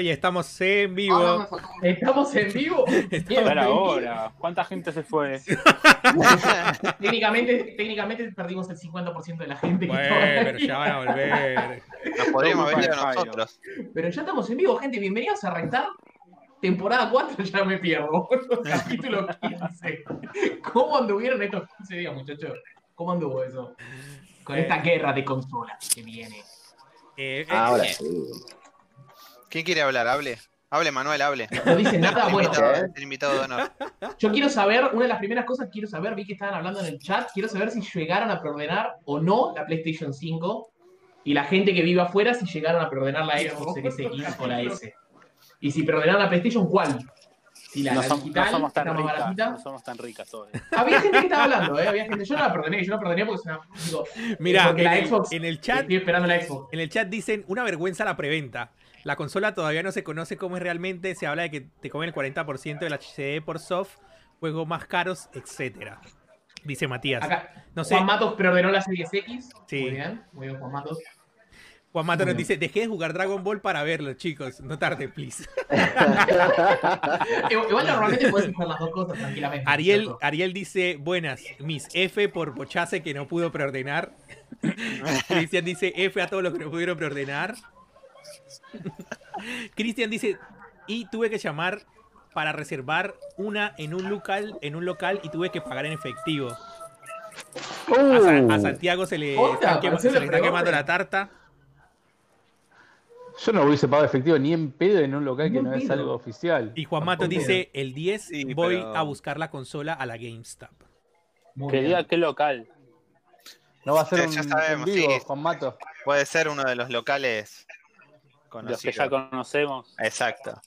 y estamos en vivo. ¿Estamos en vivo? Ahora, ¿cuánta gente se fue? técnicamente, técnicamente perdimos el 50% de la gente. Bueno, pero ya van a volver. Nos podríamos venir a nosotros. Pero ya estamos en vivo, gente. Bienvenidos a Rentar. Temporada 4, ya me pierdo. Capítulo 15. ¿Cómo anduvieron estos 15 días, muchachos? ¿Cómo anduvo eso? Con esta guerra de consolas que viene. Eh, eh, Ahora eh, sí. ¿Quién quiere hablar? Hable. Hable, Manuel, hable. No dicen nada, El bueno. invitado, el invitado de honor. Yo quiero saber, una de las primeras cosas que quiero saber, vi que estaban hablando en el chat, quiero saber si llegaron a preordenar o no la PlayStation 5 y la gente que vive afuera si llegaron a preordenar la Xbox Series X o la S. Y si preordenaron la PlayStation, ¿cuál? Si la, No, la som- no digital, somos tan está más ricas. baratita. No somos tan ricas hoy. Había gente que estaba hablando, ¿eh? Había gente. Yo no la perdoné, yo no la perdoné porque es una. Digo, Mira, porque en la el, Xbox. en el chat, Estoy esperando la Xbox. en el chat dicen una vergüenza la preventa. La consola todavía no se conoce cómo es realmente. Se habla de que te comen el 40% del HCD por soft, juegos más caros, etcétera. Dice Matías. Acá, No sé. Juan Matos preordenó la Series X. Sí. Muy bien, muy bien, Juan Matos. Juan Mato nos dice, dejé de jugar Dragon Ball para verlo, chicos. No tarde, please. Igual normalmente puedes hacer las dos cosas tranquilamente. ¿no es Ariel, cierto? Ariel dice, buenas, mis F por Bochase que no pudo preordenar. Cristian dice, F a todos los que no pudieron preordenar. Cristian dice, y tuve que llamar para reservar una en un local, en un local y tuve que pagar en efectivo. A, Sa- a Santiago se le, está, se le quemando preorden. la tarta. Yo no hubiese pagado efectivo ni en pedo en un local que no es algo oficial. Y Juan Mato dice, el 10 Sí, voy pero- a buscar la consola a la GameStop. Muy Que diga qué local. No va a ser Ya- un ya sabemos, en vivo, sí. Juan Mato. Puede ser uno de los locales Los que ya conocemos. Exacto.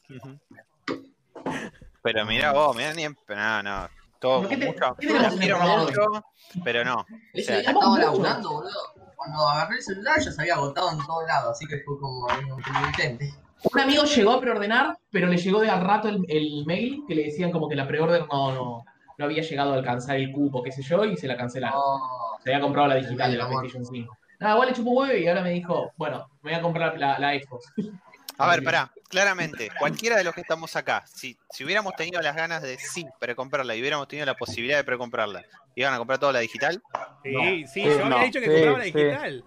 Pero mira vos, mira ni en... No, no. Todo ¿Pero qué te- mucho. quiero pero no. Ese sea, estaba mucho. laburando, boludo. Cuando agarré el celular ya se había agotado en todos lados, así que fue como intermitente. Un amigo llegó a preordenar, pero le llegó de al rato el, el mail que le decían como que la preorden no, no, no había llegado a alcanzar el cupo, qué sé yo, y se la cancelaron. Oh, Se había comprado la digital de la. PlayStation 5. Nada, igual le chupó huevo y ahora me dijo, bueno, me voy a comprar la, la Xbox. A ver, pará, claramente, cualquiera de los que estamos acá, si, si hubiéramos tenido las ganas de sí precomprarla y hubiéramos tenido la posibilidad de precomprarla, ¿iban a comprar toda la digital? Sí, No. sí, Sí, yo había no. dicho que Sí, compraba la sí. digital.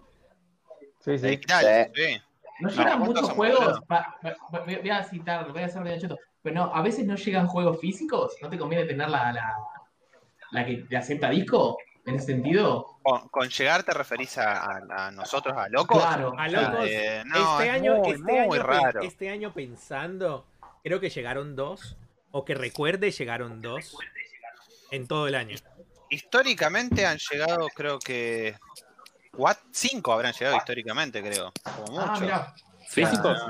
Sí, La sí. digital, sí. No No, llegan ¿cuántos muchos juegos. boludo? pa- pa- pa- voy a citar, voy a hacer medio cheto. Pero no, a veces no llegan juegos físicos. ¿No te conviene tener la, la, la que te acepta disco? En ese sentido. Con, con llegar te referís a, a- a nosotros, a locos. Claro. A locos, eh, no, este, es año, muy, este, muy año, raro. este año pensando, creo que llegaron dos, o que recuerde llegaron dos en todo el año. Históricamente han llegado, creo que. cuat- cinco habrán llegado históricamente, creo. Como mucho. Ah, mirá. ¿Físicos?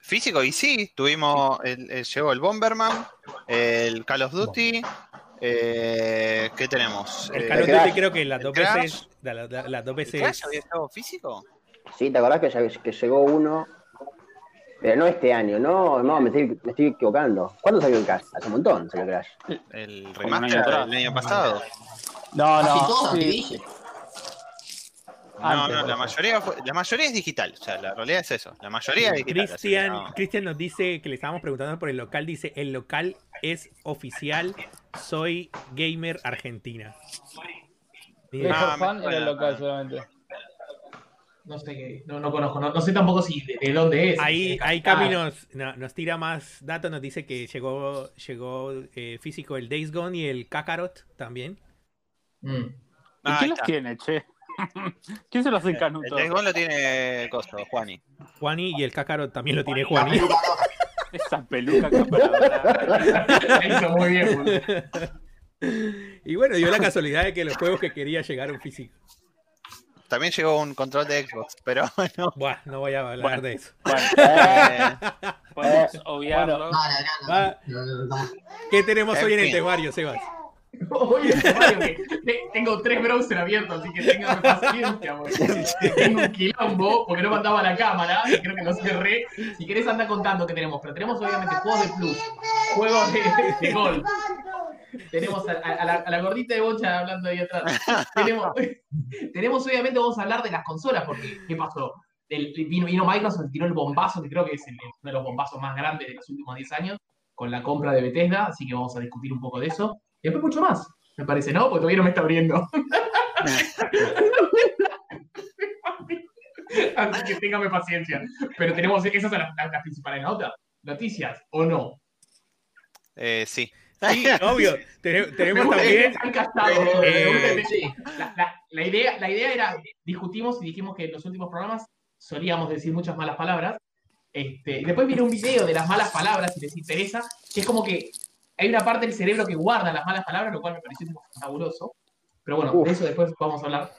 Físico, y sí, tuvimos. El, el- llegó el Bomberman, el Call of Duty. Eh, ¿Qué tenemos? El Eh, Call of Crash. Duty creo que las El dos Crash. veces, la- la- las dos ¿el Crash veces, había llegado físico? Sí, ¿te acordás que, ya- que llegó uno? Pero no este año, no, no, me estoy, me estoy equivocando. ¿Cuándo salió el Crash? Hace un montón salió Crash. El un año remaster del año pasado. No, no. sí. No, no, la mayoría, fue- la mayoría es digital. O sea, la realidad es eso. La mayoría es digital. Cristian, no. Cristian nos dice que le estábamos preguntando por el local, dice, el local es oficial, soy gamer argentina. Mejor Ah, fan era suena. el local solamente. No sé qué. No, no conozco. No, no sé tampoco si de, de dónde es. Ahí, ahí ah, Cami nos, no- nos tira más datos, nos dice que llegó, llegó eh, físico el Days Gone y el Kakarot también. mm. ¿Y Ah, ahí quién los tiene, che? ¿Quién se los El encanutó? Days Gone lo tiene Costo, Juani. Juani y el Kakarot también lo tiene Juani. peluca Esa peluca. La hizo muy bien. Y bueno, dio la casualidad de que los juegos que quería llegaron físicos. También llegó un control de Xbox, pero bueno. Buah, no voy a hablar Bueno. de eso. Bueno, eh, podemos obviarlo. No, no, no, no, no, no, no, no. ¿Qué tenemos En hoy en el fin. temario, Mario, que tengo tres browsers abiertos, así que tengan paciencia. Tengo un quilombo porque no mandaba la cámara y creo que lo cerré. Si querés, anda contando qué tenemos. Pero tenemos obviamente juegos de plus, juegos de, de golf. Tenemos a, a- a la, a la gordita de bocha hablando ahí atrás. Tenemos, tenemos, obviamente, vamos a hablar de las consolas, porque ¿qué pasó? del- vino, vino Microsoft, tiró el bombazo, que creo que es el- uno de los bombazos más grandes de los últimos 10 años, con la compra de Bethesda, así que vamos a discutir un poco de eso. Y después mucho más, me parece, ¿no? Porque todavía no me está abriendo. así que téngame paciencia. Pero tenemos, esas son las, las- las principales notas. Noticias, ¿o no? Eh, sí. Sí, obvio. Tenemos también. Eh, sí. la, la- la idea, la idea era, discutimos y dijimos que en los últimos programas solíamos decir muchas malas palabras. Este, y después viene un video de las malas palabras, si les interesa, que es como que hay una parte del cerebro que guarda las malas palabras, lo cual me pareció fabuloso. Pero bueno, Uf. de eso después vamos a hablar.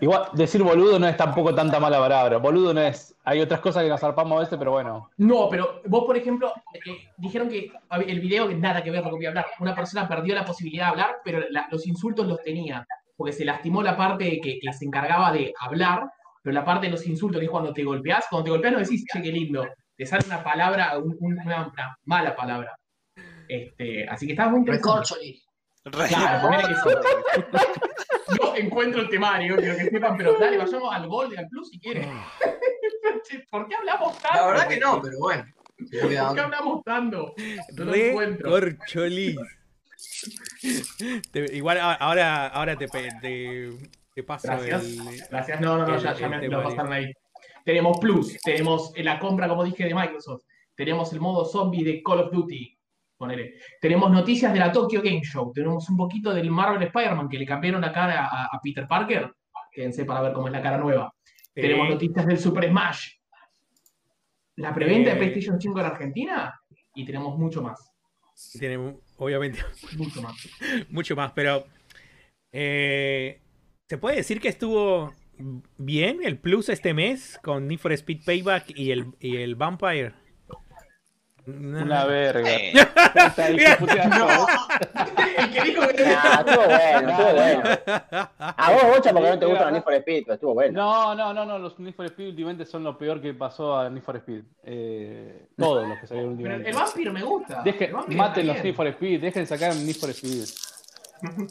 Igual, decir boludo no es tampoco tanta mala palabra. Boludo no es. Hay otras cosas que nos zarpamos a veces, pero bueno. No, pero vos, por ejemplo, eh, dijeron que el video que nada que ver con lo que voy a hablar. Una persona perdió la posibilidad de hablar, pero la- los insultos los tenía. Porque se lastimó la parte que, que se encargaba de hablar, pero la parte de los insultos, que es cuando te golpeás, cuando te golpeás no decís, che, qué lindo. Te sale una palabra, un- una, una mala palabra. Este, así que estaba muy interesante. Claro, ponele que sí. Yo encuentro el temario, quiero que sepan, pero dale, vayamos al gol, al plus si quieren. ¿Por qué hablamos tanto? La verdad que no, pero bueno. ¿Por qué hablamos tanto? No lo Re encuentro. corcholis. Te- igual ahora, ahora te, te, te paso Gracias. el. Gracias, no, no, no, el- ya, ya me lo pasaron ahí. Tenemos Plus, tenemos la compra, como dije, de Microsoft, tenemos el modo zombie de Call of Duty, ponele. Tenemos noticias de la Tokyo Game Show, tenemos un poquito del Marvel Spider-Man, que le cambiaron la cara a, a Peter Parker, quédense para ver cómo es la cara nueva. Sí. Tenemos noticias del Super Smash, la preventa Eh. de PlayStation 5 en Argentina, y tenemos mucho más, obviamente mucho más. mucho más, pero. eh, ¿Se puede decir que estuvo bien el plus este mes con Need for Speed Payback y el, y el Vampire? No. Una verga. Eh, Mira, todo. El que dijo que Nah, estuvo bueno, estuvo bueno. A vos, Bocha, porque no te gusta la Need for Speed, pero estuvo bueno. No, no, no, no, los Need for Speed últimamente son lo peor que pasó a Need for Speed. Eh, todos los que salieron Pero últimamente. el Vampire me gusta. Dejen- maten los. Need for Speed, dejen sacar Need for Speed. o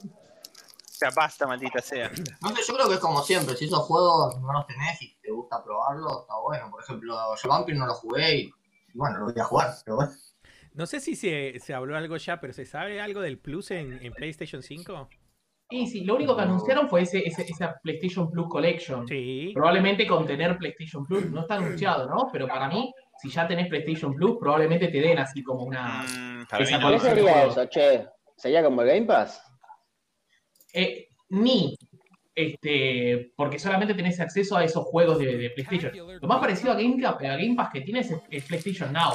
sea, basta, maldita sea. No sé, yo creo que es como siempre. Si esos juegos no los tenés y te gusta probarlos, está bueno. Por ejemplo, yo Vampire no lo jugué y bueno, lo voy a jugar, pero bueno. No sé si se, se habló algo ya, pero ¿se sabe algo del plus en, en PlayStation 5? Sí, sí, lo único que anunciaron fue ese, ese- esa PlayStation Plus Collection. Sí. Probablemente con tener PlayStation Plus, no está anunciado, ¿no? Pero para mí, si ya tenés PlayStation Plus, probablemente te den así como una... Mm, Esa no. ¿Qué colección. sería eso, che? ¿Sería como el Game Pass? eh, ni, este, porque solamente tenés acceso a esos juegos de, de PlayStation. Lo más parecido a Game, a Game Pass que tienes es, es PlayStation Now,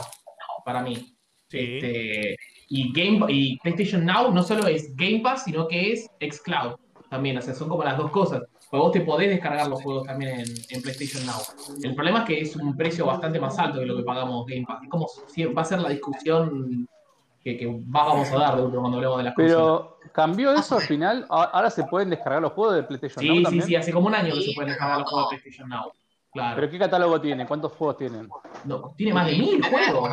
para mí. Sí. Este, y, Game, y PlayStation Now no solo es Game Pass, sino que es Xcloud también. O sea, son como las dos cosas. Porque vos te podés descargar los juegos también en, en PlayStation Now. El problema es que es un precio bastante más alto que lo que pagamos Game Pass. Es como si va a ser la discusión que, que va- vamos a dar de cuando hablemos de las cosas. Pero cambió eso al final. Ahora se pueden descargar los juegos de PlayStation Sí, Now sí, también. sí, hace como un año que se pueden descargar los juegos de PlayStation Now. Claro. Pero ¿qué catálogo tiene? ¿Cuántos juegos tienen? No, tiene más de mil juegos.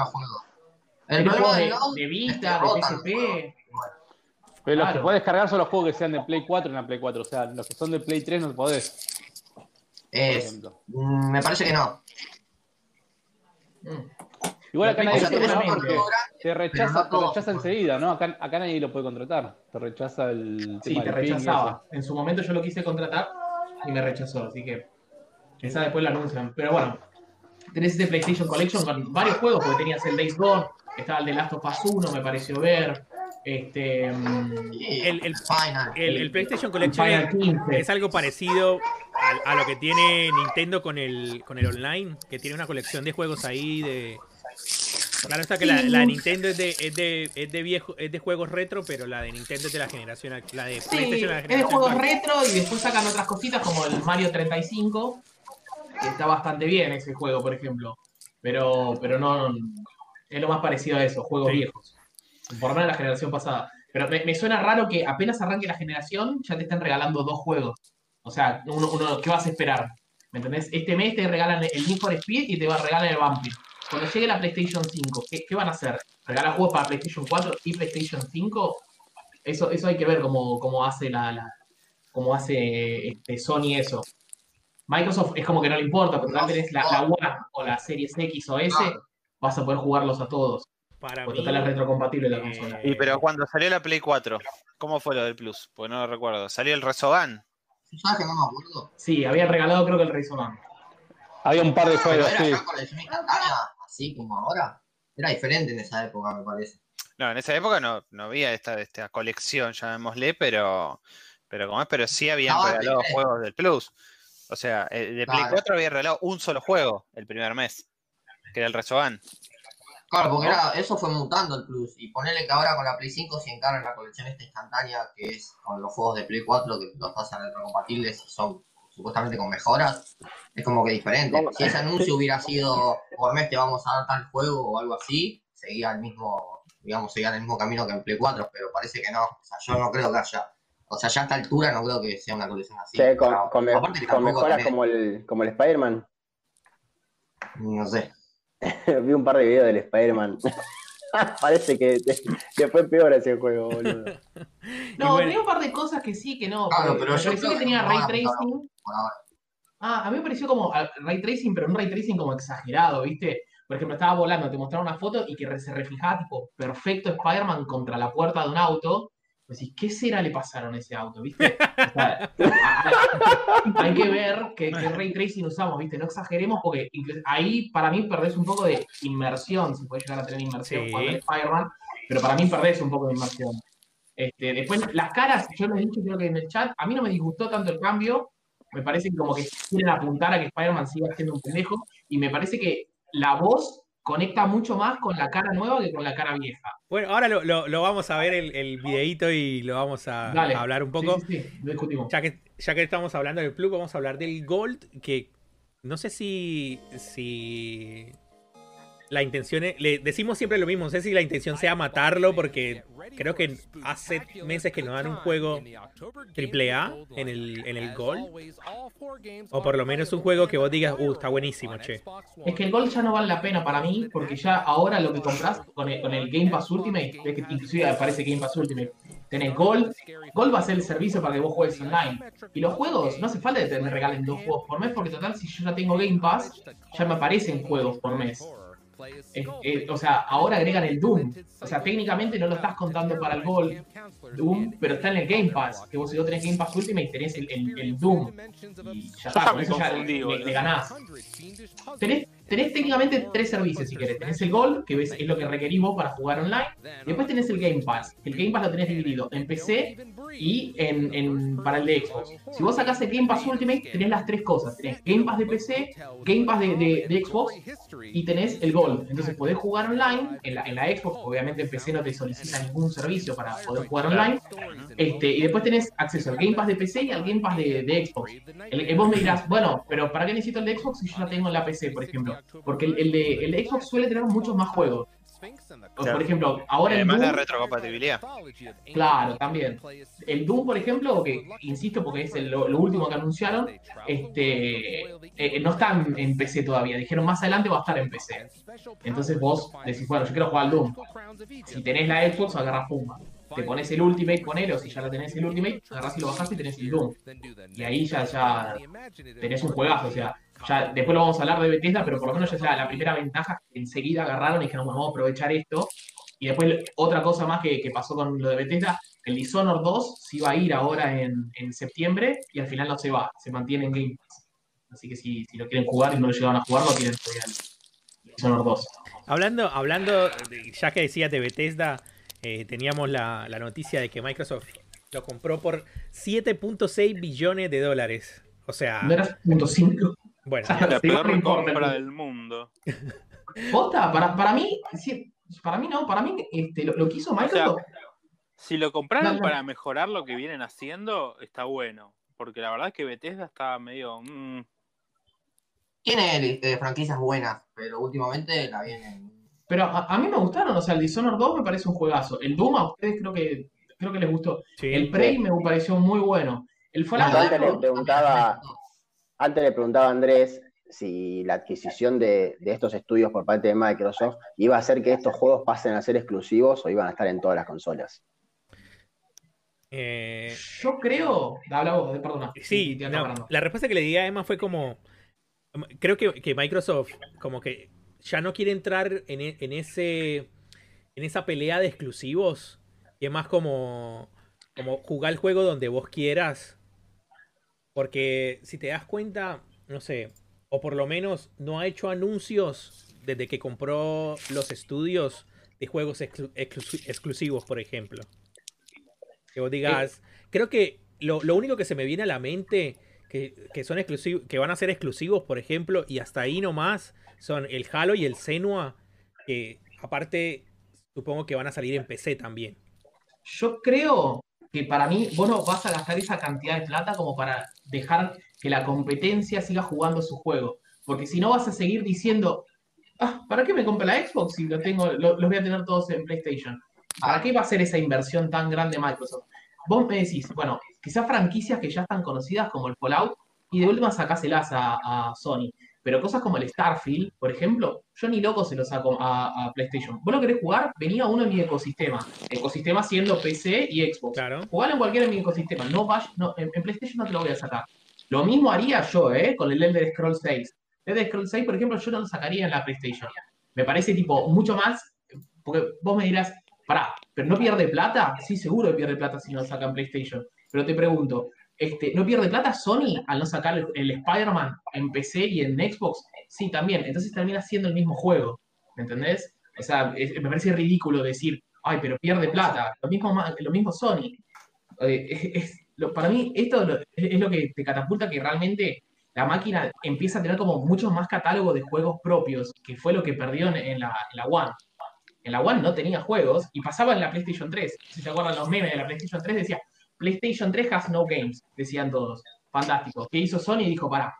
El juegos de de, Vita, de PSP. Pero los que podés descargar son los juegos que sean de Play 4 en la Play 4. O sea, los que son de Play 3 no podés, por Es, ejemplo. mm, me parece que no. Mm. Igual acá O nadie sea, lo puede tenés porque seguramente. te rechaza, te enseguida, ¿no? Acá, acá nadie lo puede contratar. Te rechaza el Sí, tema te rechazaba. En su momento yo lo quise contratar y me rechazó, así que esa después la anuncian. Pero bueno, tenés ese PlayStation Collection con varios juegos, porque tenías el Days Gone, estaba el de Last of Us 1, me pareció ver. Este, mm, El- el- Final. El, el PlayStation Collection Final es, 15. es algo parecido a, a lo que tiene Nintendo con el, con el online, que tiene una colección de juegos ahí de... Claro está que la, Nintendo es de, es de, es de viejo, es de juegos retro, pero la de Nintendo es de la generación, la de Sí, PlayStation es de es juegos retro y después sacan otras cositas como el Mario 35, que está bastante bien ese juego, por ejemplo. Pero, pero no, es lo más parecido a eso, juegos Sí. viejos. Por lo menos la generación pasada. Pero me, me suena raro que apenas arranque la generación ya te estén regalando dos juegos. O sea, uno, uno- ¿qué vas a esperar? ¿Me entendés? Este mes te regalan el Need for Speed y te va a regalar el Vampire. Cuando llegue la PlayStation 5, ¿qué, qué van a hacer? ¿Regalar juegos para PlayStation 4 y PlayStation 5? Eso, eso hay que ver cómo, cómo hace la, la- cómo hace este, Sony eso. Microsoft es como que no le importa, pero tal tenés la, la One o la Series X o S, vas a poder jugarlos a todos. Para Porque mí, total es retrocompatible la eh, consola. Y pero cuando salió la Play 4, ¿cómo fue lo del Plus? Pues no lo recuerdo. Salió el Resogan. ¿Sabes que no me acuerdo? Sí, había regalado creo que el Resogan. Había un par de Pero juegos, era sí. Así como ahora. Era diferente en esa época, me parece. No, en esa época no, no había esta, esta colección, llamémosle, pero, pero como es, pero sí habían No, regalado sí. juegos del Plus. O sea, eh, de Play Claro. 4 había regalado un solo juego el primer mes, que era el Resogan. Claro, porque era, eso fue mutando el Plus. Y ponerle que ahora con la Play 5 se encarga la colección esta instantánea, que es con los juegos de Play 4 que los hacen retrocompatibles y son supuestamente con mejoras, es como que diferente. No, Si ese anuncio hubiera sido por mes te vamos a dar tal juego o algo así, seguía el mismo, digamos, seguía el mismo camino que en Play 4, pero parece que no. O sea, yo no creo que haya. O sea, ya a esta altura no creo que sea una colección así. Che, con, aparte mejoras como el, como el Spider-Man. No sé. Vi un par de videos del Spider-Man. Parece que te- que fue peor ese juego, boludo. No, bueno. tenía un par de cosas que sí, que no. Claro, pero me yo pareció creo que tenía ray tracing. por ahora. Ah, a mí me pareció como ah, ray tracing, pero un ray tracing como exagerado, ¿viste? Por ejemplo, estaba volando, te mostraron una foto y que se reflejaba tipo perfecto Spider-Man contra la puerta de un auto. Decís, ¿qué cera le pasaron a ese auto, viste? O sea, hay que ver qué, qué ray tracing usamos, ¿viste? No exageremos porque ahí para mí perdés un poco de inmersión, si puedes llegar a tener inmersión Sí. cuando eres Spider-Man, pero para mí perdés un poco de inmersión. Este, después, las caras, yo lo he dicho creo que en el chat, a mí no me disgustó tanto el cambio, me parece que como que quieren apuntar a que Spider-Man siga siendo un pendejo, y me parece que la voz conecta mucho más con la cara nueva que con la cara vieja. Bueno, ahora lo, lo- lo vamos a ver el, el videíto y lo vamos a, Dale. a hablar un poco. Sí, sí, sí, lo discutimos. Ya que, ya que estamos hablando del Plus, vamos a hablar del Gold, que no sé si, si la intención es, le decimos siempre lo mismo, no sé si la intención sea matarlo, porque creo que hace meses que no dan un juego AAA en el, en el Gold, o por lo menos un juego que vos digas, uh, está buenísimo, che. Es que el Gold ya no vale la pena para mí, porque ya ahora lo que compras con el, con el Game Pass Ultimate, que inclusive aparece Game Pass Ultimate, tenés Gold, Gold va a ser el servicio para que vos juegues online. Y los juegos, no hace falta que te regalen dos juegos por mes, porque total, si yo ya tengo Game Pass, ya me aparecen juegos por mes. Eh, eh, o sea, ahora agregan el Doom. O sea, técnicamente no lo estás contando para el Gold, Doom, pero está en el Game Pass. Que vos si vos tenés Game Pass Ultimate tenés el, el, el Doom. Y ya está, con eso ya le, le ganás. Tenés, tenés técnicamente tres servicios si querés. Tenés el Gold, que ves, es lo que requerís vos para jugar online. Después tenés el Game Pass. El Game Pass lo tenés dividido en PC y en, en- para el de Xbox. Si vos sacás el Game Pass Ultimate, tenés las tres cosas. Tenés Game Pass de PC, Game Pass de, de- de Xbox y tenés el Gold. Entonces podés jugar online. En la, en la Xbox, obviamente en PC no te solicita ningún servicio para poder jugar online. Este, y después tenés acceso al Game Pass de PC y al Game Pass de, de Xbox. El, el- vos me dirás, bueno, pero ¿para qué necesito el de Xbox si yo ya tengo en la PC, por ejemplo? Porque el, el de, el de Xbox suele tener muchos más juegos. O, Claro. Por ejemplo, ahora el Además de Doom, retrocompatibilidad. Claro, también. el Doom, por ejemplo, que insisto porque es el- lo, lo último que anunciaron, este, eh, no está en, en PC todavía. Dijeron más adelante va a estar en PC. Entonces vos decís, bueno, yo quiero jugar al Doom. Si tenés la Xbox, agarrás Pumba. Te pones el Ultimate, ponelo, si ya la tenés el Ultimate, agarrás y lo bajás y tenés el Doom. Y ahí ya, ya tenés un juegazo, o sea, ya después lo vamos a hablar de Bethesda, pero por lo menos ya sea la primera ventaja, enseguida agarraron y dijeron, bueno, vamos a aprovechar esto. Y después otra cosa más que, que pasó con lo de Bethesda, el Dishonored 2 se iba a ir ahora en, en septiembre y al final no se va, se mantiene en Game Pass. Así que si, si lo quieren jugar y no lo llegaron a jugar, lo tienen todavía el Dishonored 2. Hablando, hablando, ya que decías de Bethesda, eh, teníamos la, la noticia de que Microsoft lo compró por 7.6 billones de dólares. O sea, ¿No era punto 5? Bueno, La Sí, no peor compra del mundo. ¿Posta? Para, para mí, sí, para mí no, para mí este, lo, lo que hizo Microsoft... Si lo compraron para mejorar lo que vienen haciendo, está bueno. Porque la verdad es que Bethesda estaba medio. mm, Tiene eh, franquicias buenas, pero últimamente la vienen. Pero a, a mí me gustaron, o sea, el Dishonored 2 me parece un juegazo. El Doom a ustedes creo que creo que les gustó. sí. El Prey me pareció muy bueno. El Fallout Antes le 4, preguntaba, antes le preguntaba a Andrés si la adquisición de, de estos estudios por parte de Microsoft iba a hacer que estos juegos pasen a ser exclusivos o iban a estar en todas las consolas. Eh, Yo creo. Habla vos, perdona. sí, te ando no, la respuesta que le di a Emma fue como. Creo que, que Microsoft, como que ya no quiere entrar en, e- en ese. En esa pelea de exclusivos. Y es más como. Como jugar el juego donde vos quieras. Porque si te das cuenta, no sé. O por lo menos no ha hecho anuncios desde que compró los estudios de juegos exclu- exclu- exclusivos, por ejemplo. Que vos digas. Creo que lo, único que se me viene a la mente que, que son exclusivos, que van a ser exclusivos, por ejemplo, y hasta ahí nomás, son el Halo y el Senua, que aparte supongo que van a salir en PC también. Yo creo que para mí vos no vas a gastar esa cantidad de plata como para dejar que la competencia siga jugando su juego. Porque si no vas a seguir diciendo, ah, ¿para qué me compré la Xbox si lo tengo, lo- los voy a tener todos en PlayStation? ¿Para qué va a ser esa inversión tan grande Microsoft? Vos me decís, bueno, quizás franquicias que ya están conocidas como el Fallout, y de última sacáselas a, a Sony. Pero cosas como el Starfield, por ejemplo, yo ni loco se lo saco a, a PlayStation. ¿Vos lo querés jugar? Venía uno en mi ecosistema. Ecosistema siendo PC y Xbox. Claro. Jugalo en cualquier de mi ecosistema. No no, en, en PlayStation no te lo voy a sacar. Lo mismo haría yo, ¿eh? Con el Elder Scrolls 6. Elder Scrolls 6, por ejemplo, yo no lo sacaría en la PlayStation. Me parece tipo mucho más. Porque vos me dirás, pará, ¿pero no pierde plata? Sí, seguro que pierde plata si no lo saca en PlayStation. Pero te pregunto, este, ¿no pierde plata Sony al no sacar el, Spider-Man en PC y en Xbox? Sí, también. Entonces termina siendo el mismo juego. ¿Me entendés? O sea, es- me parece ridículo decir, ay, pero pierde plata. Lo mismo, lo mismo Sony. Eh, para mí, esto lo- es, lo que te catapulta que realmente la máquina empieza a tener como mucho más catálogo de juegos propios, que fue lo que perdió en, en la, en la One. En la One no tenía juegos y pasaba en la PlayStation 3. Si se acuerdan los memes de la PlayStation 3, decía PlayStation 3 has no games, decían todos. Fantástico. ¿Qué hizo Sony? Dijo, pará,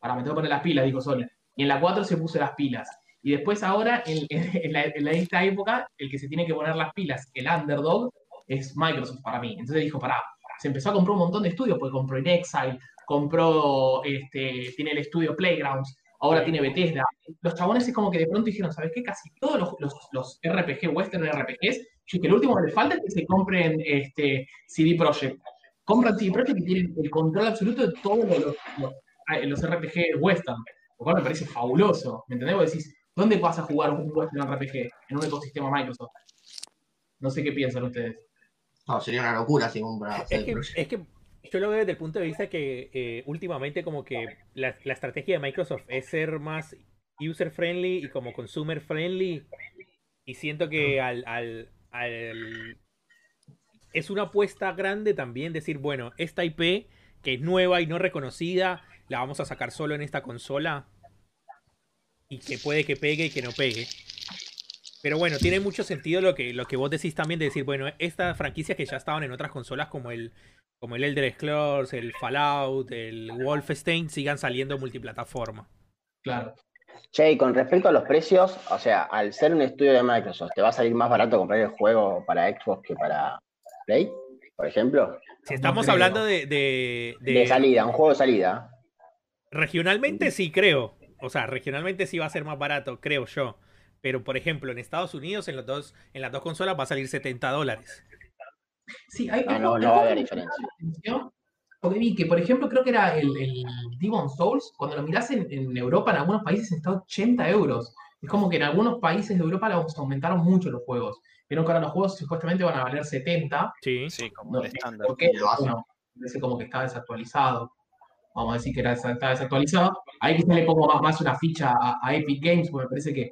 pará, me tengo que poner las pilas, dijo Sony. Y en la 4 se puso las pilas. Y después ahora, en la- esta época, el que se tiene que poner las pilas, el underdog, es Microsoft para mí. Entonces dijo, pará, se empezó a comprar un montón de estudios, porque compró In Exile, compró, este, tiene el estudio Playgrounds, ahora tiene Bethesda. Los chabones es como que de pronto dijeron, ¿sabes qué? Casi todos los, los, los RPG, Western RPGs, yo que lo último que les falta es que se compren este, CD Projekt. Compran CD Projekt y tienen el control absoluto de todos los, los, los- RPG Western, lo cual me parece fabuloso. ¿Me entendés? Vos decís, ¿dónde vas a jugar un Western RPG? En un ecosistema Microsoft. No sé qué piensan ustedes. No, sería una locura si compra Es que, es que yo lo veo desde el punto de vista que eh, últimamente como que la, la estrategia de Microsoft es ser más user friendly y como consumer friendly y siento que al, al, al- es una apuesta grande también decir, bueno, esta IP que es nueva y no reconocida, la vamos a sacar solo en esta consola y que puede que pegue y que no pegue. Pero bueno, tiene mucho sentido lo que, lo que vos decís también de decir, bueno, estas franquicias que ya estaban en otras consolas como el, como el Elder Scrolls, el Fallout, el Wolfenstein, sigan saliendo multiplataforma. Claro. Che, y con respecto a los precios, o sea, al ser un estudio de Microsoft, ¿te va a salir más barato comprar el juego para Xbox que para Play, por ejemplo? Si estamos hablando de, de, de- De salida, un juego de salida. regionalmente sí creo. O sea, regionalmente sí va a ser más barato, creo yo. Pero por ejemplo, en Estados Unidos, en los dos, en las dos consolas va a salir 70 dólares. Sí, hay, no, juegos- no va a haber diferencia. Porque vi que, por ejemplo, creo que era el, el Demon Souls, cuando lo mirás en, en Europa, en algunos países está 80 euros. Es como que en algunos países de Europa los aumentaron mucho los juegos. Vieron que ahora los juegos supuestamente van a valer 70. Sí. Sí, como No el estándar. por qué, Lo hacen. bueno, parece como que está desactualizado. Vamos a decir que era, está desactualizado. Ahí quizá le pongo más, más una ficha a, a Epic Games, porque me parece que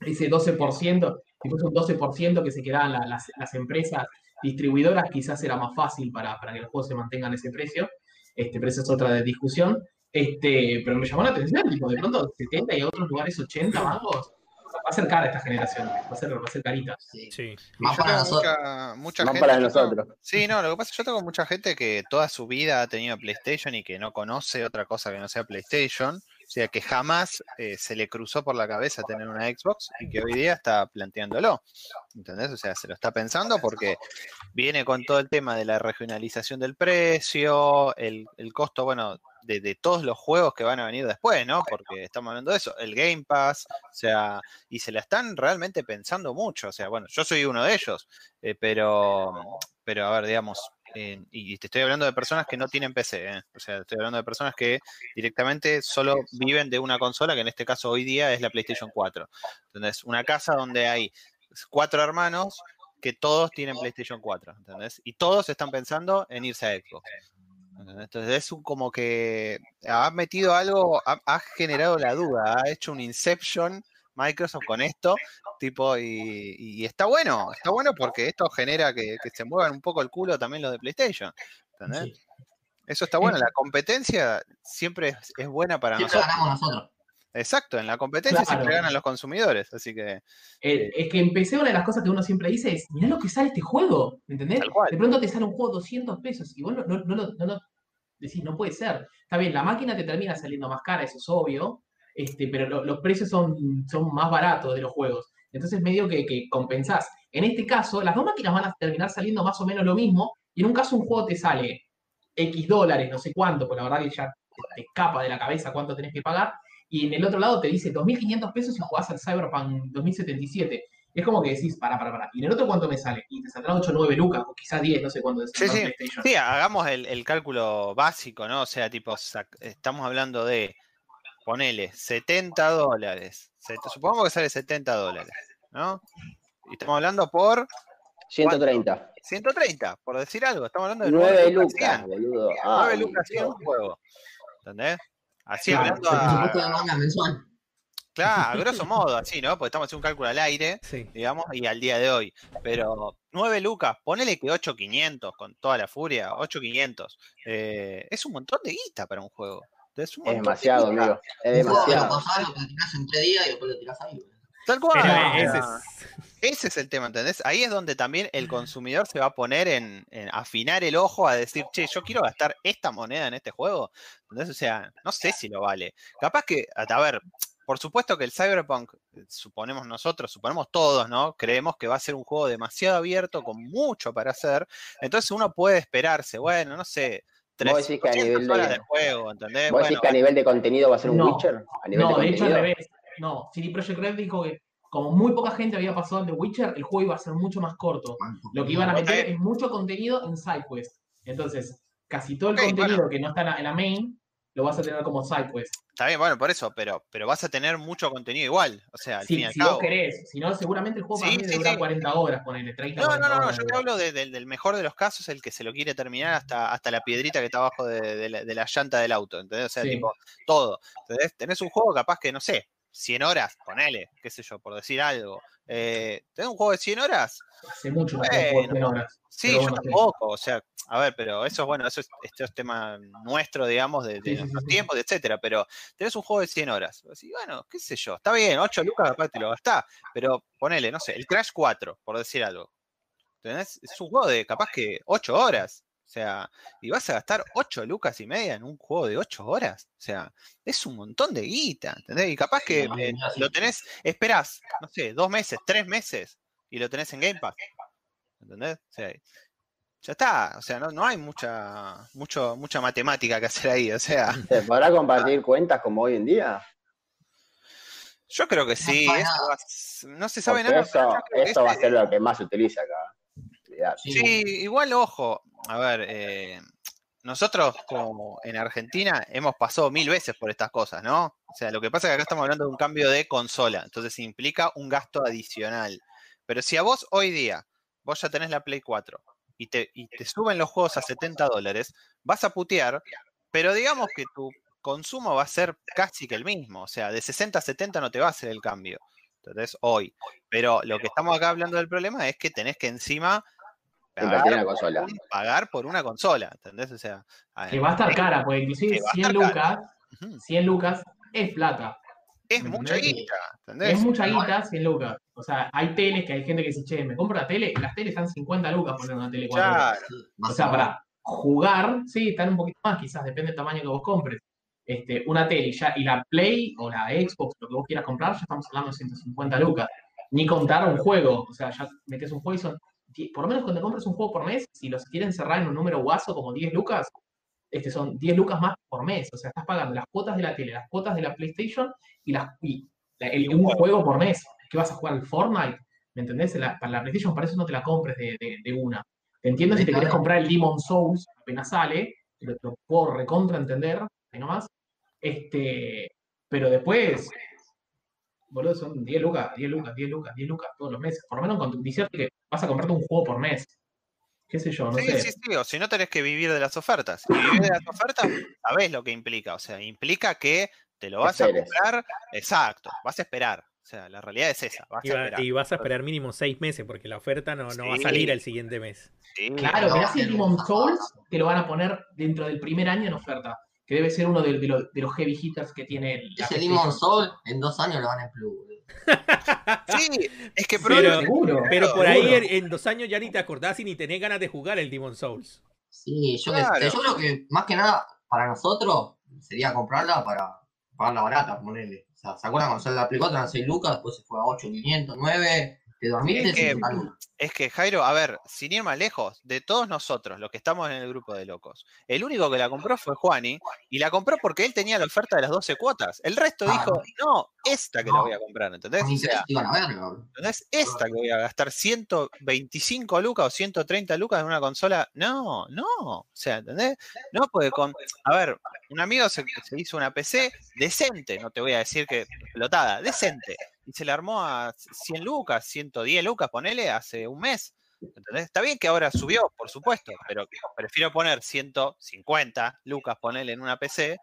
ese 12%, si fuese un 12% que se quedaban la- las, las empresas distribuidoras, quizás era más fácil para, para que los juegos se mantengan ese precio. Este, pero esa es otra de discusión. Este, pero me llamó la atención, tipo, de pronto 70 y a otros lugares 80 mangos. Va a ser cara esta generación, va a ser, va a ser carita. Sí. Más para nosotros. mucha, mucha Más gente. para. Sí, no, lo que pasa es que yo tengo mucha gente que toda su vida ha tenido PlayStation y que no conoce otra cosa que no sea PlayStation. O sea, que jamás eh, se le cruzó por la cabeza tener una Xbox y que hoy día está planteándolo. ¿Entendés? O sea, se lo está pensando porque viene con todo el tema de la regionalización del precio, el, el costo, bueno, de, todos los juegos que van a venir después, ¿no? Porque estamos hablando de eso, el Game Pass, o sea, y se la están realmente pensando mucho. O sea, bueno, yo soy uno de ellos, eh, pero, pero a ver, digamos, y te estoy hablando de personas que no tienen PC, ¿eh? o sea, estoy hablando de personas que directamente solo viven de una consola, que en este caso hoy día es la PlayStation 4. Entonces, una casa donde hay cuatro hermanos que todos tienen PlayStation 4, ¿entendés? Y todos están pensando en irse a Xbox. Entonces es un como que ha metido algo, ha, ha generado la duda, ha hecho un Inception Microsoft con esto, tipo, y, y está bueno, está bueno porque esto genera que, que se muevan un poco el culo también los de PlayStation. ¿entendés? Sí. Eso está bueno, la competencia siempre es, es buena para Siempre nosotros. ganamos nosotros. Exacto, en la competencia siempre Claro. ganan los consumidores, así que Eh, es que empecé una de las cosas que uno siempre dice es, mirá lo que sale este juego, ¿me ¿entendés? Tal cual. De pronto te sale un juego 200 pesos y vos no, no, no, no, lo- decís, no puede ser. Está bien, la máquina te termina saliendo más cara, eso es obvio, este, pero lo- los precios son, son más baratos de los juegos. Entonces medio que, que compensás. En este caso, las dos máquinas van a terminar saliendo más o menos lo mismo, y en un caso un juego te sale X dólares, no sé cuánto, pues la verdad que ya te, escapa de la cabeza cuánto tenés que pagar, y en el otro lado te dice 2.500 pesos y jugás al Cyberpunk 2077. Es como que decís, para, para, para. ¿Y en el otro cuánto me sale? Y te saldrá 8 o 9 lucas, o quizás 10, no sé cuánto Sí, sí. Sí, hagamos el, el cálculo básico, ¿no? O sea, tipo, estamos hablando de, ponele, 70 dólares. Supongamos que sale 70 dólares, ¿no? Y estamos hablando por 130. 130, por decir algo. Estamos hablando de 9 nueve lucas, 100. boludo. 9 Ay, lucas 100 un Dios. juego. ¿Entendés? Así Claro, hablando a, claro, a grosso modo, así, ¿no? Porque estamos haciendo un cálculo al aire, Sí. digamos, y al día de hoy. Pero 9 lucas, ponele que 8500 con toda la furia, 8500. Eh, es un montón de guita para un juego. Es, un Es montón de demasiado, guita. amigo. Es lo demasiado. pasás, lo tirás en tres días y después lo tirás ahí. boludo. Tal cual. Ese es- Ese es el tema, ¿entendés? Ahí es donde también el consumidor se va a poner en, en afinar el ojo a decir, che, yo quiero gastar esta moneda en este juego. Entonces, o sea, no sé si lo vale. Capaz que, a ver, por supuesto que el Cyberpunk, suponemos nosotros, suponemos todos, ¿no? Creemos que va a ser un juego demasiado abierto, con mucho para hacer. Entonces uno puede esperarse, bueno, no sé, Vos decís que a 300 nivel horas de- de juego, ¿entendés? ¿Vos decís Bueno, que a nivel de contenido va a ser un No. Witcher? ¿A nivel No, de de hecho al revés. No, CD Projekt Red dijo que como muy poca gente había pasado al The Witcher, el juego iba a ser mucho más corto. Lo que iban a meter es mucho contenido en SideQuest. Entonces, casi todo el contenido que no está en la, en la main, lo vas a tener como SideQuest. Está bien, bueno, por eso, pero, pero vas a tener mucho contenido igual. O sea, al fin y Si, al si cabo. vos querés, si no, seguramente el juego Sí, mí sí, sí. 40 horas, ponele 30, No, no, 40 no, no, horas. yo te hablo de- del- del mejor de los casos, el que se lo quiere terminar hasta, hasta la piedrita que está abajo de, de la, de la llanta del auto, ¿entendés? O sea, Sí. tipo, todo. Entonces, tenés un juego capaz que, no sé, 100 horas, ponele, qué sé yo, por decir algo. Eh, ¿Tenés un juego de 100 horas? Hace mucho no Bueno, 100 horas. Sí, yo tampoco, o sea, a ver, pero eso es bueno, eso es, esto es tema nuestro, digamos, de, de Sí, sí, sí, nuestros sí. tiempos, etcétera, pero tenés un juego de 100 horas. Así, bueno, qué sé yo, está bien, 8 lucas capaz te lo gastás, pero ponele, no sé, el Crash 4, por decir algo. ¿Entendés? Es un juego de capaz que 8 horas. O sea, y vas a gastar 8 lucas y media en un juego de 8 horas. O sea, es un montón de guita, ¿entendés? Y capaz que eh, lo tenés, esperás, no sé, dos meses, tres meses, y lo tenés en Game Pass. ¿Entendés? O sea, ya está. O sea, no, no hay mucha, mucho, mucha matemática que hacer ahí. O sea, ¿Se podrá compartir cuentas como hoy en día? yo creo que sí. eso va no se sabe Porque nada. eso, eso va a ese- ser lo que más se utiliza acá. Sí. Sí, igual ojo, a ver, eh, nosotros como en Argentina hemos pasado mil veces por estas cosas, ¿no? O sea, lo que pasa es que acá estamos hablando de un cambio de consola, entonces implica un gasto adicional. Pero si a vos hoy día, vos ya tenés la Play 4 y te, y te suben los juegos a 70 dólares, vas a putear, pero digamos que tu consumo va a ser casi que el mismo, o sea, de 60 a 70 no te va a hacer el cambio. Entonces, hoy. Pero lo que estamos acá hablando del problema es que tenés que encima Invertir en la por consola. un- pagar por una consola, ¿entendés? O sea, Que va a estar cara, porque inclusive Que va a 100 estar lucas, ujú, 100 lucas es plata. es ¿me mucha guita, ¿entendés? Es mucha guita, 100 lucas. O sea, hay teles que hay gente que dice, che, me compro la tele, las teles están 50 lucas poner una tele 4K. Claro, O sea, para jugar, sí, están un poquito más, quizás, depende del tamaño que vos compres. Este, una tele y ya, y la Play o la Xbox, lo que vos quieras comprar, ya estamos hablando de 150 lucas. Ni contar un juego. O sea, ya metes un juego y son. Por lo menos cuando compras un juego por mes, si los quieren cerrar en un número guaso como 10 lucas, este, son 10 lucas más por mes. O sea, estás pagando las cuotas de la tele, las cuotas de la PlayStation y, las, y la- el- un juego por mes. ¿Qué vas a jugar al Fortnite? ¿Me entendés? La- para la PlayStation, para eso no te la compres de, de- de una. Te entiendo si te querés comprar el Demon Souls apenas sale, lo, lo puedo recontra entender, ahí nomás. Este, pero después, boludo, son 10 lucas, 10 lucas, 10 lucas, 10 lucas todos los meses. Por lo menos con diciendo que vas a comprarte un juego por mes. Qué sé yo, no Sí, sé. sí, sí, o si no tenés que vivir de las ofertas. Y vivir de las ofertas, sabés lo que implica. O sea, implica que te lo vas a comprar, exacto, vas a esperar. O sea, la realidad es esa, vas Y, a va- esperar. y vas a esperar mínimo seis meses porque la oferta no, no va a salir el siguiente mes. Sí, Claro, no, pero así el el- Demon Souls te lo van a poner dentro del primer año en oferta. Que debe ser uno de, de los, de los heavy hitters que tiene el- la Ese. Demon Soul en dos años lo van en Plus. boludo. Sí, es que Pero- Seguro. Pero por ahí en, en dos años ya ni te acordás y ni tenés ganas de jugar el Demon Souls. Sí, yo, que- Claro. yo creo que más que nada para nosotros sería comprarla para pagarla barata, ponerle. O sea, ¿se acuerdan cuando salió la Play 4 eran 6 lucas, después se fue a 8, 500, 9, te dormiste Es que-. Es Jairo, a ver, sin ir más lejos, de todos nosotros, los que estamos en el grupo de locos, el único que la compró fue Juani, y la compró porque él tenía la oferta de las 12 cuotas. El resto Ah. dijo, no, esta que la voy a comprar, ¿entendés? O sea. Esta que voy a gastar 125 lucas o 130 lucas en una consola. No, no. O sea, ¿entendés? No, porque con. A ver, un amigo se, se hizo una PC decente, no te voy a decir que explotada, decente. Y se la armó a 100 lucas, 110 lucas, ponele, hace un mes. ¿Entendés? Está bien que ahora subió, por supuesto, pero prefiero poner 150 lucas, ponele en una PC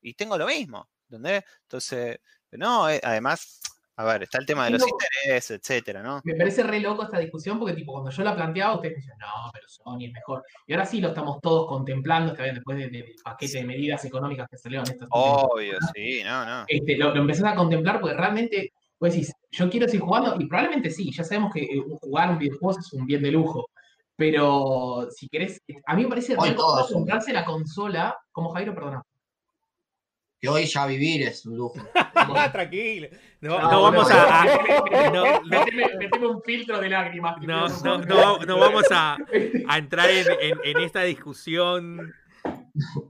y tengo lo mismo. ¿Entendés? Entonces, no, eh, además, a ver, está el tema de los intereses, etcétera, ¿no? Me parece re loco esta discusión porque tipo cuando yo la planteaba ustedes me decían, no, pero Sony es mejor. Y ahora sí lo estamos todos contemplando, está bien, después de- de- del paquete de medidas económicas que salieron estas últimas Obvio, sí, no, no. este, lo, lo empezás a contemplar porque realmente, pues decís, yo quiero seguir jugando, y probablemente sí, ya sabemos que eh, jugar un videojuego es un bien de lujo. Pero si querés, a mí me parece Hoy comprarse la consola, como Jairo, perdona. Que hoy ya vivir es un lujo. Tranquilo. No, No, no vamos no, a. a- meteme- no, no, meteme- meteme un filtro de lágrimas. no, no, sufrir. no, no vamos a, a entrar en, en- en esta discusión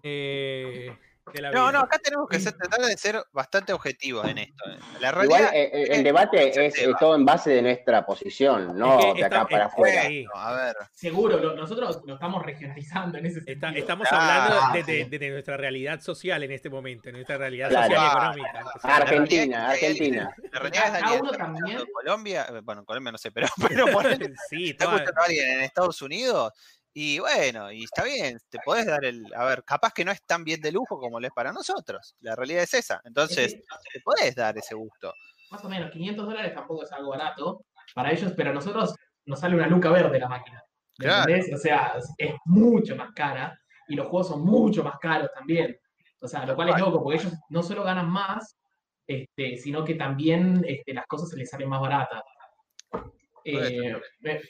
eh, de la No, vida. no, acá tenemos que ser, tratar de ser bastante objetivos en esto. eh. La Igual realidad eh, eh, el debate es, tema. todo en base de nuestra posición, no Es que de acá está- para afuera. sí. No, a ver, Seguro, lo- nosotros lo estamos regionalizando en ese Está- sentido. estamos hablando de, sí. de- de nuestra realidad social en este momento, de nuestra realidad Claro. social y Claro. económica. O sea, Argentina, Argentina. la realidad es uno también. en Colombia, bueno, en Colombia no sé, pero, pero ponele, sí, está en Estados Unidos y bueno, y está bien, te podés dar el, a ver, capaz que no es tan bien de lujo como lo es para nosotros, la realidad es esa, entonces Es te podés dar ese gusto. Más o menos, 500 dólares tampoco es algo barato para ellos, pero a nosotros nos sale una luca verde la máquina. ¿me Claro. O sea, es- mucho más cara y los juegos son mucho más caros también. O sea, lo cual es loco, porque ellos no solo ganan más, este, sino que también este, las cosas se les salen más baratas. Eh,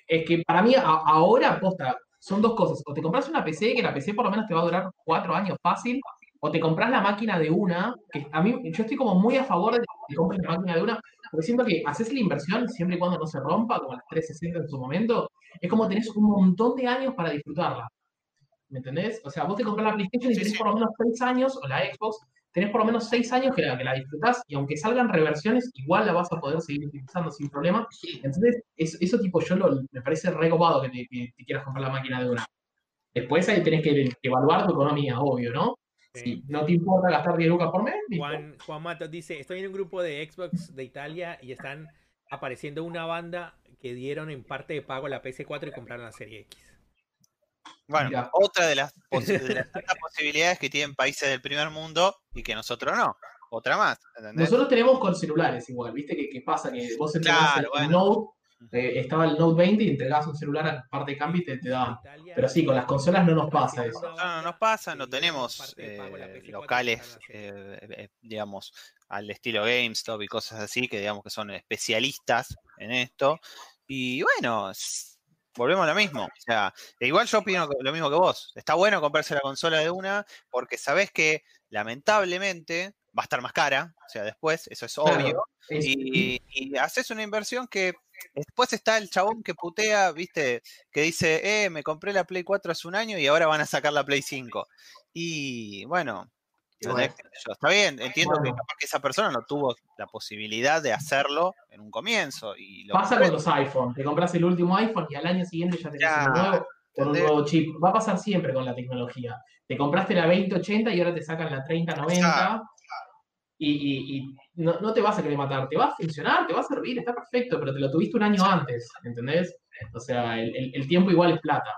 es que para mí a- ahora, aposta, son dos cosas. O te compras una PC, que la PC por lo menos te va a durar cuatro años fácil, o te compras la máquina de una, que a mí yo estoy como muy a favor de que te compres la máquina de una, porque siento que haces la inversión siempre y cuando no se rompa, como las 360 en su momento, es como tenés un montón de años para disfrutarla. ¿Me entendés? O sea, vos te compras la PlayStation y Sí, tenés sí. por lo menos 6 años, o la Xbox, tenés por lo menos 6 años que la, que la disfrutás, y aunque salgan reversiones, igual la vas a poder seguir utilizando sin problema. Entonces, eso, eso tipo, yo lo, me parece recopado que te, que te quieras comprar la máquina de una. Después ahí tenés que, que evaluar tu economía, obvio, ¿no? Sí. Si no te importa gastar 10 lucas por mes. Juan, Juan Matos dice, estoy en un grupo de Xbox de Italia y están apareciendo una banda que dieron en parte de pago la PS4 y compraron la Serie X. Bueno, otra de las, posi- de las tantas posibilidades que tienen países del primer mundo y que nosotros no. Otra más, ¿entendés? Nosotros tenemos con celulares igual, ¿viste? ¿Qué, qué pasa? Que vos entregás Claro, el bueno. Note, eh, estaba el Note 20 y entregabas un celular a parte de cambio y te, te daban. Pero sí, con las consolas no nos pasa eso. No, nos pasa, no tenemos eh, PS4 y locales, eh, eh, digamos, al estilo GameStop y cosas así, que digamos que son especialistas en esto. Y bueno, volvemos a lo mismo. O sea, igual yo opino lo mismo que vos. Está bueno comprarse la consola de una, porque sabés que lamentablemente va a estar más cara. O sea, después, eso es obvio. Y, y haces una inversión que después está el chabón que putea, viste, que dice, eh, me compré la Play 4 hace un año y ahora van a sacar la Play 5. Y bueno. Bueno. Está bien, entiendo que Bueno. capaz que esa persona no tuvo la posibilidad de hacerlo en un comienzo. Y lo Pasa con los iPhones. Te compras el último iPhone y al año siguiente ya tenés Ya. uno nuevo. con un nuevo chip. Va a pasar siempre con la tecnología. Te compraste la 2080 y ahora te sacan la 3090 y, y- y no, no te vas a querer matar. Te va a funcionar, te va a servir, está perfecto, pero te lo tuviste un año antes, ¿entendés? O sea, el, el- el tiempo igual es plata.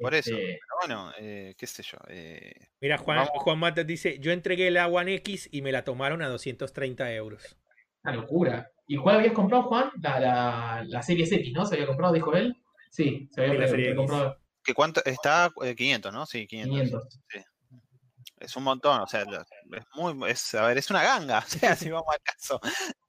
Por eso. Este, Pero bueno, eh, qué sé yo. eh, Mira, Juan, Vamos. Juan Matas dice, yo entregué la One X y me la tomaron a 230 euros. Una locura. ¿Y cuál habías comprado, Juan? La, la, la Series X, ¿no? ¿Se había comprado, dijo él? Sí, se había Sí, la Serie X. comprado ¿que cuánto? Está eh, 500, ¿no? Sí, 500. 500. Es un montón, o sea, es muy, es, a ver, es una ganga, o sea, si vamos al caso.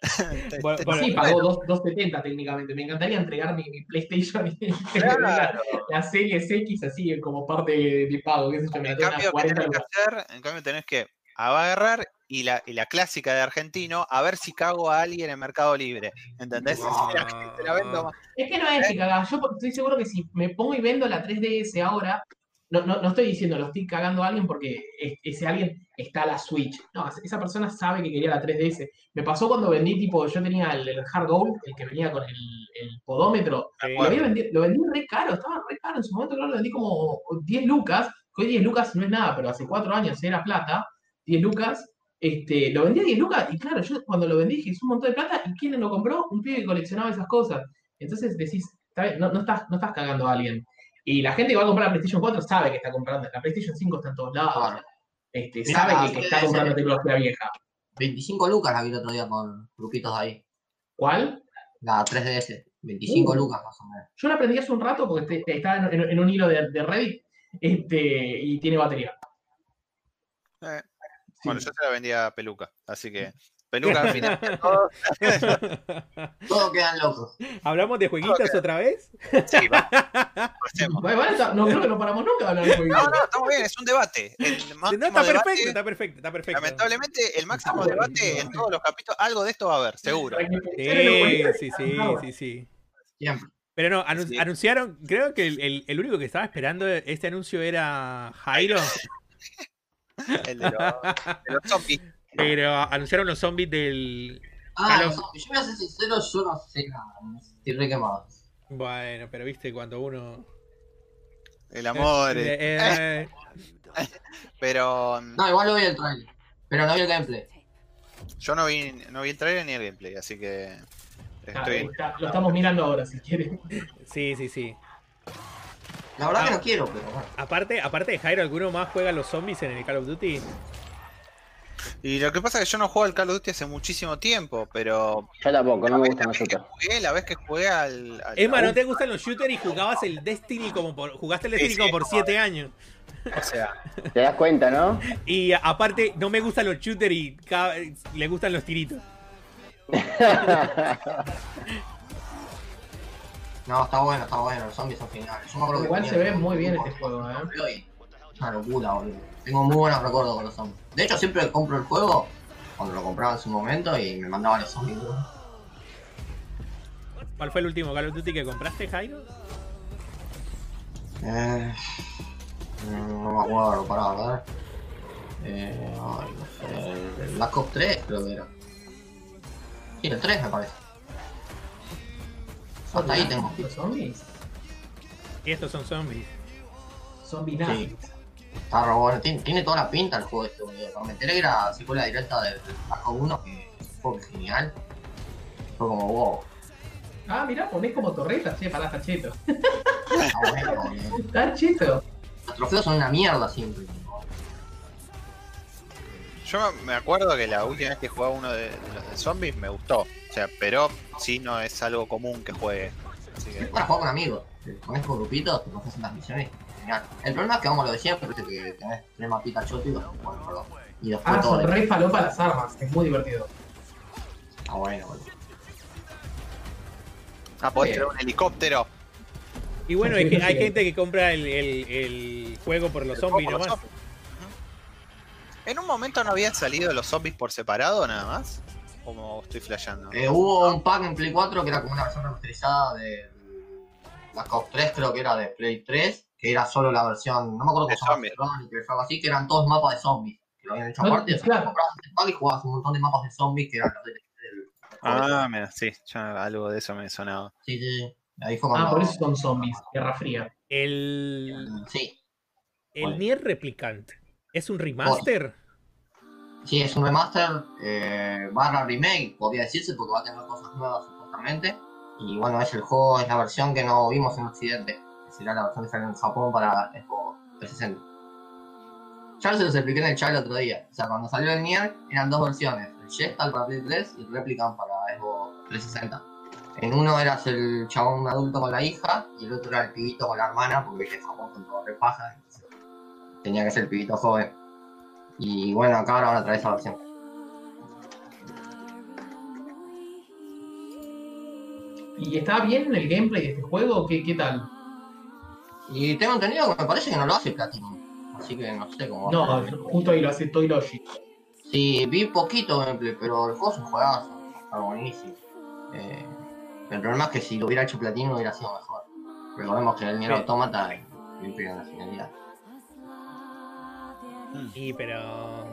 Bueno, bueno, Sí, pagó dos- 270 técnicamente. Me encantaría entregar mi, mi PlayStation y que den la, Claro. la Series X así como parte de, de pago. En cambio, unas ¿qué 40 tenés que hacer? En cambio, tenés que agarrar y la, y la clásica de argentino, a ver si cago a alguien en Mercado Libre. ¿Entendés? Ah. La gente te la vendo más. Es que no es que cagás. Yo estoy seguro que si me pongo y vendo la 3DS ahora, no, no, no estoy diciendo lo estoy cagando a alguien porque es- ese alguien está a la Switch. No, esa persona sabe que quería la 3DS. Me pasó cuando vendí, tipo, yo tenía el, el Hard Gold, el que venía con el, el podómetro. Sí. Lo, había vendi- lo vendí re caro, estaba re caro. En su momento, claro, lo vendí como 10 lucas. Hoy 10 lucas no es nada, pero hace 4 años era plata. 10 lucas. Este, lo vendí a 10 lucas y claro, yo cuando lo vendí dije, es un montón de plata. ¿Y quién lo compró? Un pibe que coleccionaba esas cosas. Entonces decís, no, no estás, no estás cagando a alguien. Y la gente que va a comprar la PlayStation 4 sabe que está comprando. La PlayStation 5 está en todos lados. Claro. Este, sabe que, que está 3DS. comprando tecnología vieja. 25 lucas la vi el otro día con grupitos ahí. ¿Cuál? La 3DS. 25 Uh. lucas más o menos. Yo la aprendí hace un rato porque te- te- estaba en, en- en un hilo de, de Reddit este, y tiene batería. Eh, Sí. Bueno, yo se la vendía a Peluca, así que Peluca al final. todo- Todos quedan locos. ¿Hablamos de jueguitos otra vez? Sí, va, pasemos. Vale, vale, está- no creo que no paramos nunca de hablar de jueguitos. No, no, está muy bien, es un debate. El máximo No, está debate, perfecto, está perfecto, está perfecto. Lamentablemente, el máximo debate en todos los capítulos, algo de esto va a haber, seguro. Sí, sí, sí, sí, sí. Siempre. Pero no, anun- Sí. anunciaron, creo que el, el- el único que estaba esperando este anuncio era Jairo, El de los, de los zombies. Pero anunciaron los zombies del... Ah, Calo- no, yo voy a ser sincero, yo no sé nada. Estoy re quemado. Bueno, pero viste cuando uno... El amor. Eh, eh, eh, Pero mm, No, igual lo vi el trailer. Pero no vi el gameplay. yo no vi, no vi el trailer ni el gameplay, así que Ah, está- lo estamos mirando ahora, si quieren. sí, sí, sí. La verdad que Ah. no quiero, pero bueno. Aparte, aparte de Jairo, ¿alguno más juega a los zombies en el Call of Duty? Y lo que pasa es que yo no juego al Call of Duty hace muchísimo tiempo, pero Yo tampoco, no me gustan los shooters. la vez que jugué al. al- Emma, ¿no te gustan los shooters y jugabas el Destiny como por... Jugaste el Destiny sí, como por como 7 años. O sea, Te das cuenta, ¿no? Y aparte, no me gustan los shooters y cada- le gustan los tiritos. No, está bueno, está bueno. Los zombies son que Igual se ve muy bien este juego, ¿eh? Una locura, boludo. Tengo muy buenos recuerdos con los zombies. De hecho, siempre compro el juego cuando lo compraba en su momento y me mandaban los zombies. ¿Cuál fue el último Call of Duty que compraste, Jairo? Eh, no me acuerdo, pará, a ver. Eh, ay, no sé. El Black Ops 3 creo que era. Sí, el 3 me parece. Hasta ahí tengo. ¿Los zombies? Y estos son zombies. Zombie Sí. Está re bueno. Tiene, tiene toda la pinta el juego este, boludo. Cuando me enteré que era secuela directa Black Ops 1, que fue genial. Fue como wow. Ah, mirá, ponés como torretas, che, pará, está cheto. Está bueno, boludo. Está cheto. Los trofeos son una mierda siempre. yo me acuerdo que la última vez que jugaba uno de, de los de zombies me gustó. O sea, pero sí no es algo común que juegue. Así que, Es para jugar con amigos. Te pones con grupitos, te en las misiones. El problema es que vamos a lo de siempre, viste que tenés tres mapitas chotos y bueno, perdón. Y después Ah, todo son de- re falopa las armas. Es muy divertido. Ah, bueno, boludo. ah, podés crear un helicóptero. Y bueno, hay, que- hay Sí. gente que compra el, el- el juego por los El zombies por los nomás. zombies. En un momento no habían salido los zombies por separado nada más. Como estoy flasheando. Eh, hubo un pack en Play 4 que era como una versión remasterizada de Black Ops 3, creo que era de Play 3, que era solo la versión, no me acuerdo De o algo así, que eran todos mapas de zombies. Que lo habían hecho Ah, aparte, o sea, claro. comprabas el pack y jugabas un montón de mapas de zombies que eran los del. del- Ah, mira, sí, ya algo de eso me sonaba. Sí, sí, sí. Ahí fue Ah, cuando. por eso son zombies, Guerra Fría. El, Sí, el Bueno. Nier Replicant es un remaster. sí, es un remaster eh, barra remake, podría decirse, porque va a tener cosas nuevas supuestamente. Y bueno, es el juego, es la versión que no vimos en Occidente. Será la versión que sale en Japón para Xbox 360. Ya se los expliqué en el chat el otro día. O sea, cuando salió el Nier eran dos versiones. El Gestal para Play 3 y el Replicant para Xbox 360. En uno eras el chabón adulto con la hija y el otro era el pibito con la hermana, porque en Japón son todos repajas. entonces Tenía que ser el pibito joven. Y bueno, acá ahora van a traer esa versión. ¿Y está bien el gameplay de este juego? ¿Qué, qué tal? Y tengo entendido que me parece que no lo hace Platinum. Así que no sé cómo va No, a ser. justo ahí lo hace Toy Logic. Sí, vi poquito gameplay, pero el juego es un juegazo. Está buenísimo. Eh, el problema es que si lo hubiera hecho Platinum hubiera sido mejor. Recordemos que el Nier. Automata limpio en la finalidad. Sí, pero.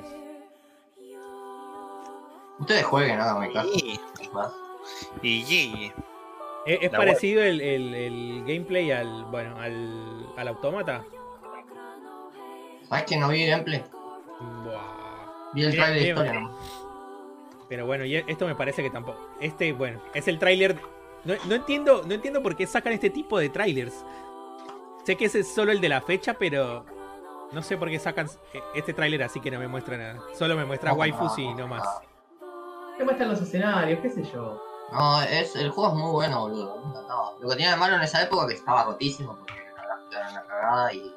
Ustedes jueguen, háganme caso. Y, y. Es, es parecido el, el- el gameplay al. Bueno, al, al automata. ¿Sabes que no vi gameplay? Buah. Vi el trailer de historia nomás. Pero bueno, y esto me parece que tampoco. Este, bueno, es el tráiler. No, no entiendo, no entiendo por qué sacan este tipo de trailers. Sé que ese es solo el de la fecha, pero no sé por qué sacan este tráiler así que no me muestra nada. Solo me muestra No, waifus no, y no más. ¿Qué muestran los escenarios? ¿Qué sé yo? No, es, el juego es muy bueno, boludo. Me encantaba. Lo que tenía de malo en esa época que estaba rotísimo porque era una cagada y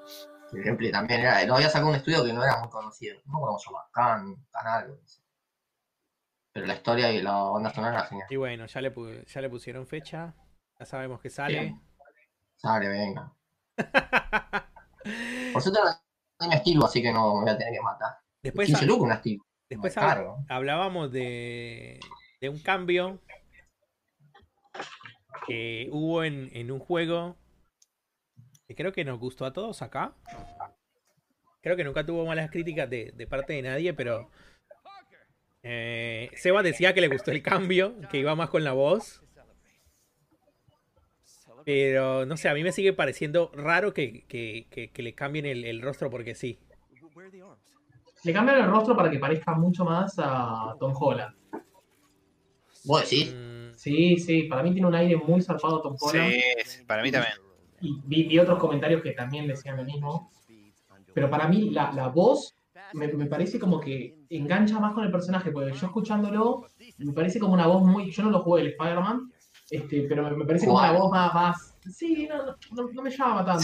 el gameplay también era. Lo había sacado un estudio que no era muy conocido. No cómo se. Can, Canal. Pero la historia y la banda sonora genial. Y bueno, ya le, ya le pusieron fecha. Ya sabemos que sale. Sale, venga. Por suerte no tiene estilo, así que no me voy a tener que matar. Después, 15 ha- lucas un estilo. después hab- hablábamos de, de un cambio que hubo en, en un juego que creo que nos gustó a todos acá. Creo que nunca tuvo malas críticas de, parte de nadie, pero eh, Seba decía que le gustó el cambio, que iba más con la voz. Pero no sé, a mí me sigue pareciendo raro que, que- le cambien el, el rostro porque sí. Le cambiaron el rostro para que parezca mucho más a Tom Holland. ¿Vos decís? Mm, Sí, sí, para mí tiene un aire muy zarpado Tom Holland. Sí, para mí también. Y vi, vi otros comentarios que también decían lo mismo. Pero para mí la, la voz me, me parece como que engancha más con el personaje, porque yo escuchándolo me parece como una voz muy... Yo no lo jugué el Spider-Man, este, pero me, me parece como una voz más... más sí, no, no, no- no me llama tanto.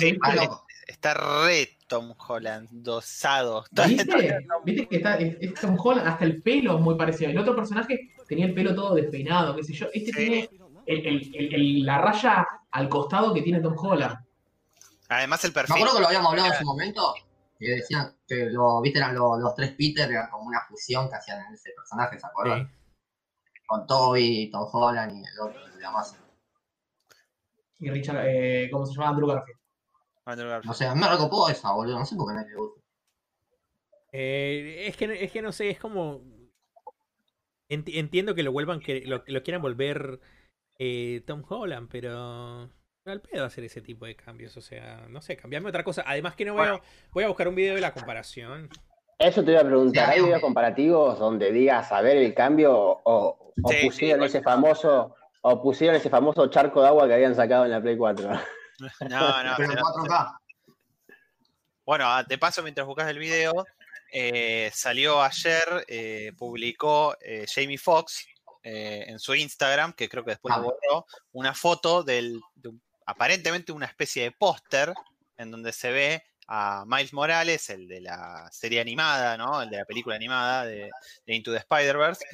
Está re Tom Holland, dosado. ¿Viste? ¿Viste que está, es, es Tom Holland? Hasta el pelo es muy parecido. El otro personaje tenía el pelo todo despeinado, qué sé yo. Este Sí. tiene el- el- el- el- la raya al costado que tiene Tom Holland. Además el Me perfil. acuerdo que lo habíamos hablado en su momento. Que decían que lo, viste, eran los, los tres Peter, eran como una fusión que hacían en ese personaje, ¿se acuerdan? sí. Con Toby, Tom Holland y el otro, el de Amazon. Y Richard, eh, ¿cómo se llama? Andrew Garfield. Andrew Garfield. No sé, a mí me recopó esa, boludo. No sé por qué a nadie le gusta. Eh, es, que, es que no sé, es como. Enti- entiendo que lo vuelvan, que lo, lo quieran volver eh, Tom Holland, pero. pero Al pedo hacer ese tipo de cambios, o sea, no sé, cambiarme otra cosa. Además que no voy a, voy a buscar un video de la comparación. Eso te iba a preguntar, ¿hay videos video. comparativos donde digas a ver el cambio o, o Sí, pusieron sí, ese famoso o pusieron ese famoso charco de agua que habían sacado en la Play 4? No, no, Pero en no. 4K. Bueno, ah, de paso, mientras buscas el video, eh, salió ayer, eh, publicó eh, Jamie Foxx en su Instagram, que creo que después Ah. lo borró, una foto del, de aparentemente una especie de póster en donde se ve a Miles Morales, el de la serie animada, ¿no? El de la película animada de, de Into the Spider-Verse.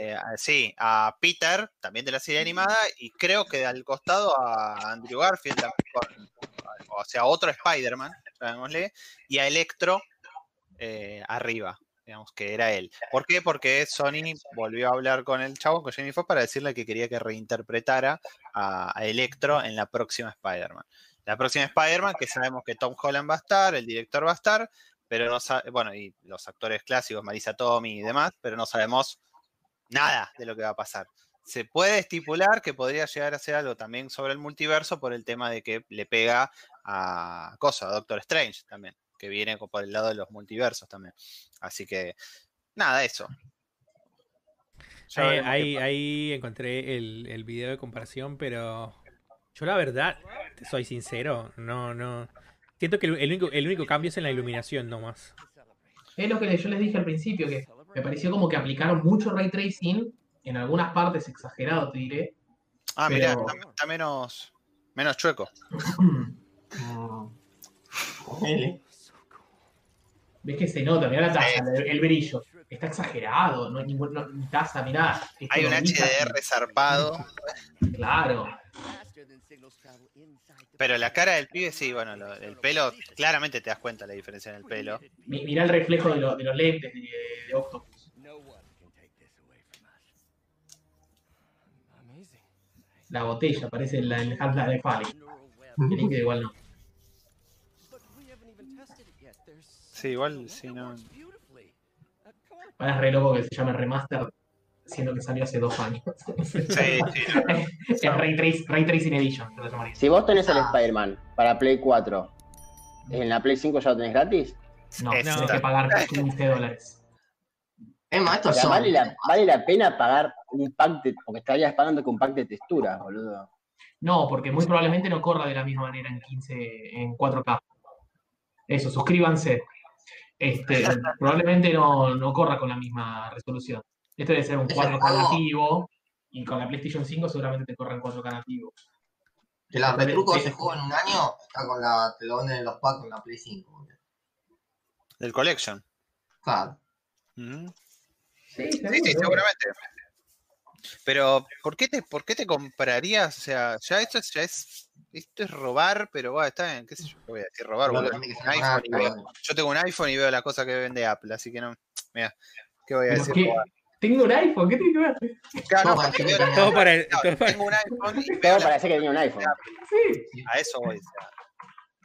Eh, sí, a Peter, también de la serie animada, y creo que al costado a Andrew Garfield, con- o sea, otro Spider-Man, llamémosle, y a Electro eh, arriba, digamos que era él. ¿Por qué? Porque Sony volvió a hablar con el chavo, con Jamie Foxx, para decirle que quería que reinterpretara a, a Electro en la próxima Spider-Man. La próxima Spider-Man, que sabemos que Tom Holland va a estar, el director va a estar, pero no sabe, bueno, y los actores clásicos, Marisa Tomei y demás, pero no sabemos nada de lo que va a pasar. se puede estipular que podría llegar a ser algo también sobre el multiverso por el tema de que le pega a cosa, a Doctor Strange también, que viene por el lado de los multiversos también. Así que, nada, eso. Eh, ahí, encontré el, el video de comparación, pero yo la verdad, te soy sincero, no, no. Siento que el, único, el único cambio es en la iluminación nomás. Es lo que yo les dije al principio, que me pareció como que aplicaron mucho ray tracing, en algunas partes exagerado, te diré. Ah, mirá, pero- está, está menos, menos chueco. Ves que se nota, mirá la taza, el, el brillo. Está exagerado, no hay ningún, no, ni taza, mirá. esto Hay un HDR zarpado. Claro. Pero la cara del pibe sí, bueno, lo- el pelo, claramente te das cuenta la diferencia en el pelo. Mi- Mirá el reflejo de, lo- de los lentes de, de Octopus. La botella, parece la, el Half-Life de Fali. El líquido igual no. Sí, igual, sí, no. Ahora es re loco que se llame Remaster, siendo que salió hace dos años. Sí, sí, no. es Ray, Trace, Ray Tracing Edition. Si vos tenés el. Spider-Man para Play 4, ¿en la Play 5 ya lo tenés gratis? No, Es- tenés que pagar 15 dólares. Emma, esto O es sea, vale la, vale la pena pagar un pack de. Porque estarías pagando con pack de texturas, boludo. No, porque muy probablemente no corra de la misma manera en 15, en 4K. Eso, suscríbanse. Este, probablemente no, no corra con la misma resolución. Esto debe ser un ¿Es el 4K juego? nativo y con la PlayStation 5 seguramente te corra en 4K nativo. Que la retruco ese juego en un año está con la. Te lo venden en los packs con la Play 5. boludo. Del Collection. Claro. Sí, Sí, sí, seguramente. Pero, ¿por qué te, por qué te comprarías? O sea, ya esto es, ya es, esto es robar, pero bueno, está bien, qué sé yo, qué voy a decir robar, boludo. Un iPhone y veo- yo tengo un iPhone y veo la cosa que vende Apple, así que no, mira, ¿qué voy a Pero decir? qué- robar? Tengo un iPhone, ¿qué tiene que ver? Claro, no, para que- Todo para, todo para- tengo un iPhone y Todo la- parece que tenía un iPhone. Sí. a eso voy, o sea,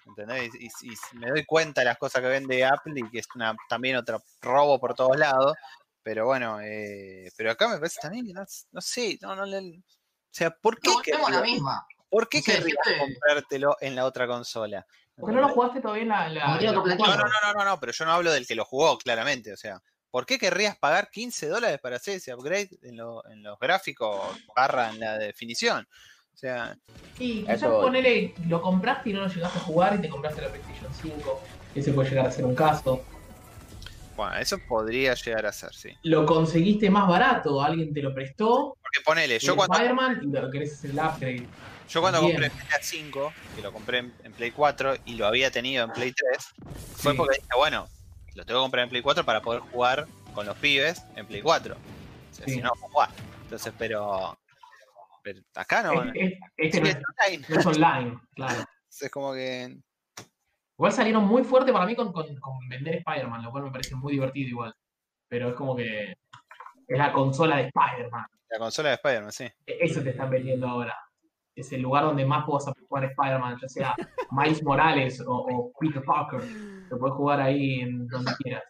¿entendés? Y, y- y me doy cuenta de las cosas que vende Apple y que es una, también otro robo por todos lados, pero bueno, eh, pero acá me parece también, que no, no sé, no, no le... O sea, ¿por qué, No, tengo la misma. ¿por qué No sé, querrías siempre- comprártelo en la otra consola? Porque no lo jugaste todavía en la. la- tiene la No, platino. no, no, no, no, pero yo no hablo del que lo jugó, claramente. O sea, ¿por qué querrías pagar 15 dólares para hacer ese upgrade en, lo- en los gráficos barra en la definición? O sea, Y quizás ponele, lo compraste y no lo llegaste a jugar y te compraste la PlayStation 5. Ese puede llegar a ser un caso. bueno, eso podría llegar a ser, sí. Lo conseguiste más barato, alguien te lo prestó. Porque ponele, yo el cuando, Spider-Man y lo querés hacer el upgrade. yo cuando Bien. compré GTA 5, que lo compré en, en Play 4 y lo había tenido en Play 3, fue Sí. porque dije, bueno, lo tengo que comprar en Play 4 para poder jugar con los pibes en Play 4. O sea, Sí. si no, jugar. Entonces, pero, pero acá no. Este, no, es online. no es online, claro. Es como que Igual salieron muy fuerte para mí con, con- con vender Spider-Man, lo cual me parece muy divertido igual. Pero es como que es la consola de Spider-Man. la consola de Spider-Man, sí. E- Eso te están vendiendo ahora. Es el lugar donde más puedas jugar Spider-Man, ya sea Miles Morales o, o Peter Parker. Lo puedes jugar ahí en donde quieras.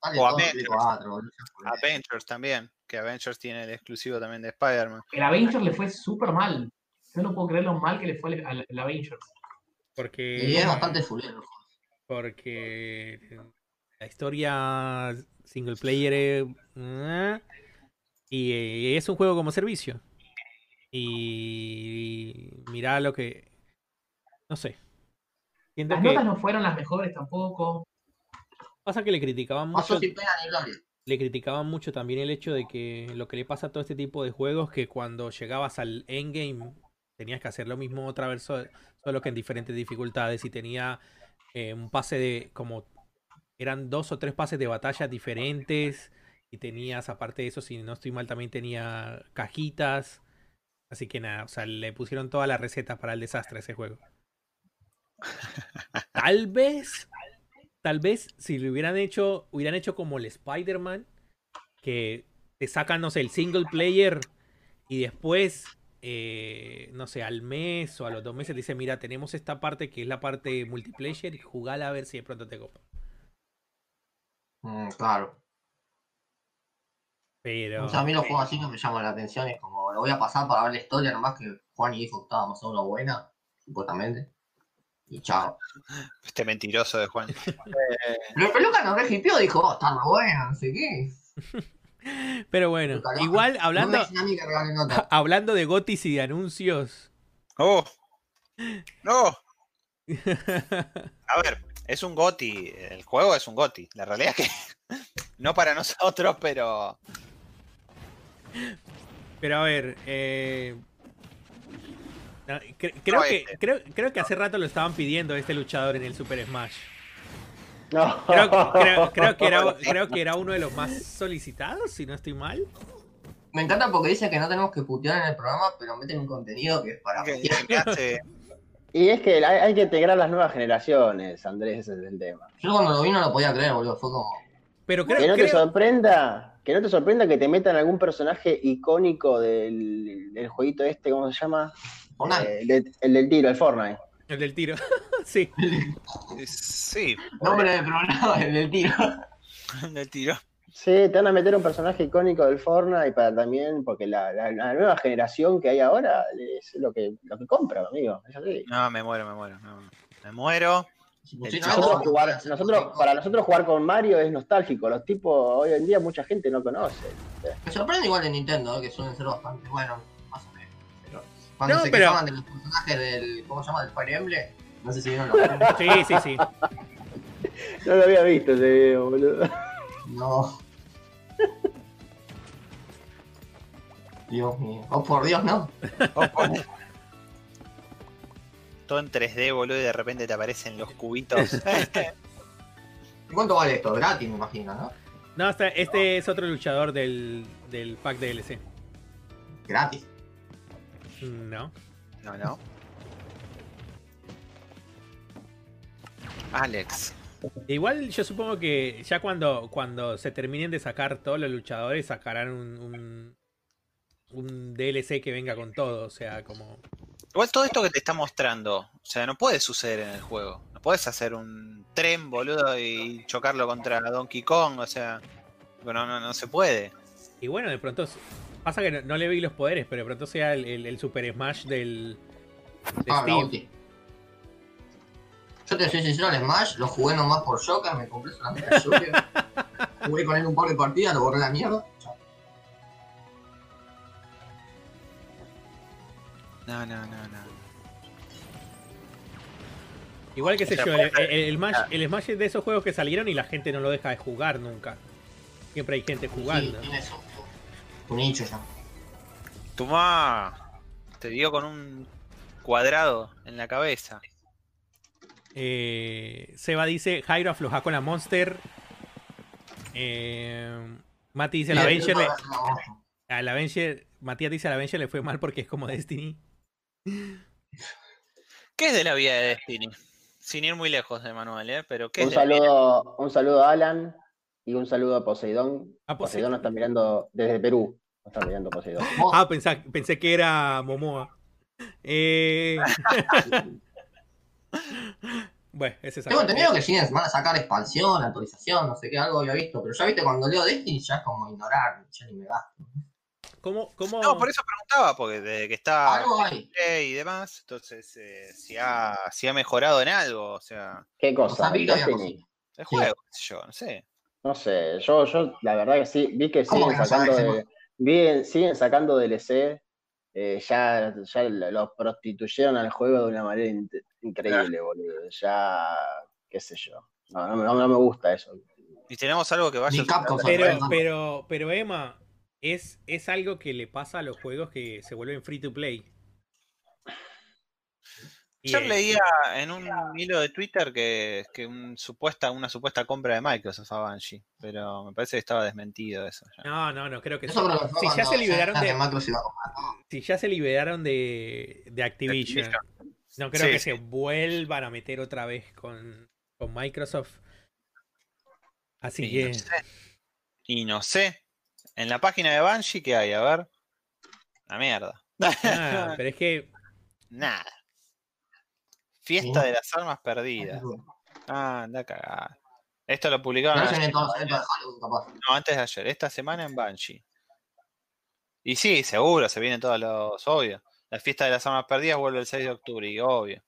O Avengers. Play 4, boludo. Avengers también, que Avengers tiene el exclusivo también de Spider-Man. El Avengers le fue súper mal. Yo no puedo creer lo mal que le fue al, al- Avengers. porque, Y es bastante fulero. porque la historia single player es, eh, y eh, es un juego como servicio. Y mira lo que... No sé. Siento Las que notas no fueron las mejores tampoco. pasa que le criticaban mucho. Pasó sin pena ni gloria. le criticaban mucho también el hecho de que lo que le pasa a todo este tipo de juegos, que cuando llegabas al endgame tenías que hacer lo mismo otra vez, so- solo que en diferentes dificultades y tenía eh, un pase de como eran dos o tres pases de batalla diferentes y tenías aparte de eso, si no estoy mal, también tenía cajitas. Así que nada, o sea, le pusieron todas las recetas para el desastre a ese juego. Tal vez tal vez si lo hubieran hecho, hubieran hecho como el Spider-Man, que te sacan, no sé, el single player y después, eh, no sé, al mes o a los dos meses te dicen, mira, tenemos esta parte que es la parte multiplayer y jugala a ver si de pronto te copa. Mm, claro. Pero... O sea, a mí los juegos así que me llaman la atención es como lo voy a pasar para ver la historia, nomás que Juan y dijo que estaba más o menos buena, supuestamente. Y chao. Este mentiroso de Juan. Pero el peluca no regipió, dijo, oh, está re buena, no sé qué. Pero bueno, igual hablando, No hablando de gotis y de anuncios. ¡Oh! ¡No! A ver, es un GOTI. El juego es un GOTI. La realidad es que no para nosotros, pero. Pero a ver, eh, no, cre- creo, No, que, este. creo, creo que hace rato lo estaban pidiendo este luchador en el Super Smash. No. Creo, creo- creo que era, creo que era uno de los más solicitados, si no estoy mal. Me encanta porque dice que no tenemos que putear en el programa, pero meten un contenido que es para putear. Y es que hay, hay que integrar las nuevas generaciones, Andrés, ese es el tema. Yo cuando lo vi no lo podía creer, boludo. Fue como. Pero creo, Que no te sorprenda, que no te sorprenda que te metan algún personaje icónico del, del jueguito este, ¿cómo se llama? Fortnite. Eh, el, de- el del tiro, el Fortnite. el del tiro. sí. Sí, Nombre del programa, el del tiro. el tiro. Sí, te van a meter un personaje icónico del Fortnite para también, porque la, la- la nueva generación que hay ahora es lo que, lo que compra, amigo. Es así. No, me muero, me muero. Me, me muero. Nosotros jugar, nosotros, para nosotros jugar con Mario es nostálgico. Los tipos hoy en día mucha gente no conoce. Me sorprende igual de Nintendo, eh, que suelen ser bastante buenos, más o menos. Pero cuando No, se pero- quejaban de los personajes del. ¿Cómo se llama? Del Fire Emblem. No sé si vieron los Sí, sí, sí. No lo había visto ese video, boludo. No. Dios mío. Oh, por Dios, ¿no? Oh, por- Todo en 3D, boludo, y de repente te aparecen los cubitos. ¿Y cuánto vale esto? Gratis, me imagino, ¿no? No, este, este es otro luchador del, del pack DLC. Gratis. No. No, no. Alex. Igual yo supongo que ya cuando, cuando se terminen de sacar todos los luchadores, sacarán un, un, un DLC que venga con todo. O sea, como. Igual todo esto que te está mostrando, o sea, no puede suceder en el juego. No puedes hacer un tren, boludo, y chocarlo contra Donkey Kong, o sea, no, no, no se puede. Y bueno, de pronto. Pasa que no, no le vi los poderes, pero de pronto sea el, el- el Super Smash del. De Ah, la Steam. ulti. Yo te soy sincero, el Smash lo jugué nomás por Joker, me compré solamente el Joker. jugué con él un par de partidas, lo borré a la mierda. No, no, no, no. Igual que sé yo, el, puede- el- el Smash, el Smash es de esos juegos que salieron y la gente no lo deja de jugar nunca. Siempre hay gente Sí, jugando. su, su nicho ya. Tomá, te dio con un cuadrado en la cabeza. Eh, Seba dice, Jairo afloja con la Monster. Eh, Mati dice, la Avenger, le- a la Avenger, Matías dice, a la Avenger le fue mal porque es como Destiny. ¿Qué es de la vida de Destiny? Sin ir muy lejos de Manuel, ¿eh? Pero ¿qué es Un vida? saludo, un saludo a Alan y un saludo a Poseidón. Pose- Poseidón nos está mirando desde Perú. Nos está mirando Poseidón. Ah, pensá- pensé que era Momoa. Eh, bueno, ese es Tengo entendido que Gines van a sacar expansión, actualización, no sé qué, algo había visto. Pero ya viste, cuando leo Destiny ya es como ignorar, ya ni me gasto. ¿Cómo, cómo- No, por eso preguntaba, porque desde que está Algo hay. y demás, entonces eh, si, ha, si ha mejorado en algo, o sea, ¿Qué cosa? cositas. el Sí. juego, qué sé yo, no sé. No sé, yo, yo la verdad que sí, vi que ¿Cómo siguen sacando, sabes, de- vi- siguen sacando DLC, eh, ya, ya lo lo prostituyeron al juego de una manera in- increíble, boludo. Ya, qué sé yo. No, no, me- no, no me gusta eso. Y tenemos algo que vaya Capcom Pero, pero, pero Emma, es, es algo que le pasa a los juegos que se vuelven free to play. Y, Yo eh, leía en un hilo de Twitter que, que un supuesta, una supuesta compra de Microsoft a Banshee, pero me parece que estaba desmentido eso. ya. No, no, no creo que Eso Si ya se liberaron de, si ya se liberaron de, de Activision, no creo Sí, que sí. se vuelvan a meter otra vez con, con Microsoft. Así Y que no sé. Y no sé. En la página de Banshee, ¿qué hay? A ver. La mierda. nada, pero es que Nada. Fiesta Sí. de las almas perdidas. Ah, anda a cagar. Esto lo publicaron eso ayer. No, antes de ayer. Esta semana en Banshee. Y sí, seguro, se vienen todos los obvios. La fiesta de las armas perdidas vuelve el 6 de octubre, y obvio.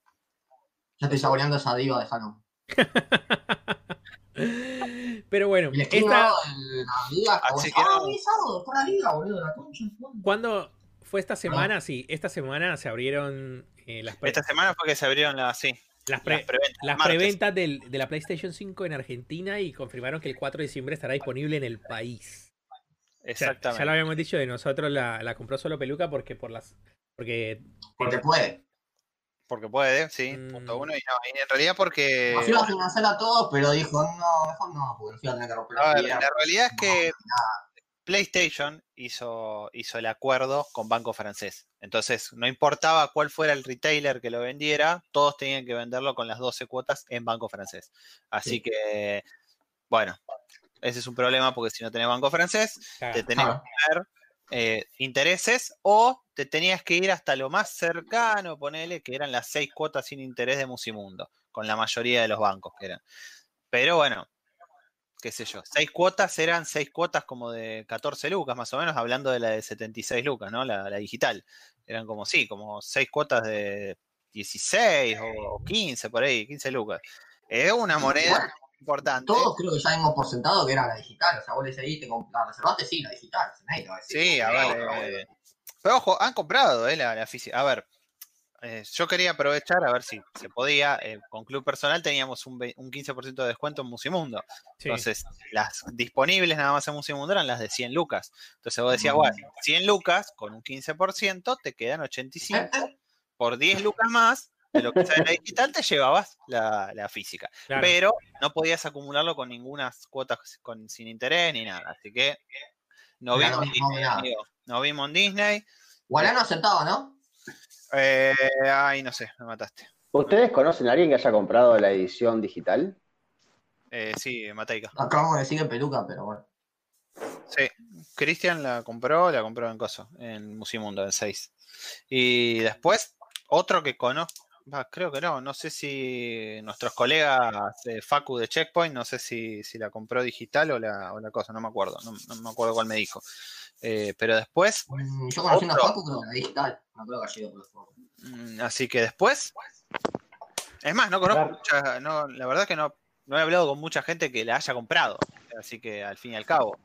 Ya estoy saboreando esa diva de Halo. Pero bueno, Y esta, la liga, Así que ah, no. hoy es sábado, está la liga, boludo, la concha. de su madre". ¿cuándo fue esta semana? Sí, esta semana se abrieron eh, las, pre- Esta semana fue que se abrieron las, sí, las, pre- las preventas. las preventas del- de la PlayStation 5 en Argentina y confirmaron que el 4 de diciembre estará disponible en el país. O sea, Exactamente. ya lo habíamos dicho de nosotros, la, la compró solo Peluca porque por las. Porque. Porque puede. Porque puede, sí, Mm. punto uno. Y, no, y en realidad porque... Nos iba a financiar a todos, pero dijo, no, mejor no, porque nos iba a tener que romper la ver, piedra. la realidad es que No, PlayStation hizo, hizo el acuerdo con Banco Francés. Entonces, no importaba cuál fuera el retailer que lo vendiera, todos tenían que venderlo con las 12 cuotas en Banco Francés. Así Sí. que, bueno, ese es un problema porque si no tenés Banco Francés, te tenés que ver eh, intereses o te tenías que ir hasta lo más cercano, ponele, que eran las 6 cuotas sin interés de Musimundo, con la mayoría de los bancos que eran. Pero bueno, qué sé yo, 6 cuotas eran 6 cuotas como de 14 lucas, más o menos, hablando de la de 76 lucas, ¿no? La, digital. Eran como, sí, como 6 cuotas de 16 o, o 15 por ahí, 15 lucas. Es una moneda importante. Todos creo que ya hemos por sentado que era la digital. O sea, vos le seguís, te comp- la reservaste, sí, la digital. nadie te va a decir, Sí, a "No, ver. pero eh, bueno". pero ojo, han comprado eh, la, la física. A ver, eh, yo quería aprovechar a ver si se podía. eh, con Club Personal teníamos un, un 15% de descuento en Musimundo. sí. Entonces, las disponibles nada más en Musimundo eran las de 100 lucas. Entonces vos decías, bueno, 100 lucas con un 15% te quedan 85. Por 10 lucas más de lo que sale la digital te llevabas la, la física. claro. Pero no podías acumularlo con ninguna cuota con, sin interés ni nada. Así que no vimos en de Disney, nada. amigo. No vimos en Disney. Guarano aceptaba, ¿no? Eh, ay, no sé, me mataste. ¿Ustedes conocen a alguien que haya comprado la edición digital? Eh, sí, Mateica. Acabamos de decir que peluca, pero bueno. Sí, Cristian la compró, la compró en Coso, en Musimundo, en 6. Y después, otro que conozco, creo que no, no sé si nuestros colegas de Facu de Checkpoint, no sé si, si la compró digital o la, o la cosa, no me acuerdo, no, no me acuerdo cuál me dijo. Eh, pero después, Mm, Yo conocí una. Facu, que la digital. No creo que haya ido por los juegos. mm, así que después, es más, no conozco Claro. mucha, no, la verdad que no, no he hablado con mucha gente que la haya comprado, así que al fin y al cabo.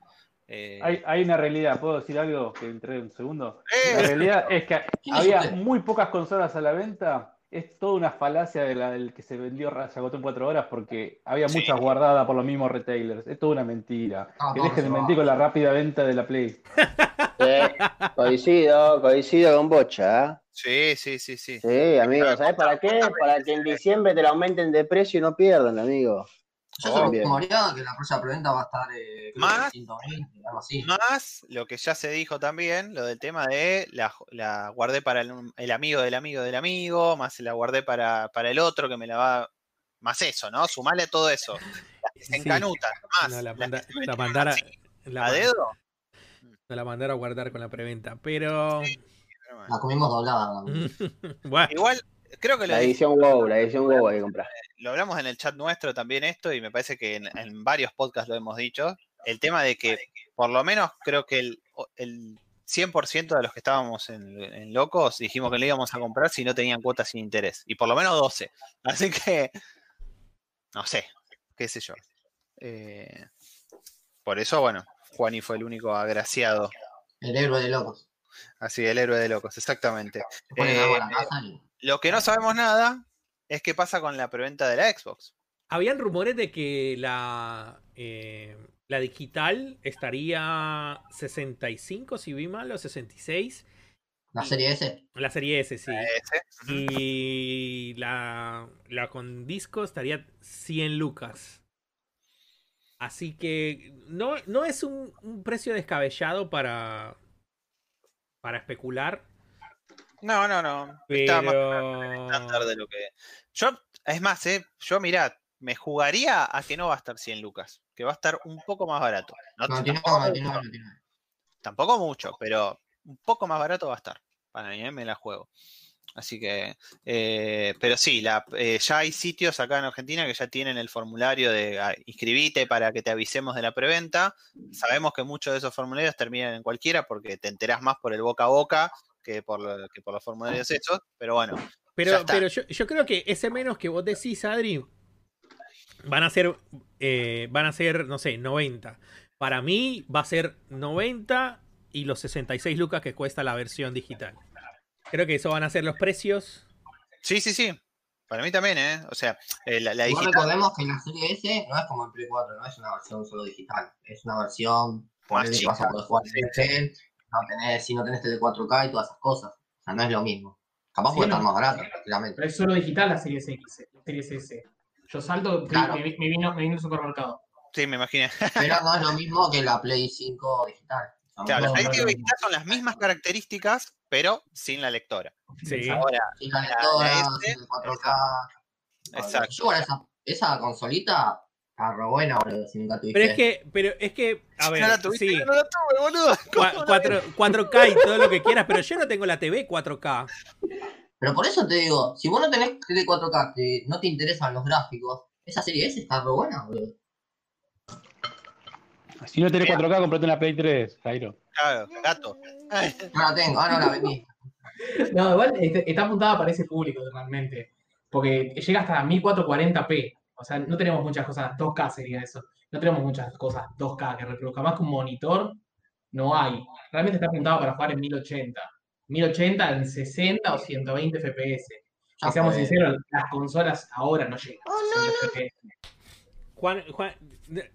eh, Hay, hay una realidad, ¿puedo decir algo que entré un segundo? Eh. La realidad es que ¿Quién es había muy pocas consolas a la venta. Es toda una falacia de la, del que se vendió, se agotó en cuatro horas porque había Sí. muchas guardadas por los mismos retailers. Es toda una mentira. Ah, que todo dejen de mentir con la rápida venta de la Play. Sí, coincido, coincido con Bocha. sí, sí, sí, sí. ¿eh? Sí, amigo, ¿sabes para qué? Para que en diciembre te la aumenten de precio y no pierdan, amigo. Yo Oh, bien. rumoreaba que la próxima preventa va a estar eh, Más. 120, algo así. Más lo que ya se dijo también, lo del tema de la, la guardé para el, el amigo del amigo del amigo, más la guardé para, para el otro que me la va. Más eso, ¿no? Sumale todo eso. Las que se Sí. más. No, la, manda- la mandara, así, la, a dedo. no la mandara a guardar con la preventa. Pero. pero bueno. La comimos doblada. bueno, Igual, creo que lo, La edición WoW, la edición WoW hay que comprar. lo hablamos en el chat nuestro también esto, y me parece que en, en varios podcasts lo hemos dicho. El tema de que, por lo menos, creo que el, el 100% de los que estábamos en, en Locos dijimos que lo íbamos a comprar si no tenían cuotas sin interés. Y por lo menos 12. Así que, no sé, qué sé yo. Eh, por eso, bueno, Juani fue el único agraciado. El héroe de locos. Así, el héroe de Locos, exactamente. Eh, algo en la casa y. Lo que no sabemos nada es qué pasa con la preventa de la Xbox. habían rumores de que la. eh, la digital estaría 65, si vi mal, o 66. La serie S. La serie S, sí. Ese. Y la, la con disco estaría 100 lucas. Así que no, no es un, un precio descabellado para, para especular. No, no, no. Está más estándar de lo que. Yo, es más, eh, yo mirá, me jugaría a que no va a estar 100 lucas, que va a estar un poco más barato. No, 99, tampoco, 99, 99. tampoco mucho, pero un poco más barato va a estar. Para mí, eh, me la juego. Así que, eh, pero sí, la, eh, ya hay sitios acá en Argentina que ya tienen el formulario de ah, inscribite para que te avisemos de la preventa. Sabemos que muchos de esos formularios terminan en cualquiera porque te enterás más por el boca a boca que por, lo- que por los formularios hechos, pero bueno, Ya Pero, está. pero yo, yo creo que ese menos que vos decís, Adri, van a ser, eh, van a ser, no sé, 90. Para mí va a ser 90 y los 66 lucas que cuesta la versión digital. Creo que eso van a ser los precios. sí, sí, sí. Para mí también, ¿eh? O sea, eh, la, la digital. recordemos que la serie S no es como el Play 4, no es una versión solo digital, es una versión ponele que chica. vas a poder jugar Sí, en PC, no tenés, si no tenés tele 4K y todas esas cosas. O sea, no es lo mismo. Capaz Sí, puede no. estar más barato, tranquilamente. Pero es solo digital la Series X, la Series S. Yo salto, Claro. me, me vino, me vino al supermercado. Sí, me imaginé. Pero no es lo mismo que la Play 5 digital. Claro, las digital son las mismas características, pero sin la lectora. Sí. Ahora, sin la la lectora, S, sin el 4K. exacto. Yo, bueno, esa, esa consolita está re buena, boludo, si nunca tuviste. Pero es que, pero es que, a ver, no la tuviste, sí, no la tuve, boludo. cua- ¿Cómo la cuatro- 4K y todo lo que quieras, pero yo no tengo la TV 4K. Pero por eso te digo, si vos no tenés tele 4K, que no te interesan los gráficos, esa serie S está re buena, boludo. Si no tenés 4K, comprate una Play 3, Jairo. Claro, gato. No la tengo, ah, no la vendí. No, igual está está apuntada para ese público realmente. Porque llega hasta 1440p. O sea, no tenemos muchas cosas. 2K sería eso. No tenemos muchas cosas 2K que reproduzca. Más que un monitor, no hay. Realmente está apuntado para jugar en 1080. 1080 en 60 o 120 FPS. Que seamos sinceros, las consolas ahora no llegan. a 60 FPS. Juan, Juan,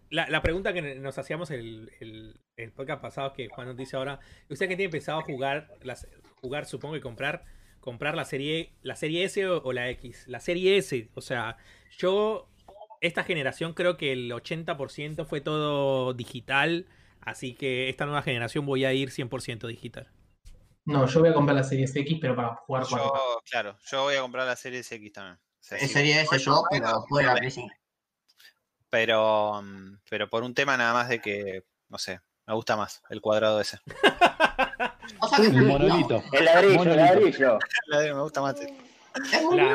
la, la pregunta que nos hacíamos el, el, el podcast pasado que Juan nos dice ahora, ¿usted que tiene pensado jugar, las, jugar supongo que comprar, comprar la serie, la serie S o, o la X? La serie S, o sea, yo, esta generación creo que el 80% fue todo digital, así que esta nueva generación voy a ir 100% digital. No, yo voy a comprar la Series X, pero para jugar 4K. Yo, claro, yo voy a comprar la serie X también. O sea, Es sí, serie S yo, pero de la Play 5. pero, mm, pero por un tema nada más de que, no sé, me gusta más el cuadrado ese. O sea que El monolito. El ladrillo, el ladrillo. Me gusta más. ese. Es muy la,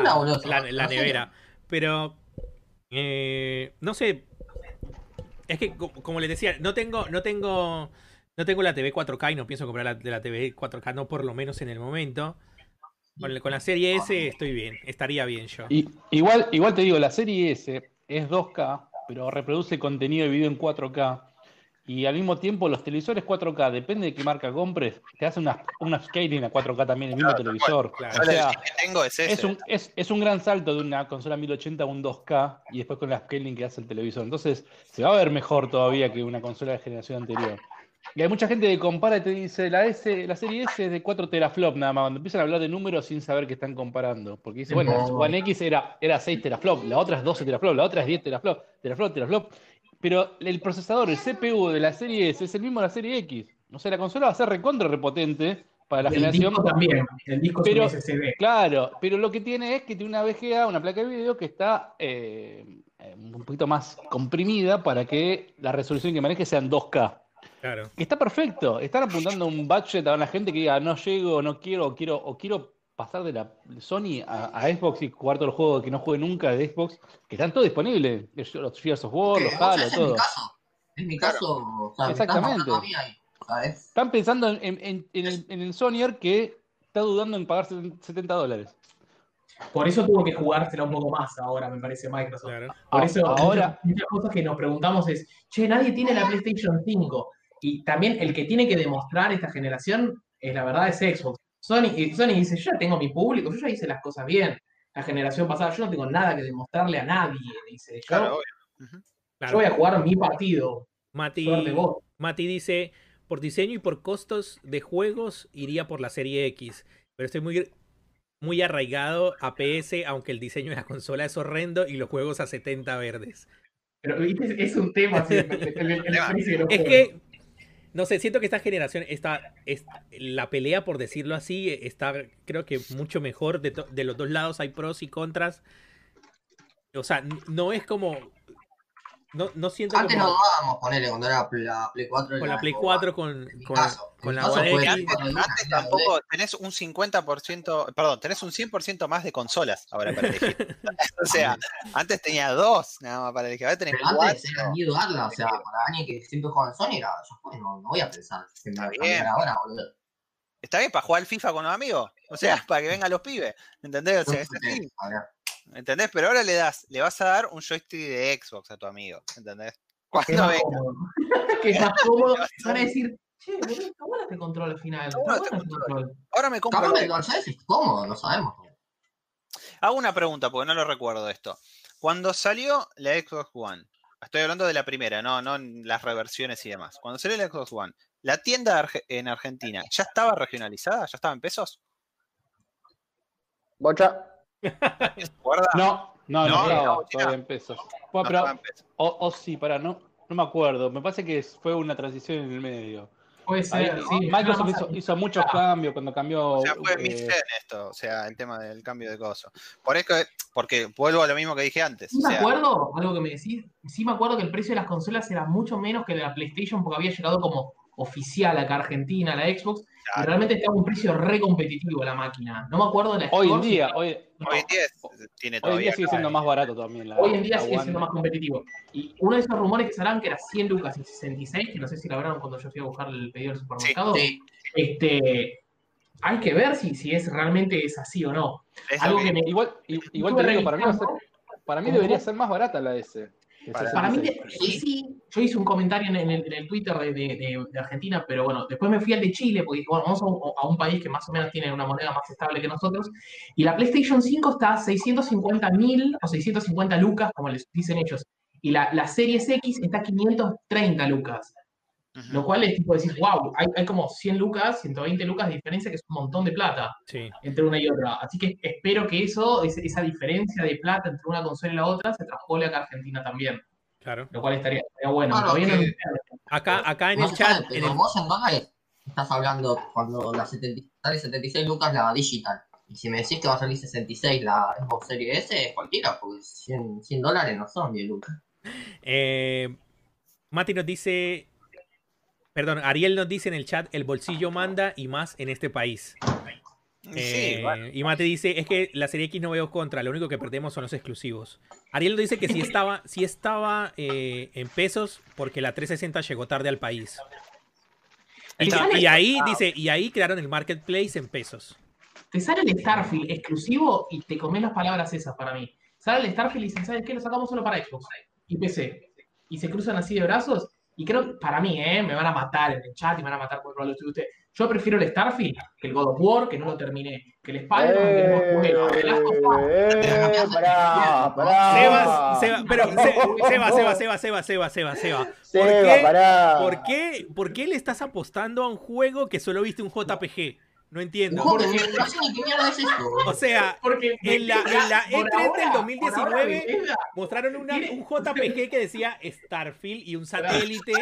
la- nevera. Pero, eh, no sé. Es que, co- como les decía, no tengo, no tengo, no tengo la TV 4K y no pienso comprar la, de la TV 4K, no por lo menos en el momento. Con, con la serie S estoy bien, estaría bien yo. Y, igual, igual te digo, la serie S es 2K, pero reproduce contenido de video en 4K. Y al mismo tiempo, los televisores 4K, depende de qué marca compres, te hacen una, una scaling a 4K también el mismo Claro, televisor. Claro. O sea, tengo es ese. es un, es, es un gran salto de una consola 1080 a un 2K y después con la scaling que hace el televisor. Entonces, se va a ver mejor todavía que una consola de generación anterior. Y hay mucha gente que compara y te dice, la, S, la serie S es de 4 teraflop nada más, cuando empiezan a hablar de números sin saber que están comparando. Porque dice, bueno, la. One X era, era 6 teraflop, la otra es 12 teraflop, la otra es 10 teraflop, teraflop, teraflop. Pero el procesador, el CPU de la serie S es el mismo de la serie X. O sea, la consola va a ser recontra repotente para la el generación. disco también. El disco Pero- es un SSD. Claro, pero lo que tiene es que tiene una VGA, una placa de video que está eh, eh, un poquito más comprimida para que la resolución que maneje sean 2K. Claro. Está perfecto, están apuntando un budget a la gente que diga no llego, no quiero, o quiero, o quiero pasar de la Sony a, a Xbox y jugar todos los juegos que no juegue nunca de Xbox, que están todos disponibles, los Gears of War, los Halo, todo. mi caso. Es mi caso, o sea, Exactamente. Están pensando en, en- en el, en el Sonyer que está dudando en pagar 70 dólares. Por eso tuvo que jugársela un poco más ahora, me parece Microsoft. Claro. Por eso ahora- muchas, muchas cosas que nos preguntamos es, che, nadie tiene la PlayStation 5. Y también el que tiene que demostrar esta generación, es la verdad, es Xbox. Sony, y Sony dice, yo ya tengo mi público, yo ya hice las cosas bien. La generación pasada, yo no tengo nada que demostrarle a nadie, dice. Yo, Claro, claro. voy a jugar mi partido. Mati. Mati dice, por diseño y por costos de juegos iría por la serie X, pero estoy muy, muy arraigado a PS, aunque el diseño de la consola es horrendo y los juegos a 70 verdes. Pero ¿viste? es un tema así, el, el- el- el precio de los Es que, no sé, siento que esta generación, está, es, la pelea, por decirlo así, está creo que mucho mejor. De, de los dos lados hay pros y contras. O sea, no es como... No, no siento Antes como no dudábamos ponerle cuando era la Play 4. con la Play como, 4, con, con, caso, en Con la una, Antes tampoco tenés un 50%, perdón, tenés un 100% más de consolas ahora para elegir. o sea, antes tenía dos nada más para elegir, ahora tenés Pero cuatro. antes era miedo darla, o sea, para alguien que siempre juega en Sony era, ya fue, no, no voy a pensar Está bien. ahora, boludo. Está bien para jugar al FIFA con los amigos, o sea, para que vengan los pibes, ¿entendés? O sea, es así, A ver, ¿entendés? Pero ahora le das, le vas a dar un joystick de Xbox a tu amigo, ¿entendés? Que es Cuando más venga. cómodo. Que es más cómodo. Van a decir, che, boludo, está bueno este control al final. Bueno bueno este control. Ahora me compro. Capaz el DualSense es cómodo, no sabemos. Hago una pregunta porque no lo recuerdo esto. Cuando salió la Xbox One, estoy hablando de la primera, no, no en las reversiones y demás. Cuando salió la Xbox One, ¿la tienda arge- en Argentina ya estaba regionalizada? ¿Ya estaba en pesos? Bocha. No, no, no, No, no, todavía en pesos. No Bueno, pero, estaba en pesos. o, o sí, para, no, no me acuerdo. Me parece que fue una transición en el medio. Puede Ahí, ser, sí. Microsoft hizo, hizo muchos cambios cuando cambió. O sea, fue eh, esto, o sea, el tema del cambio de coso. Por eso, porque vuelvo a lo mismo que dije antes. Sí o me sea, acuerdo, algo que me decís, sí me acuerdo que el precio de las consolas era mucho menos que de la PlayStation porque había llegado como oficial acá a Argentina, la Xbox, Claro. realmente estaba a un precio re competitivo la máquina. No me acuerdo de la hoy en si- día, hoy, hoy en día tiene hoy en día sigue siendo más barato también. La, Hoy en día la sigue One. siendo más competitivo. Y uno de esos rumores que salían que era 100 lucas y 66, que no sé si lo hablaron cuando yo fui a buscar el pedido del supermercado. Sí, Este, hay que ver si, si es realmente es así o no. Algo que- me, Igual, i- igual te digo, para mí, para mí debería ser más barata la S. Para- Para mí, 66. sí, yo hice un comentario en el, en el Twitter de, de- Argentina, pero bueno, después me fui al de Chile, porque bueno, vamos a un, a un país que más o menos tiene una moneda más estable que nosotros, y la PlayStation 5 está a 650 mil o 650 lucas, como les dicen ellos, y la, la Series X está a 530 lucas, Lo cual es tipo decir, wow, hay, hay como 100 lucas, 120 lucas de diferencia, que es un montón de plata Sí. entre una y otra. Así que espero que eso, esa diferencia de plata entre una consola y la otra, se traspole acá a Argentina también Claro. lo cual estaría, estaría bueno. Claro, no. Acá, acá en el chat, en el- vos en dólares estás hablando cuando la 70 sale 76 lucas la digital. Y si me decís que va a salir 66 la Xbox Series S, cualquiera, porque 100, 100 dólares no son 10 lucas. eh, Mati nos dice, perdón, Ariel nos dice en el chat, el bolsillo manda y más en este país. Sí, Eh, bueno. Y Mate dice, es que la serie X no veo contra, lo único que perdemos son los exclusivos. Ariel nos dice que sí estaba, sí estaba eh, en pesos porque la 360 llegó tarde al país. Y ahí dice, y ahí crearon el marketplace en pesos. Te sale el Starfield exclusivo y te comes las palabras esas para mí. Sale el Starfield y dicen, ¿sabes qué? Lo sacamos solo para Xbox y PC. Y se cruzan así de brazos. Y creo, para mí, ¿eh? me van a matar en el chat y me van a matar por lo de ustedes. Yo prefiero el Starfield que el God of War, que no lo terminé. Que el Spider-Man, que no lo jugué. que Us. Eh, pará, pará. Sebas, Seba, pero Se- Seba, Seba, Seba, Seba, Seba, Seba, Seba. ¿Por Seba, qué? pará. ¿Por qué, ¿Por qué le estás apostando a un juego que solo viste un JPG? No entiendo. Joder, no sé ni qué mierda es esto. O sea, Porque En la- en la por E3 del ahora- 2019, por ahora Bethesda mostraron una- un JPG que decía Starfield y un satélite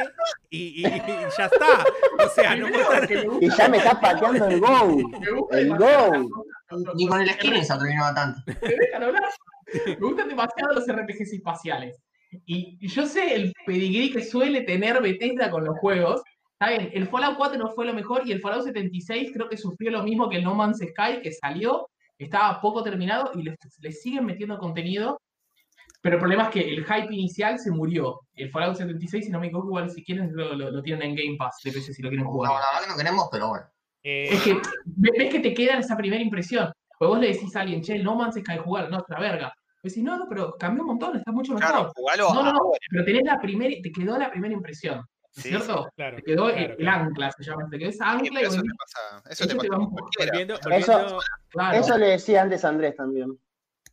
y, y- y ya está. O sea, no mostraron... que me gusta- Y ya me está pateando el Go. El Go. Ni con el skin se atrevió tanto. ¿Me gustan demasiado los RPGs espaciales. Y y yo sé el pedigrí que suele tener Bethesda con los juegos. Está bien, el Fallout 4 no fue lo mejor y el Fallout 76 creo que sufrió lo mismo que el No Man's Sky, que salió, estaba poco terminado y le, le siguen metiendo contenido. Pero el problema es que el hype inicial se murió. El Fallout 76, si no me equivoco, igual si quieren lo, lo- lo tienen en Game Pass de PC si lo quieren No, jugar. la verdad que no queremos, pero bueno. Eh, Es que ve- ves que te queda esa primera impresión. Pues vos le decís a alguien, che, el No Man's Sky jugar, no, es una verga. Vos decís, no, no, pero cambió un montón, está mucho mejor. Claro, jugalo no, no, no, pero tenés la primera, te quedó la primera impresión, ¿no es Sí, cierto? claro, Te quedó el- claro, el, claro. ancla, se llama, te quedó ancla y eso te pasa, eso te pasa volviendo, le decía antes a Andrés también.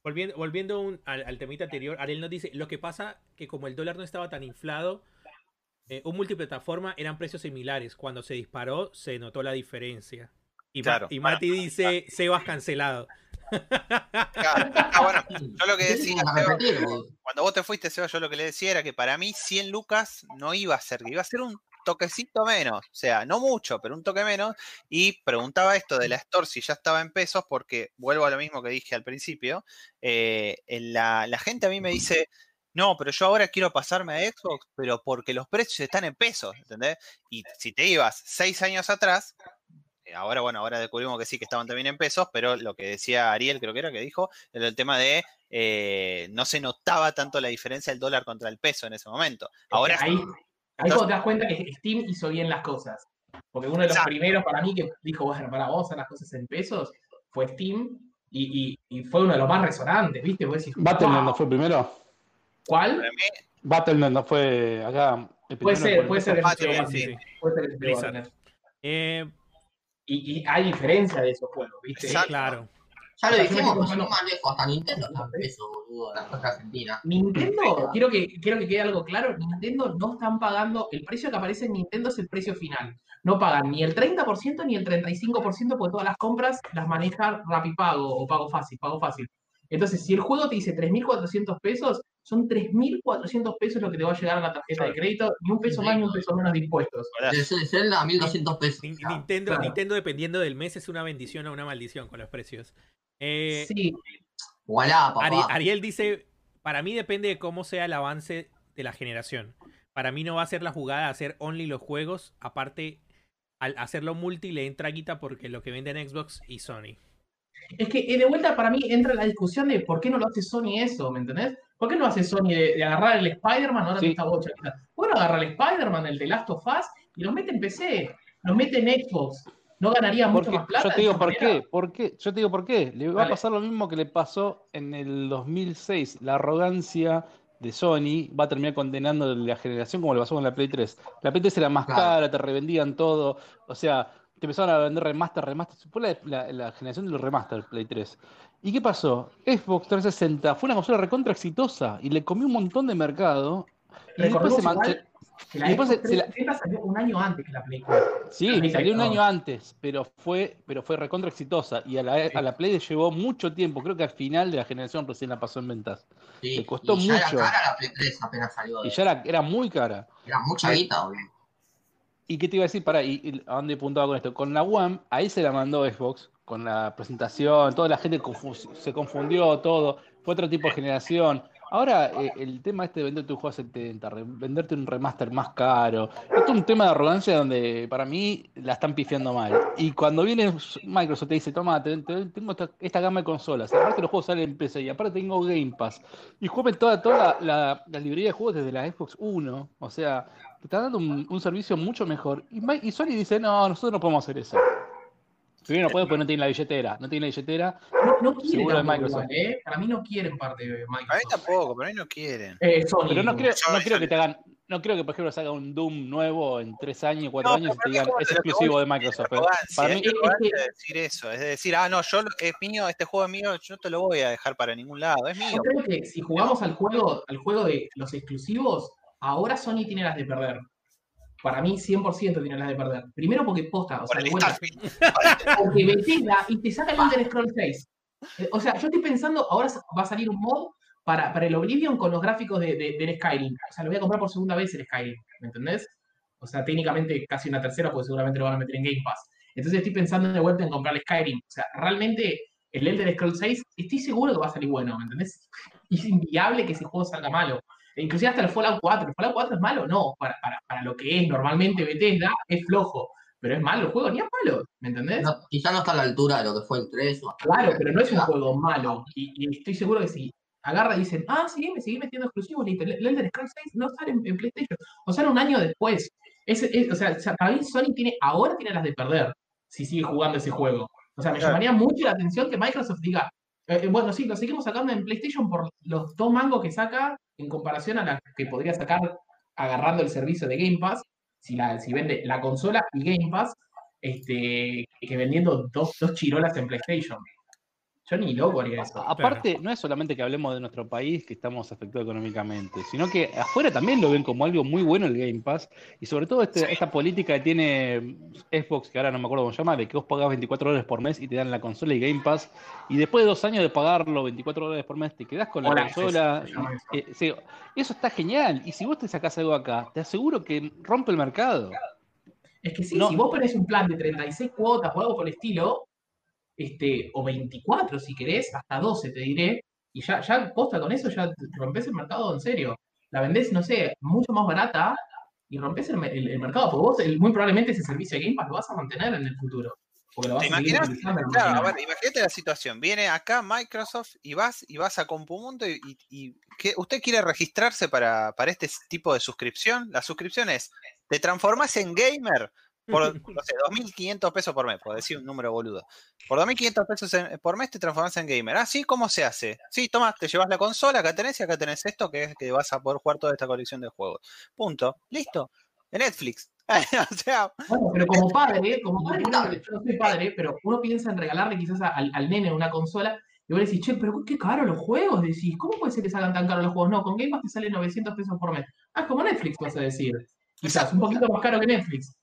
volviendo, volviendo un- al, al temita anterior, Ariel nos dice, lo que pasa que como el dólar no estaba tan inflado, eh, un multiplataforma eran precios similares. Cuando se disparó, se notó la diferencia. Y, Claro. y Mati dice, Sebas cancelado. Claro. Ah, bueno, yo lo que ¿Qué decía, que Seba, cuando vos te fuiste, Seba, yo lo que le decía era que para mí 100 lucas no iba a ser, iba a ser un toquecito menos, o sea, no mucho, pero un toque menos. Y preguntaba esto de la Store si ya estaba en pesos, porque vuelvo a lo mismo que dije al principio. eh, la, la gente a mí me dice, no, pero yo ahora quiero pasarme a Xbox, pero porque los precios están en pesos, ¿entendés? Y si te ibas seis años atrás, ahora, bueno, ahora descubrimos que sí que estaban también en pesos, pero lo que decía Ariel, creo que era que dijo, era el tema de eh, no se notaba tanto la diferencia del dólar contra el peso en ese momento. Ahora ahí, ahí cuando te das cuenta que Steam hizo bien las cosas. Porque uno de los Exacto. primeros para mí que dijo, bueno, para vos hacer las cosas en pesos, fue Steam y, y- y fue uno de los más resonantes, ¿viste? Vos decís, "Wow". no fue primero. ¿Cuál? Battle.net no fue acá. el Puede ser, por puede ser Ah, sí, sí, sí. Puede ser Blizzard. Battle.net. Eh, Y, y hay diferencia de esos juegos, ¿viste? Exacto. claro. Ya lo dijimos, pero sin más lejos, hasta Nintendo está en peso, boludo, las cosas argentinas. Nintendo, quiero que, quiero que quede algo claro, Nintendo no están pagando, el precio que aparece en Nintendo es el precio final. No pagan ni el 30% ni el 35% porque todas las compras las maneja Rapipago o Pago Fácil, Pago Fácil. Entonces, si el juego te dice 3.400 pesos, son 3.400 pesos lo que te va a llegar a la tarjeta de crédito, ni un peso más ni un peso menos de impuestos. ahora De Zelda a 1200 pesos. Nin- o sea, Nintendo, claro. Nintendo, dependiendo del mes, es una bendición o una maldición con los precios. Eh, Sí, Voilà, papá. Ari- Ariel dice, para mí depende de cómo sea el avance de la generación. Para mí no va a ser la jugada hacer only los juegos, aparte al hacerlo multi le entra guita porque lo que venden Xbox y Sony. Es que de vuelta para mí entra la discusión de por qué no lo hace Sony eso, ¿me entendés? ¿Por qué no hace Sony de, de agarrar el Spider-Man ahora Sí. que está bocha? ¿Por qué no agarra el Spider-Man, el de Last of Us, y los mete en PC? Los mete en Xbox. ¿No ganaría mucho más plata? yo te digo por qué, por qué, yo te digo por qué. Le va a pasar lo mismo que le pasó en el 2006. La arrogancia de Sony va a terminar condenando la generación como le pasó con la Play 3. La Play 3 era más Claro. cara, te revendían todo. O sea, te empezaron a vender remaster, remaster. Fue la, la- la generación de los remaster Play 3. ¿Y qué pasó? Xbox 360 fue una consola recontra exitosa y le comió un montón de mercado. Y después se, la y después Xbox se- se la- 360 salió un año antes que la Play 4. Sí, salió un no. año antes, pero fue, pero fue recontra exitosa. Y a la, a la Play le llevó mucho tiempo. Creo que al final de la generación recién la pasó en ventas. Sí, le costó y ya mucho. era cara la Play 3 apenas salió. Y ya era, era muy cara. Era mucha guita, boludo. ¿Y qué te iba a decir? Pará, ¿y, a dónde apuntaba con esto? Con la One, ahí se la mandó Xbox, con la presentación, toda la gente se confundió, todo. Fue otro tipo de generación. Ahora, eh, el tema este de venderte un juego a 70, re- venderte un remaster más caro, esto es un tema de arrogancia donde para mí la están pifiando mal. Y cuando viene Microsoft te dice, toma, te- te- tengo esta, gama de consolas, aparte los juegos salen en PC y aparte tengo Game Pass, y jueguen toda, toda la librería de juegos desde la Xbox 1, o sea, te están dando un, un servicio mucho mejor. Y, Sony dice, no, nosotros no podemos hacer eso. Primero no puede porque no tiene la billetera, no tiene la billetera. No, no quieren Seguro de Microsoft. igual, ¿eh? Para mí no quieren parte de a mí Microsoft. tampoco, pero a mí no quieren. Eh, Sony. Pero no creo, no creo que te hagan, no creo que por ejemplo se haga un Doom nuevo en tres años, cuatro No, años y te digan es es exclusivo de Microsoft. Es Pero para es mí, arrogancia decir eso. Es decir, ah, no, yo es mío, este juego es mío, yo no te lo voy a dejar para ningún lado, es Yo mío. creo que si jugamos al juego, al juego de los exclusivos, ahora Sony tiene las de perder. Para mí, 100% tiene las de perder. Primero porque posta, o Por sea, vuelta, porque Bethesda y te saca el Elder Scrolls 6. Eh, O sea, yo estoy pensando, ahora va a salir un mod para, para el Oblivion con los gráficos de, de- del Skyrim. O sea, lo voy a comprar por segunda vez el Skyrim, ¿me entendés? O sea, técnicamente casi una tercera, porque seguramente lo van a meter en Game Pass. Entonces estoy pensando de vuelta en comprar el Skyrim. O sea, realmente el Elder Scrolls 6, estoy seguro que va a salir bueno, ¿me entendés? Y es inviable que ese juego salga malo. E inclusive hasta el Fallout 4. ¿El Fallout 4 es malo? No, para, para, para lo que es normalmente Bethesda, es flojo. Pero es malo el juego, ni es malo, ¿me entendés? No, quizá no está a la altura de lo que fue el 3 o hasta Claro, el- pero no es un juego malo. Y, y estoy seguro que si agarra y dicen, ah, sí, me seguí metiendo exclusivos, listo. El Elder Scrolls 6 no sale en, en PlayStation. O sale un año después. Es, es- o sea, para mí Sony tiene, ahora tiene las de perder si sigue jugando ese juego. O sea, me Claro. llamaría mucho la atención que Microsoft diga, eh, eh, bueno, sí, lo seguimos sacando en PlayStation por los dos mangos que saca en comparación a la que podría sacar agarrando el servicio de Game Pass, si, la, si vende la consola y Game Pass, este, que vendiendo dos, dos chirolas en PlayStation. Yo ni loco haría eso. aparte, no es solamente que hablemos de nuestro país que estamos afectados económicamente, sino que afuera también lo ven como algo muy bueno el Game Pass y sobre todo este- esta política que tiene Xbox, que ahora no me acuerdo cómo se llama, de que vos pagás 24 dólares por mes y te dan la consola y Game Pass y después de dos años de pagarlo 24 dólares por mes te quedás con la consola. Eh, sí, eso está genial y si vos te sacás algo acá, te aseguro que rompe el mercado. Es que sí, No. si vos ponés un plan de 36 cuotas o algo por el estilo, este, o 24 si querés, hasta 12 te diré, Y ya, ya posta con eso, ya rompes el mercado en serio. La vendés, no sé, mucho más barata y rompes el, el- el mercado. Porque vos, el- muy probablemente ese servicio de Game Pass lo vas a mantener en el futuro. Porque lo vas ¿Te a imaginas? Claro, a máquina. ver, imagínate la situación. Viene acá Microsoft y vas y vas a Compumundo y, y- y ¿qué- usted quiere registrarse para, para este tipo de suscripción. La suscripción es, te transformas en gamer por, no sé, 2.500 pesos por mes, por decir un número boludo. Por 2.500 pesos en- por mes te transformas en gamer. Ah, sí, ¿cómo se hace? Sí, toma, te llevas la consola, acá tenés y acá tenés esto, que es que vas a poder jugar toda esta colección de juegos. Punto. Listo. De Netflix. o sea, Bueno, pero como padre, como padre, uno- yo no soy padre, pero uno piensa en regalarle quizás al, al nene una consola y vos decís, che, pero qué caro los juegos, decís, ¿cómo puede ser que salgan tan caros los juegos? No, con Game Pass te sale 900 pesos por mes. Ah, es como Netflix, vas a decir. Quizás un poquito más caro que Netflix.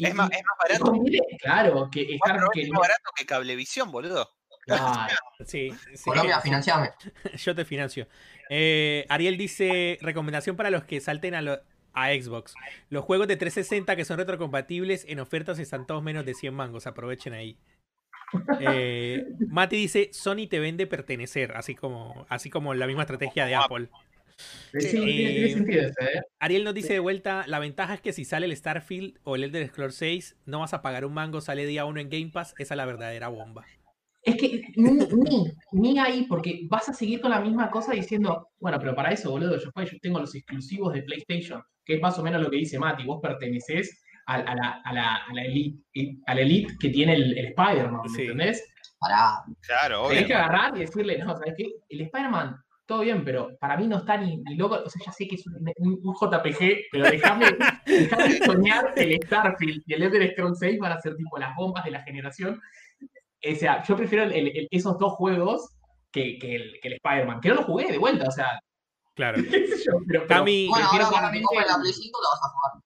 Y- es más, es más barato. claro, que veces más barato que Cablevisión, boludo. Claro. Sí, sí. Colombia, financiame. Yo te financio. Eh, Ariel dice, recomendación para los que salten a, lo- a Xbox. Los juegos de 360 que son retrocompatibles en ofertas están todos menos de 100 mangos. Aprovechen ahí. Eh, Mati dice, Sony te vende pertenecer, así como, así como la misma estrategia de Apple. Sí, tiene, tiene Eh, sentido eso, ¿eh? Ariel nos dice de vuelta, la ventaja es que si sale el Starfield o el Elder Scrolls 6, no vas a pagar un mango, sale día uno en Game Pass, esa es la verdadera bomba. Es que ni, ni, ni ahí, porque vas a seguir con la misma cosa diciendo, bueno, pero para eso, boludo, yo, yo tengo los exclusivos de PlayStation, que es más o menos lo que dice Mati, vos perteneces a, a la, a, la, a la elite, a la elite que tiene el, el Spider-Man, ¿me Sí. entendés? Pará. Claro, Tenés obvio. que agarrar y decirle, no, ¿sabes qué? El Spider-Man, todo bien, pero para mí no está ni, ni loco, o sea, ya sé que es un, un- un JPG, pero déjame, soñar el Starfield y el Elder Scrolls 6 van a ser tipo las bombas de la generación. O sea, yo prefiero el- el- esos dos juegos que, que el, que el Spider-Man, que no lo jugué de vuelta, o sea, Claro. qué sé yo, pero, pero Cami, Bueno, ahora te claramente- compres la Play 5 la vas a jugar.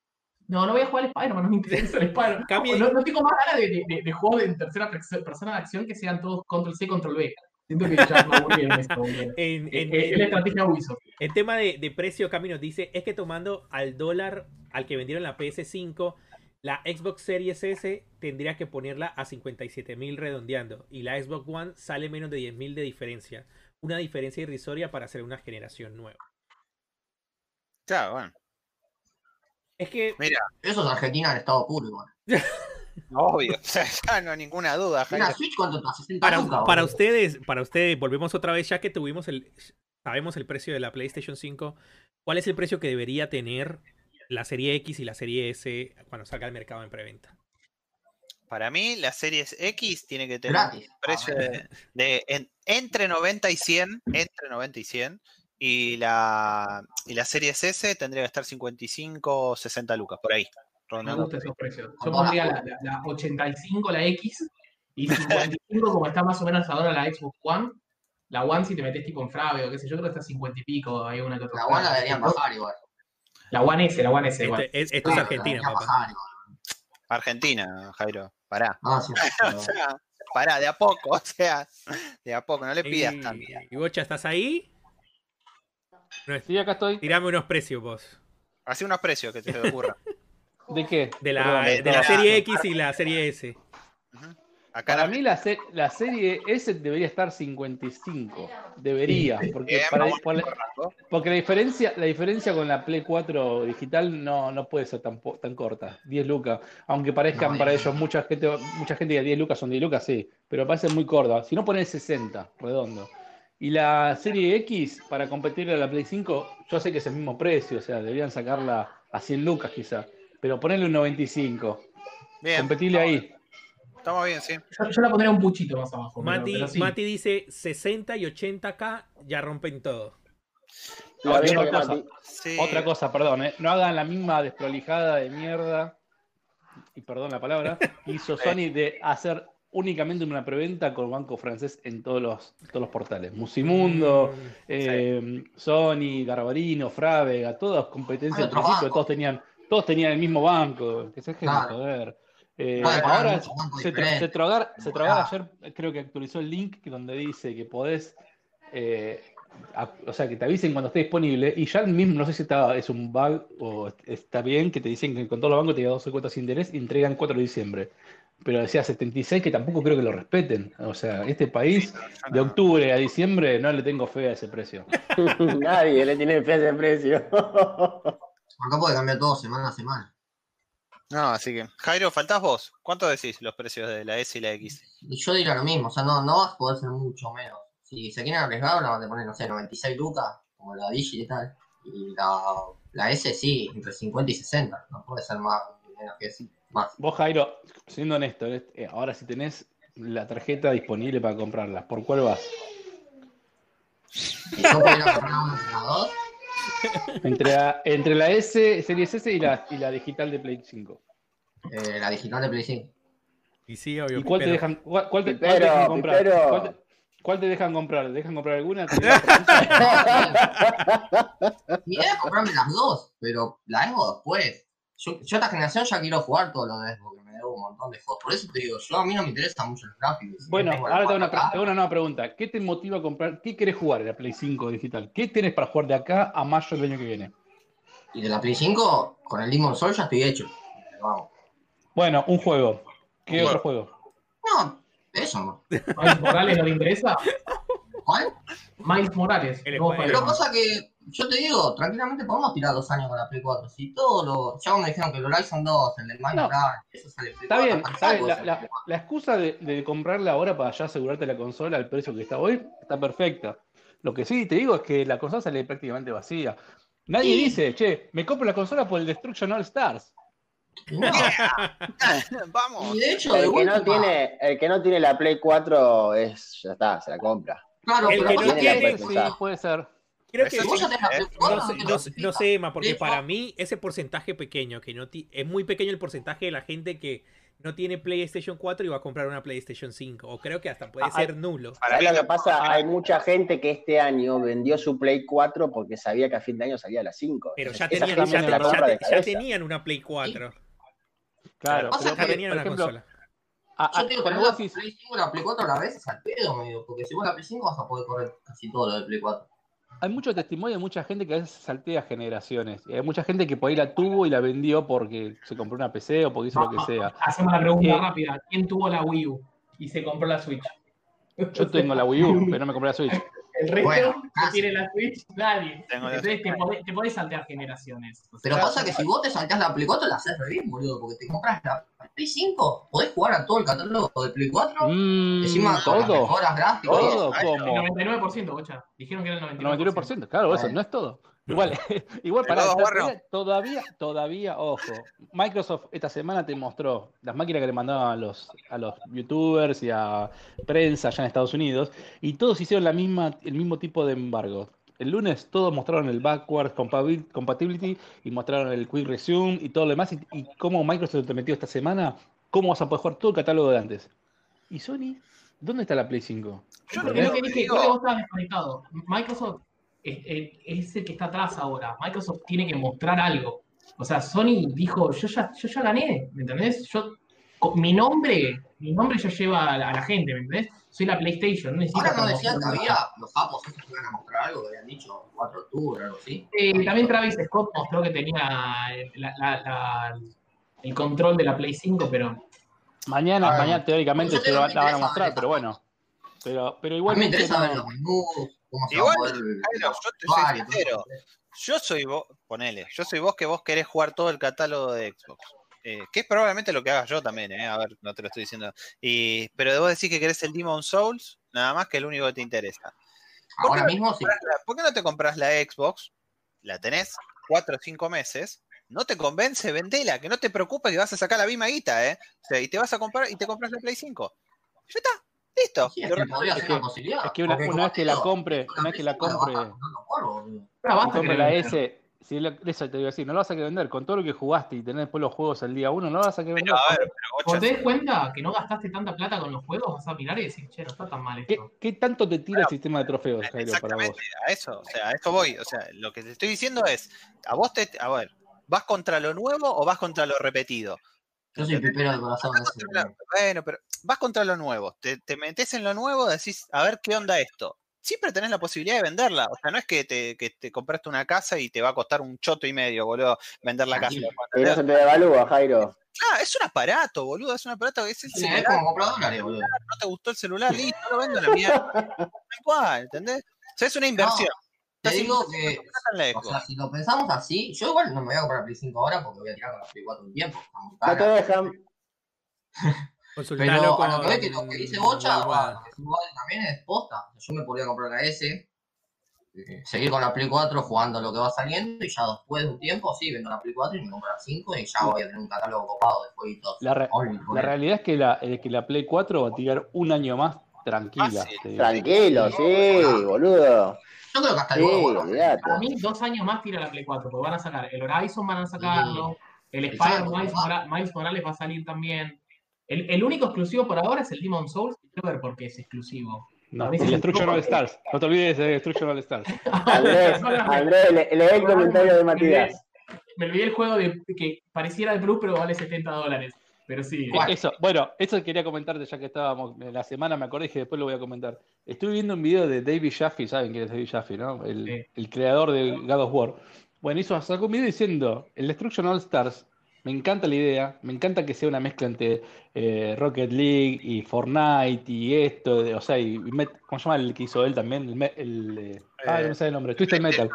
No, no voy a jugar al Spider-Man, no me interesa el Spider-Man. Cami- No, no tengo más ganas de, de, de- de juegos en tercera perso- persona de acción que sean todos control C, control B. Siento que ya me aburrí en esto. En, Eh, en- eh, Es la estrategia Ubisoft. En tema de, de precio, Cami nos dice, es que tomando al dólar al que vendieron la PS5, la Xbox Series S tendría que ponerla a 57 mil redondeando y la Xbox One sale menos de 10 mil de diferencia. Una diferencia irrisoria para hacer una generación nueva. Claro, bueno. Es que Eso es Argentina en estado puro, igual. Obvio. O sea, ya no hay ninguna duda, Mira, Jairo. Switch cuánto está, 60 para, lucas, para boludo. ustedes, para ustedes, volvemos otra vez, ya que tuvimos el, sabemos el precio de la PlayStation 5, ¿cuál es el precio que debería tener la serie X y la serie S cuando salga al mercado en preventa? Para mí, la Series X tiene que tener Gratis. un precio Ah, de, de en- entre 90 y 100, entre 90 y 100, y la, y la Series S tendría que estar 55 o 60 lucas, por ahí. Me gustan esos precios. Yo pondría las la, la- la 85, la X, y 55 como está más o menos ahora la Xbox One. La One si te metes tipo en Frave o qué sé yo, creo que está 50 y pico, hay una que otra. La buena deberían bajar igual. La One S, la One S igual. Este- es- esto es Argentina, papá. bajar igual. Argentina, Jairo, pará. No, sí, O sea, pará, de a poco, o sea, de a poco, no le pidas Y, tanto. y Bocha, ¿estás ahí? No Sí, acá estoy. Tirame unos precios vos. Hace unos precios que se te ocurra. ¿De qué? De la, Perdón, de la serie X y la serie S. Acá Para la- mí la, se- la serie S debería estar 55. Debería. Porque, Bien, para- por la, porque la diferencia, la diferencia con la Play 4 digital no, no puede ser tan, tan corta. 10 lucas. Aunque parezcan No, para ellos mucha gente, mucha gente que 10 lucas son 10 lucas, sí. Pero parece muy corta. Si no pones 60, redondo. Y la serie X, para competir a la Play 5, yo sé que es el mismo precio. O sea, deberían sacarla a 100 lucas quizá. Pero ponerle un 95. Bien, Competirle ahí. estamos bien, sí. Yo, yo la pondría un puchito más abajo. pero- Mati, pero sí. Mati dice 60 y 80k ya rompen todo. La Otra cosa. Sí. Otra cosa, perdón, ¿eh? no hagan la misma desprolijada de mierda, y perdón la palabra, que hizo Sony de hacer únicamente una preventa con banco francés en todos los, todos los portales. Musimundo, Mm, eh, Sony, Garbarino, Frávega, todas competencias al principio, todos tenían, todos tenían el mismo banco, que se dejen de Claro. joder. Eh, ahora se, tra- se tragar, se tragar Claro. ayer creo que actualizó el link que- donde dice que podés, eh, a- o sea, que te avisen cuando esté disponible y ya el mismo, no sé si está, es un bug o está bien, que te dicen que con todos los bancos te llegan 12 cuotas sin interés y entregan el 4 de diciembre. pero decía 76 que tampoco creo que lo respeten. O sea, este país de octubre a diciembre no le tengo fe a ese precio. Nadie le tiene fe a ese precio. Acá puede cambiar todo semana a semana. No, así que. Jairo, faltás vos. ¿Cuánto decís los precios de la S y la X? Y yo diría lo mismo, o sea, no, no vas a poder ser mucho menos. Si se quieren arriesgar, la van a poner, no sé, 96 lucas, como la Digi y tal. Y la, la S sí, entre 50 y 60. No puede ser más, menos que más. Vos, Jairo, siendo honesto, eh, ahora si tenés la tarjeta disponible para comprarla, ¿por cuál vas? Y yo pudiera comprar una de las dos, Entre la, entre la S, Series S y la, y la digital de Play 5. eh, la digital de Play 5. Y sí, obvio. ¿Y cuál te dejan, cuál, cuál te, cuál te dejan comprar? ¿Cuál te, cuál te dejan comprar? ¿Te dejan comprar alguna? ¿Te dejan comprar- Mi idea es comprarme las dos, pero la Xbox después. Yo, yo esta generación ya quiero jugar todo lo de Xbox, que me debo un montón de juegos. Por eso te digo, yo a mí no me interesan mucho los gráficos. Bueno, ahora te hago una, una nueva pregunta. ¿Qué te motiva a comprar? ¿Qué querés jugar en la Play 5 digital? ¿Qué tenés para jugar de acá a mayo del año que viene? Y de la Play 5, con el Demon Soul ya estoy hecho. Vamos. Bueno, un juego. ¿Qué Un otro juego? No, eso no. Morales no le interesa. ¿Cuál? Miles Morales. Pero pasa que, yo te digo, tranquilamente podemos tirar dos años con la Play 4. Si todo lo. Ya me dijeron que el Horizon 2, el de Miles No. Morales, eso sale Play Está 4, bien, está La, sale la- Play 4. la excusa de, de comprarla ahora para ya asegurarte la consola al precio que está hoy está perfecta. Lo que sí te digo es que la consola sale prácticamente vacía. Nadie Sí. dice, che, me compro la consola por el Destruction All Stars. No, Vamos. y de hecho, de El que, última, no tiene, el que no tiene la Play 4 es, ya está, se la compra. Claro, el pero que no tiene- sí, puede ser. Creo que Eh, 4, no, no sé, no no sé, Emma, porque para mí ese porcentaje pequeño, que no es muy pequeño el porcentaje de la gente que no tiene PlayStation 4 y va a comprar una PlayStation 5. O creo que hasta puede Ah, ser nulo. Para ¿Sabes mí lo que pasa? Ah. Hay mucha gente que este año vendió su Play 4 porque sabía que a fin de año salía la 5. Pero ya Esa tenían, gente ya, también se te- la la compra ya te- ya tenían una Play 4. Claro, Pasa pero Ya por, tenían por una ejemplo, consola. a- a- Yo te digo, cuando vos la Play 5 y la Play 4 a la vez es al pedo, medio, porque si vos la Play 5 vas a poder correr casi todo lo de Play 4. hay mucho testimonio de mucha gente que a veces saltea generaciones. Y hay mucha gente que por ahí la tuvo y la vendió porque se compró una PC o porque hizo lo que sea. Hacemos la pregunta Eh, rápida. ¿Quién tuvo la Wii U y se compró la Switch? Yo tengo la Wii U, pero no me compré la Switch. El resto Bueno, que tiene la Switch, nadie. Tengo Entonces te podés, te podés saltear generaciones. O Pero sea, pasa que si vos te saltás la Play 4 la haces re bien, boludo, porque te compras la Play 5, podés jugar a todo el catálogo de Play 4, Mm, encima con las todo, mejoras gráficas. y eso. todo, El como 99%, bocha. Dijeron que era el 99%. 99%, claro, eso no es todo. Igual, igual para no. todavía, todavía, todavía, ojo. Microsoft esta semana te mostró las máquinas que le mandaban a los, a los youtubers y a prensa allá en Estados Unidos, y todos hicieron la misma, el mismo tipo de embargo. El lunes todos mostraron el backward compabil- compatibility y mostraron el quick resume y todo lo demás. Y, y cómo Microsoft te metió esta semana, cómo vas a poder jugar todo el catálogo de antes. ¿Y Sony? ¿Dónde está la Play 5? Yo lo lo que dije, vos estabas desconectado. Microsoft es, el que está atrás ahora. Microsoft tiene que mostrar algo. O sea, Sony dijo, yo ya, yo ya gané, ¿me entendés? Yo, con- mi nombre, mi nombre ya lleva a la, a la gente, ¿me entendés? Soy la PlayStation, no necesito Ahora no decían que había los japos que iban a mostrar algo, que habían dicho 4 de octubre o algo así. Eh, también Travis Scott mostró que tenía eh, la- la- la- el control de la Play 5, pero Mañana, Ah, mañana teóricamente te la van a mostrar, pero bueno. Pero, pero A mí me igualmente interesa ver los menús, cómo se Igual, va a poder... Jairo, yo te soy sincero. Yo soy vos, ponele, yo soy vos que vos querés jugar todo el catálogo de Xbox. Eh, que es probablemente lo que haga yo también, eh, a ver, no te lo estoy diciendo. Y, pero vos decís que querés el Demon Souls, nada más que el único que te interesa. ¿Por qué Ahora no mismo sí. la- ¿Por qué no te compras la Xbox? La tenés cuatro o cinco meses. No te convence, vendela, que no te preocupes que vas a sacar la misma guita, ¿eh? O sea, y te vas a comprar y te compras la Play 5. Ya está, listo. Sí, es Lo que re- podría es ser que- una posibilidad. Es que una, una vez que la compre, una vez que la Play 5 compre, que compre que la. S, si lo- eso te iba a decir, no lo vas a querer vender. Con todo lo que jugaste y tener después los juegos el día uno, no lo vas a querer vender. Pero a ver, pero Cuando Bocha, te des cuenta que no gastaste tanta plata con los juegos, vas a mirar y decir, che, no está tan mal ¿Qué, esto. qué tanto te tira el sistema de trofeos, Jairo, para vos? A eso, o sea, a eso voy. O sea, lo que te estoy diciendo es, a vos te, a ver, ¿vas contra lo nuevo o vas contra lo repetido? Yo soy pipero de corazón. ese, boludo. Bueno, pero vas contra lo nuevo, te, te metes en lo nuevo, decís, a ver qué onda esto. siempre tenés la posibilidad de venderla. O sea, no es que te, que te compraste una casa y te va a costar un choto y medio, boludo, vender la casa. No se te devalúa, Jairo. Claro, es un aparato, boludo, es un aparato que es el Sí, es celular. como comprar dólares, boludo. No te gustó el celular, listo, lo vendo a la mierda. Tal cual, ¿entendés? O sea, es una inversión. Te digo que, o sea, si lo pensamos así, yo igual no me voy a comprar la Play 5 ahora porque voy a tirar con la Play 4 un tiempo. No te dejan. Pero con a lo que ve que lo que dice Bocha, lo que también es posta. Yo me podría comprar la S, eh, seguir con la Play 4 jugando lo que va saliendo y ya después de un tiempo, sí, vendo la Play 4 y me compro la 5 y ya voy a tener un catálogo copado de jueguitos. La, re- la realidad es que la, que la Play 4 va a tirar un año más tranquila. Digo. Tranquilo, sí, boludo. Yo creo que hasta el Sí, huevo, ¿no? olvídate. Para mí, dos años más tira la Play 4, porque van a sacar el Horizon, van a sacarlo, el Spider Miles. Mora- Miles Morales va a salir también. El, el único exclusivo por ahora es el Demon Souls, y quiero ver por qué es exclusivo. No, veces- Destruction All Stars. No te olvides de Destruction All Stars. Andrés, Andrés, le- lee el comentario de Matías. Me olvidé el juego de que pareciera de Plus, pero vale 70 dólares. Pero sí. Eso, bueno, eso quería comentarte ya que estábamos en la semana, me acordé y después lo voy a comentar. Estuve viendo un video de David Jaffe, ¿saben quién es David Jaffe, no? El, Sí. el creador de God of War. Bueno, hizo, sacó un video diciendo, el Destruction All Stars, me encanta la idea, me encanta que sea una mezcla entre eh, Rocket League y Fortnite y esto, de- o sea, y, Met- ¿cómo se llama el que hizo él también? El, el, eh, ah, no me sale el nombre, Twisted Metal.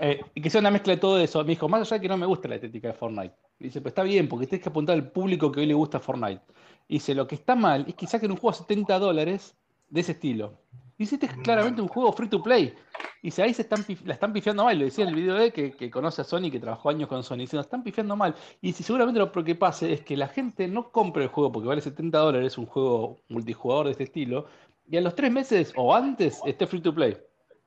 Eh, y que sea una mezcla de todo eso. Me dijo, más allá de que no me gusta la estética de Fortnite. Y dice, pues está bien, porque tienes que apuntar al público que hoy le gusta Fortnite. Y dice, lo que está mal es que saquen un juego a 70 dólares de ese estilo. Este es claramente un juego free to play. Y dice, ahí se están la están pifiando mal. Lo decía en el video de que, que conoce a Sony, que trabajó años con Sony. Dice, nos están pifiando mal. Y dice, seguramente lo que pase es que la gente no compre el juego porque vale 70 dólares, un juego multijugador de este estilo. Y a los tres meses o antes esté free to play.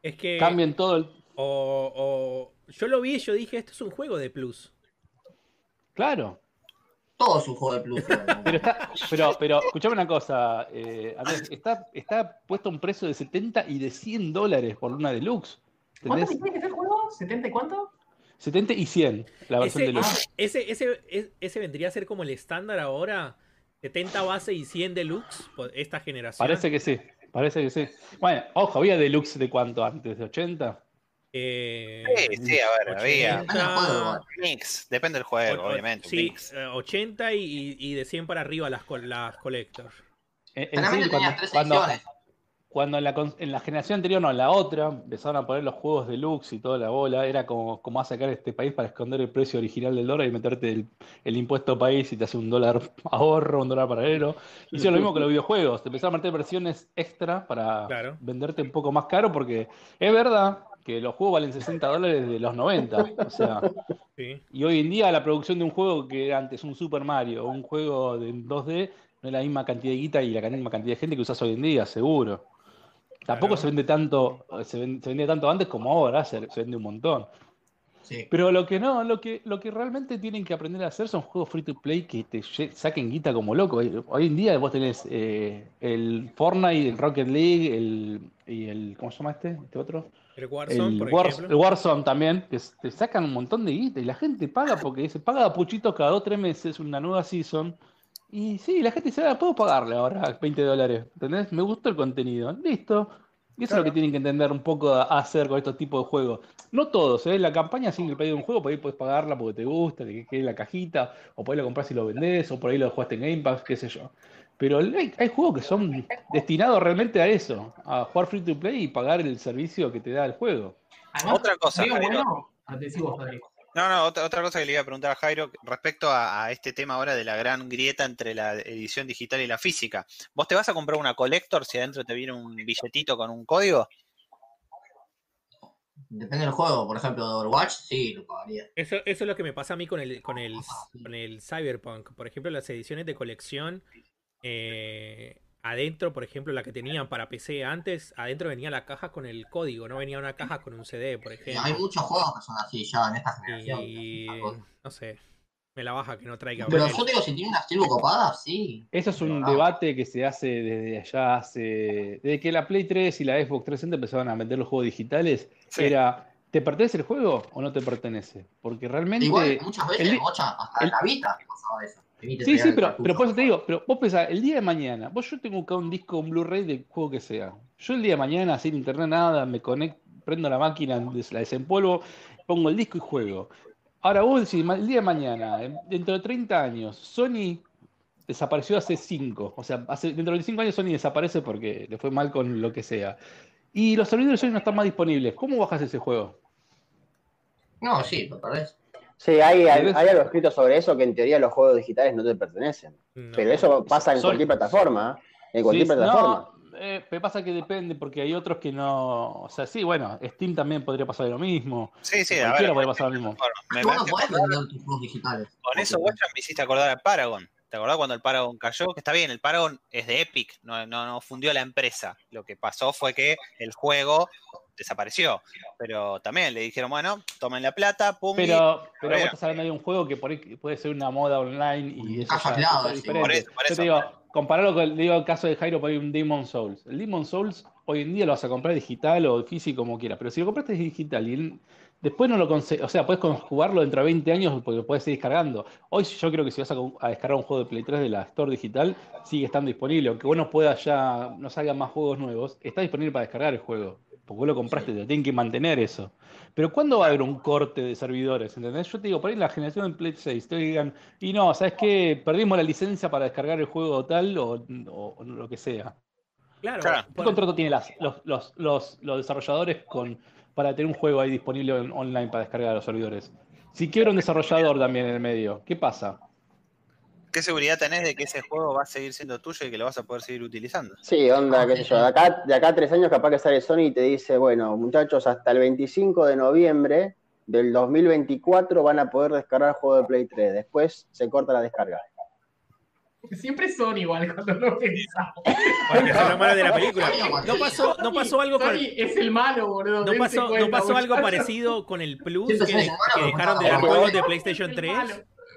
Es que. Cambien todo el... O, o- yo lo vi y yo dije, esto es un juego de Plus. Claro. Todo es un juego de Plus. Pero está, pero, pero, escuchame una cosa, eh, Andrés, está, está puesto un precio de 70 y de 100 dólares por una deluxe. ¿Cuánto tiene que ser el juego? ¿70 y cuánto? 70 y 100 la versión Ese, deluxe. ese, ese, es- ese vendría a ser como el estándar ahora. 70 base y 100 deluxe por esta generación. Parece que sí, parece que sí. Bueno, ojo, había deluxe de cuánto antes, de 80. Eh, Sí, sí, a ver, había. 80, Depende del juego, igual. Mix, depende del juego, o- obviamente. Sí, mix. eh, 80 y, y de 100 para arriba las, las collector. En- en sí, cuando, tres cuando- ediciones. cuando en, la, en la generación anterior, no, en la otra, empezaron a poner los juegos deluxe y toda la bola, era como, como a sacar este país para esconder el precio original del dólar y meterte el, el impuesto país y te hace un dólar ahorro, un dólar paralelo. Hicieron lo mismo con los videojuegos, te empezaron a meter versiones extra para Claro. venderte un poco más caro porque es verdad que los juegos valen 60 dólares de los 90, o sea, Sí. y hoy en día la producción de un juego que era antes un Super Mario o un juego de 2D no es la misma cantidad de guita y la misma cantidad de gente que usas hoy en día, seguro. Tampoco Claro. se vende tanto, se, ven- se vendía tanto antes como ahora, se, se vende un montón. Sí. Pero lo que no, lo que, lo que realmente tienen que aprender a hacer son juegos free to play que te saquen guita como loco. Hoy, hoy en día vos tenés eh, el Fortnite, el Rocket League, el, y el, ¿cómo se llama este? ¿Este otro? El Warzone, El, por Wars- ejemplo. el Warzone también, que te sacan un montón de guita y la gente paga porque dice, paga a puchitos cada dos o tres meses una nueva season. Y sí, la gente dice, ah, puedo pagarle ahora 20 dólares. ¿Entendés? Me gustó el contenido. Listo. Y eso es lo que tienen que entender un poco a a hacer con estos tipos de juegos. No todos, ¿eh? La campaña single player de un juego, por ahí puedes pagarla porque te gusta, te quede la cajita, o por ahí lo compras y lo vendés, o por ahí lo jugaste en Game Pass, qué sé yo. Pero hay, hay juegos que son destinados realmente a eso, a jugar free to play y pagar el servicio que te da el juego. Además, Otra cosa, bueno. Ah. No, no, otra, otra cosa que le iba a preguntar a Jairo respecto a, a este tema ahora de la gran grieta entre la edición digital y la física. ¿Vos te vas a comprar una collector si adentro te viene un billetito con un código? Depende del juego, por ejemplo, de Overwatch, sí, lo pagaría. Eso, eso es lo que me pasa a mí con el, con el, con el Cyberpunk. Por ejemplo, las ediciones de colección. Eh, adentro, por ejemplo, la que tenían para PC antes, adentro venía la caja con el código, no venía una caja con un CD, por Y ejemplo. hay muchos juegos que son así ya en esta generación. Y no sé, me la baja que no traiga. Pero yo digo, si tiene una estilo copada, sí. Eso es un debate que se hace desde allá hace. Desde que la Play 3 y la Xbox 360 empezaron a vender los juegos digitales, Sí. era ¿te pertenece el juego o no te pertenece? Porque realmente. Igual, muchas veces, el di- mocha, hasta el- en la Vita pasaba eso. Sí, sí, pero, pero por eso te digo, pero vos pensás, el día de mañana, vos yo tengo acá un disco, un Blu-ray del juego que sea. Yo el día de mañana, sin internet, nada, me conecto, prendo la máquina, la desempolvo, pongo el disco y juego. Ahora vos decís, el día de mañana, en- dentro de 30 años, Sony desapareció hace 5. O sea, hace, dentro de 5 años Sony desaparece porque le fue mal con lo que sea. Y los servidores de Sony no están más disponibles. ¿Cómo bajas ese juego? No, sí, lo perdés. Sí, hay, hay, hay algo escrito sobre eso que en teoría los juegos digitales no te pertenecen. No. Pero eso pasa en Son- cualquier plataforma. ¿eh? En cualquier Sí, plataforma. No, eh, me pasa que depende porque hay otros que no. O sea, sí, bueno, Steam también podría pasar lo mismo. Sí, sí, a Cualquiera ver. puede pasar lo mismo. Me no podés vender tus juegos digitales. Con eso, Watchan, me hiciste acordar al Paragon. ¿Te acordás cuando el Paragon cayó? Que está bien, el Paragon es de Epic, no, no, no fundió la empresa. Lo que pasó fue que el juego desapareció. Pero también le dijeron, bueno, tomen la plata, pum, y- Pero, pero vos estás hablando de un juego que por ahí puede ser una moda online y eso aislado, es diferente. por eso, por Yo eso. te digo, compararlo con digo, el caso de Jairo por ahí un Demon Souls. El Demon Souls hoy en día lo vas a comprar digital o físico como quieras, pero si lo compraste digital y el- después no lo conseguís, o sea, puedes jugarlo dentro de 20 años porque lo puedes seguir descargando. Hoy yo creo que si vas a, a descargar un juego de Play 3 de la Store digital, sigue estando disponible, aunque vos no puedas ya, no salgan más juegos nuevos, está disponible para descargar el juego. Porque vos lo compraste, te tienen que mantener eso. Pero ¿cuándo va a haber un corte de servidores? ¿Entendés? Yo te digo, por ahí la generación de Play 6, te digan, y no, ¿sabes qué? Perdimos la licencia para descargar el juego tal o, o- o lo que sea. Claro. ¿Qué contrato tienen las- los, los- los- los desarrolladores con, para tener un juego ahí disponible en- online para descargar a los servidores? Si quiebra un desarrollador también en el medio, ¿qué pasa? ¿qué seguridad tenés de que ese juego va a seguir siendo tuyo y que lo vas a poder seguir utilizando? Sí, onda, qué sé yo. De acá, de acá a tres años capaz que sale Sony y te dice, bueno, muchachos, hasta el 25 de noviembre del 2024 van a poder descargar el juego de Play 3. Después se corta la descarga. Siempre son igual cuando lo pensamos. porque son los malos de la película. No pasó, no pasó algo Sony es el malo, boludo. no pasó, no pasó algo parecido con el Plus que, de- dejaron de dar juegos de PlayStation El 3. malo.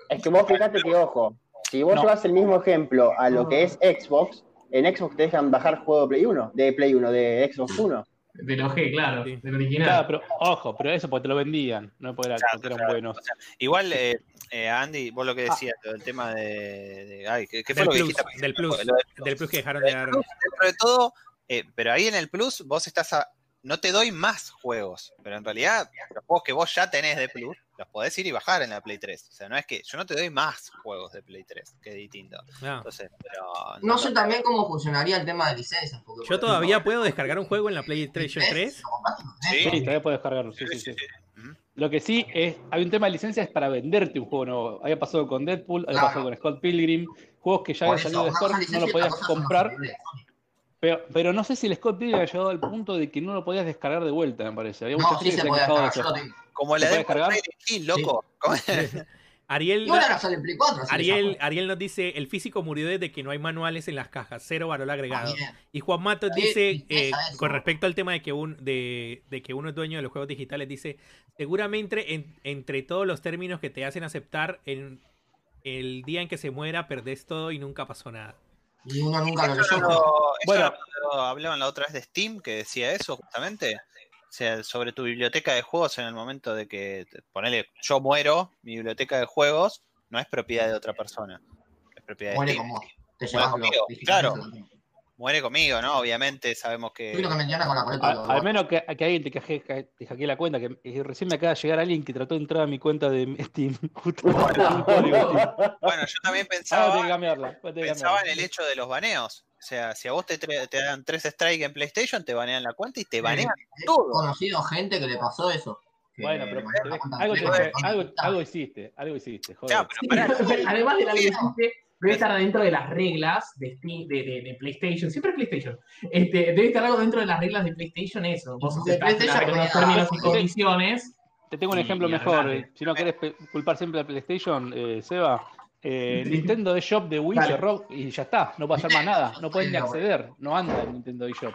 Es que vos fíjate que, ojo, si vos No. llevas el mismo ejemplo a lo que es Xbox, en Xbox te dejan bajar juego de Play 1, de Play 1, de Xbox 1. De lo G, claro, Sí. del original. Claro, pero ojo, pero eso porque te lo vendían, no porque, Claro, eran claro. buenos. O sea, igual, eh, eh, Andy, vos lo que decías, lo del tema de. de- ay, ¿qué, qué fue Del lo que plus, dijiste? del plus, Lo del del Plus que dejaron de dar. Plus, dentro de todo, eh, pero ahí en el Plus vos estás a. No te doy más juegos, pero en realidad los juegos que vos ya tenés de Plus los podés ir y bajar en la Play 3. O sea, no es que yo no te doy más juegos de Play 3, que es distinto. No. Entonces, pero. No sé también cómo funcionaría el tema de licencias. Porque, Yo todavía puedo descargar un juego en la PlayStation 3. ¿Lo compraste? Sí. Sí, todavía puedes descargarlo, sí, sí, sí. Ujú. Lo que sí es, hay un tema de licencias para venderte un juego nuevo. Había pasado con Deadpool, había Claro. pasado con Scott Pilgrim, juegos que ya habían salido de Store, no lo podías comprar. Pero, pero no sé si el Scott Pilgrim había llegado al punto de que no lo podías descargar de vuelta, me parece. Había No, sí que se de descargar, yo. Como ¿Se la de descargar? Hill, loco. Ariel, Y ahora sale en Play 4. así que Ariel, Ariel nos dice, el físico murió desde que no hay manuales en las cajas, cero valor agregado. Y Juan Matos dice, eh, con respecto al tema de que, un, de, de que uno es dueño de los juegos digitales, dice, seguramente en- entre todos los términos que te hacen aceptar, en el día en que se muera, perdés todo y nunca pasó nada. Y uno nunca lo leyó. lo, Bueno. lo- lo hablaban la otra vez de Steam, que decía eso justamente. O sea, sobre tu biblioteca de juegos en el momento de que, ponele, yo muero, mi biblioteca de juegos no es propiedad de otra persona. Es propiedad de Muere Steam. con vos. Te llevas los digitales. Muere conmigo, ¿no? Obviamente sabemos que... Con la al menos que, que alguien te, caje- que te hackee la cuenta, que recién me acaba de llegar alguien que trató de entrar a mi cuenta de Steam. Justo un código de Steam. Bueno, yo también Ah, pensaba, cambiarla. pensaba en el hecho de los baneos. O sea, si a vos te, te dan tres strikes en PlayStation, te banean la cuenta y te banean He todo. conocido gente que le pasó eso. Bueno, pero algo, algo, algo hiciste, algo hiciste, joder. Ya, pero pará, Además de la que hiciste, debe estar dentro de las reglas de, Steam- de, de- de PlayStation. Siempre es PlayStation. Este, debe estar algo dentro de las reglas de PlayStation eso. Vos aceptás términos y condiciones. Te tengo un ejemplo y mejor. adelante. eh, Si no querés culpar siempre a PlayStation, eh, Seba, eh, Nintendo eShop de Wii Dale. cerró y ya está. No pasa más nada. No pueden ni acceder. No anda el Nintendo eShop.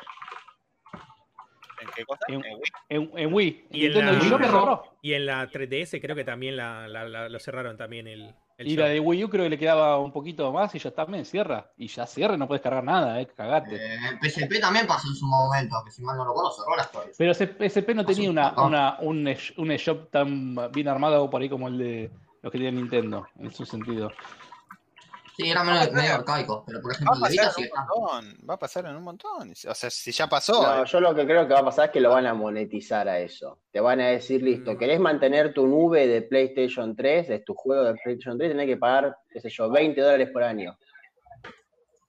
¿En qué cosa? En- En Wii. En, en Wii. Y en Nintendo la- eShop. Y en la 3DS creo que también la, la- la- lo cerraron también el, el Y shop. la de Wii U creo que le quedaba un poquito más y ya también cierra. Y ya cierra, no puedes cargar nada, eh, cagate. Eh, el PSP también pasó en su momento, que si mal no lo conozco, cerró las torres. Pero PSP no tenía una, una, un, un eShop tan bien armado por ahí como el de los que tiene Nintendo, en su sentido. Sí, era medio, medio arcaico, pero por Va ejemplo, a el de Vita pasar en un montón. Va a pasar en un montón. O sea, si ya pasó. No, eh, yo lo que creo que va a pasar es que lo van a monetizar a eso. Te van a decir, listo, Mm. ¿querés mantener tu nube de PlayStation 3, de tu juego de PlayStation 3? Tenés que pagar, qué sé yo, 20 dólares por año.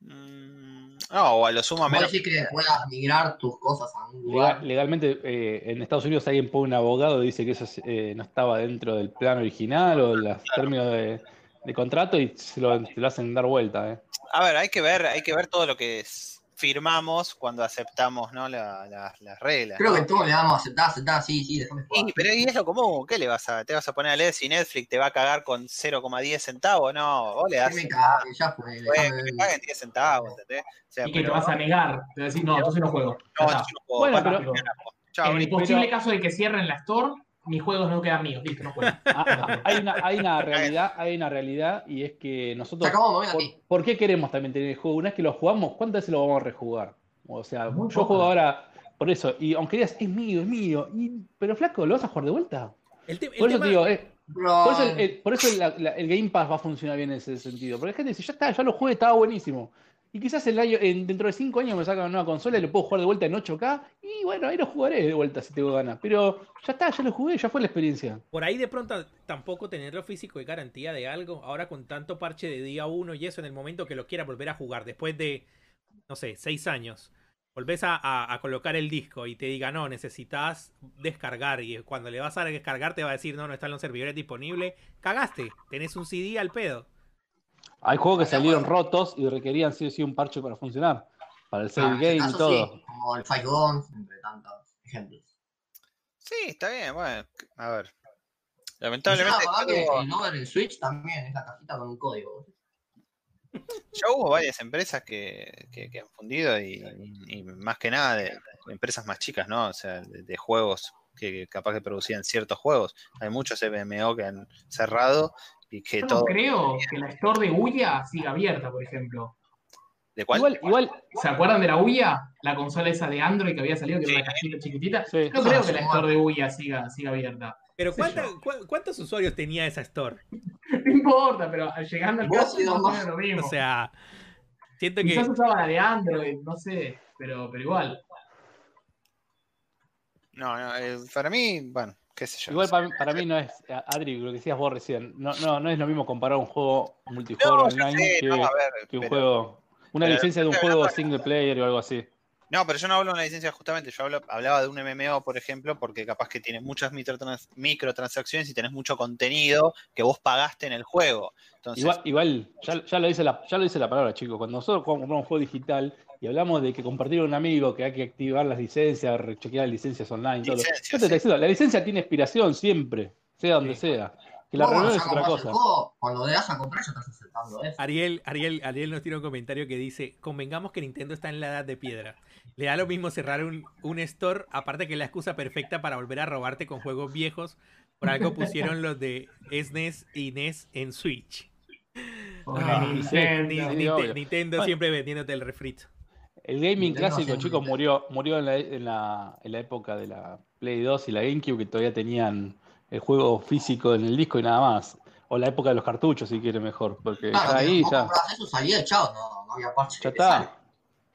mm, no, o a lo sumo Vos menos. decís que puedas migrar tus cosas a un lugar. Legal- legalmente, eh, en Estados Unidos alguien pone un abogado y dice que eso es, eh, no estaba dentro del plan original o los términos de, de contrato y se lo, se lo hacen dar vuelta. eh. A ver, hay que ver, hay que ver todo lo que es- firmamos cuando aceptamos ¿no? la- la- las reglas. Creo ¿no? que todos le damos a aceptar, aceptar, sí, sí, déjame jugar. Y, pero y es lo común, ¿qué le vas a, te vas a poner a leer si Netflix te va a cagar con 0,10 centavos? No, vos le Que das, me cague, ya fue. que me caguen 10 centavos, ¿entendés? O sea, Y que te vas a negar. Te vas a decir, no, entonces no juego. No, yo no puedo, Bueno, pero- chao, en el posible pero- caso de que cierren la store, mis juegos no quedan míos. Listo, no juego. Ah, hay, una, hay una realidad, hay una realidad y es que Se nosotros acabó, me voy a ¿Por, ti. por qué queremos también tener el juego? Una vez que lo jugamos, ¿cuántas veces lo vamos a rejugar? O sea, Muy yo poco. juego ahora por eso, y aunque digas, es mío, es mío, y- pero flaco, ¿lo vas a jugar de vuelta? El, te- el Por eso tema- te digo, eh, por eso, el, el- por eso la- la- el Game Pass va a funcionar bien en ese sentido. Porque la gente dice, ya está, ya lo jugué, estaba buenísimo. Y quizás el año, en- dentro de 5 años me sacan una nueva consola y lo puedo jugar de vuelta en 8K, y bueno, ahí lo jugaré de vuelta si tengo ganas. Pero ya está, ya lo jugué, ya fue la experiencia. Por ahí de pronto tampoco tenerlo físico es garantía de algo. Ahora con tanto parche de día uno y eso en el momento que lo quiera volver a jugar después de, no sé, seis años. Volvés a, a- a colocar el disco y te diga, no, necesitas descargar. Y cuando le vas a descargar te va a decir, no, no están los servidores disponibles. Cagaste, tenés un CD al pedo. Hay juegos que salieron rotos y requerían sí o sí un parche para funcionar. Para el save Ah, en ese game y todo. sí, como el Five Guns, entre tantos ejemplos. Sí, está bien, bueno, a ver. Lamentablemente, todo- el Over el Switch también es la cajita con un código. ya hubo varias empresas que, que- que han fundido y, y más que nada de, de empresas más chicas, ¿no? O sea, de, de juegos que, que capaz que producían ciertos juegos. Hay muchos MMO que han cerrado y que Yo no creo que la store de Ouya siga abierta, por ejemplo. ¿De cuál? Igual, igual, ¿Se acuerdan de la Ouya? La consola esa de Android que había salido, que era una cajita chiquitita. sí. No creo que la store de Ouya siga, siga abierta. Pero Sí, ¿cuánta- yo. cu- ¿cuántos usuarios tenía esa store? No importa, pero llegando al caso dos más o más. menos lo mismo. O sea, siento que... Quizás usaba la de Android, no sé, pero, pero igual. No, no, eh, para mí, bueno, qué sé yo. Igual no para, para mí no es, Adri, lo que decías vos recién, no, no, no es lo mismo comparar un juego multijugador online sé, que, ver, que un pero- juego, una pero licencia de un juego single player o algo así. No, pero yo no hablo de una licencia justamente, yo hablo- hablaba de un MMO, por ejemplo, porque capaz que tiene muchas microtrans- microtransacciones y tenés mucho contenido que vos pagaste en el juego. Entonces, Igual, igual ya, ya lo dice la, ya lo dice la palabra, chicos. Cuando nosotros compramos un juego digital y hablamos de que compartir con un amigo, que hay que activar las licencias, rechequear las licencias online, todo. Yo te la licencia tiene expiración siempre, sea donde Sí. sea. Que la reunión es otra cosa. juego, cuando le das a comprar ya estás aceptando eso. Ariel, Ariel, Ariel nos tiene un comentario que dice, convengamos que Nintendo está en la edad de piedra. Le da lo mismo cerrar un, un store, aparte que es la excusa perfecta para volver a robarte con juegos viejos. Por algo pusieron los de SNES y NES en Switch. Nintendo. Siempre vendiéndote el refrito. El gaming Nintendo clásico, chicos, murió, murió en la, en, la, en la época de la Play 2 y la GameCube, que todavía tenían el juego físico en el disco y nada más. O la época de los cartuchos, si quiere mejor, porque Claro, ya que ahí vos ya, eso, salía echado, no, no había parche. ya está.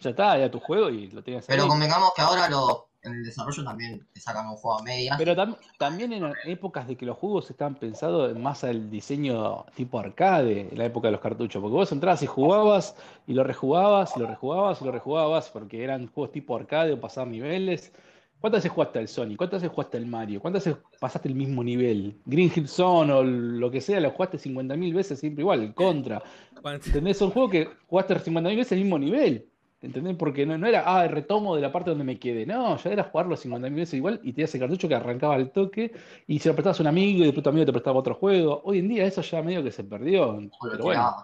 Ya está, ya tu juego y lo tenías ahí. Pero convengamos que ahora lo, en el desarrollo también te sacan un juego a medias. Pero tam- también en épocas de que los juegos estaban pensados más al diseño tipo arcade, en la época de los cartuchos, porque vos entrabas y jugabas y lo rejugabas y lo rejugabas y lo rejugabas porque eran juegos tipo arcade o pasar niveles. ¿Cuántas veces jugaste al Sonic? ¿Cuántas veces jugaste al Mario? ¿Cuántas veces pasaste el mismo nivel? Green Hill Zone o lo que sea, lo jugaste 50.000 veces siempre igual, el contra. ¿Cuánto- ¿Entendés? Son juegos que jugaste 50.000 veces el mismo nivel. ¿Entendés? Porque no, no era, ah, retomo de la parte donde me quedé. No, ya era jugarlo 50.000 veces igual y tenías el cartucho que arrancaba al toque y se lo prestabas a un amigo y después tu amigo te prestaba otro juego. Hoy en día eso ya medio que se perdió. Pero bueno,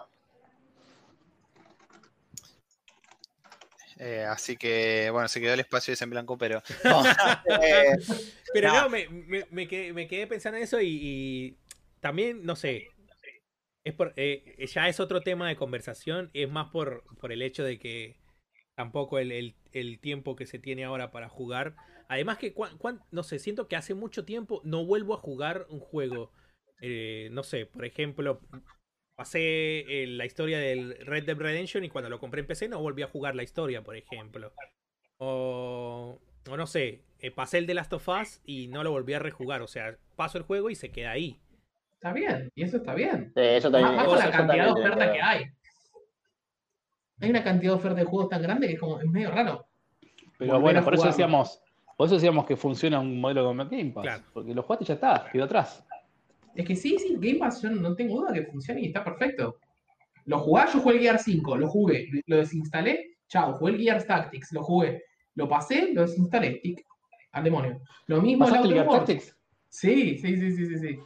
eh, así que, bueno, se quedó el espacio ese en blanco, pero... no, eh, Pero no, me, me- me quedé, me quedé pensando en eso y, y también, no sé, es por, eh, ya es otro tema de conversación, es más por, por el hecho de que tampoco el, el- el tiempo que se tiene ahora para jugar. Además que, cuan- cuan- no sé, siento que hace mucho tiempo no vuelvo a jugar un juego. eh, no sé, por ejemplo, pasé eh, la historia del Red Dead Redemption y cuando lo compré en PC no volví a jugar la historia, por ejemplo. O, o no sé, eh, pasé el de Last of Us y no lo volví a rejugar. O sea, paso el juego y se queda ahí. Está bien, y eso está bien. Sí, eso también. Más, eso la cantidad de oferta que hay. Hay una cantidad de oferta de juegos tan grande que es como es medio raro. Pero bueno, por eso decíamos, por eso decíamos que funciona un modelo como Game Pass. Claro. Porque lo jugaste y ya está, quedó atrás. Es que sí, sí, Game Pass yo no tengo duda que funciona y está perfecto. Lo jugué, yo jugué el Gear 5, lo jugué, lo desinstalé, chao, jugué el Gear Tactics, lo jugué, lo pasé, lo desinstalé, tic, al demonio. Lo mismo el ¿Pasaste el Outer Gear. Tactics? Sí, sí, sí, sí, sí, sí.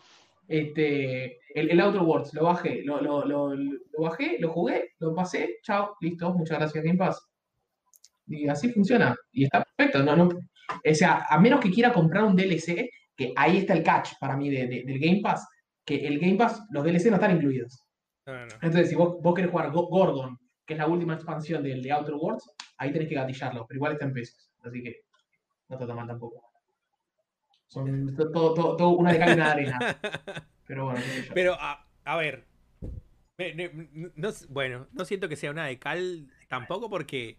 Este, el, el Outer Worlds, lo bajé, lo, lo, lo, lo bajé, lo jugué, lo pasé, chao, listo, muchas gracias Game Pass. Y así funciona, y está perfecto. No, no, o sea, a menos que quiera comprar un DLC, que ahí está el catch para mí de- de- del Game Pass, que el Game Pass, los DLC no están incluidos. No, no. Entonces, si vos, vos querés jugar Go- Gordon, que es la última expansión del de Outer Worlds, ahí tenés que gatillarlo, pero igual está en pesos. Así que no está tan mal tampoco. Son to- todo, todo, todo una de cal y una de arena. Pero bueno. Pero, a, a ver. no bueno, no siento que sea una de cal tampoco porque.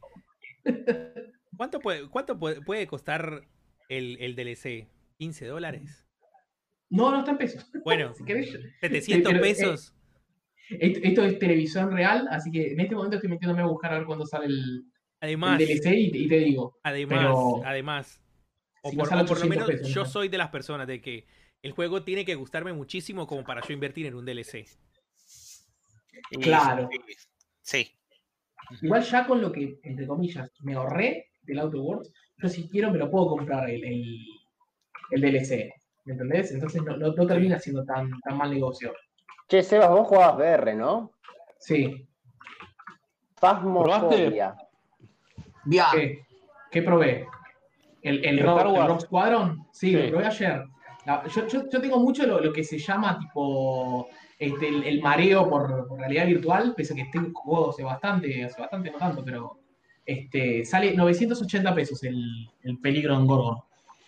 ¿Cuánto puede, cuánto puede, puede costar el, el DLC? ¿15 dólares? No, no está en pesos. Bueno, Si querés, yo- 700 pero, eh, pesos. esto, esto es televisión real, así que en este momento estoy metiéndome a buscar a ver cuándo sale el, el Además, DLC y, te- y te digo. además, pero- además. O Si por, sale o por lo 800 menos pesos, yo ¿no? soy de las personas de que el juego tiene que gustarme muchísimo como para yo invertir en un DLC. Claro. Sí. Igual ya con lo que, entre comillas, me ahorré del Outer Worlds, yo si quiero me lo puedo comprar el, el, el DLC. ¿Me entendés? Entonces no, no, no termina siendo tan, tan mal negocio. Che, Sebas, vos jugabas VR, ¿no? Sí. Fasmofobia. VR. ¿Qué, qué probé? ¿El, el, ¿El? Rock Squadron? Sí, Sí. lo probé ayer. Yo, tengo mucho lo, que se llama tipo este, el, mareo por, realidad virtual, pese a que este juego hace bastante, hace bastante, no tanto, pero este, sale 980 pesos el, el peligro en Gorgon.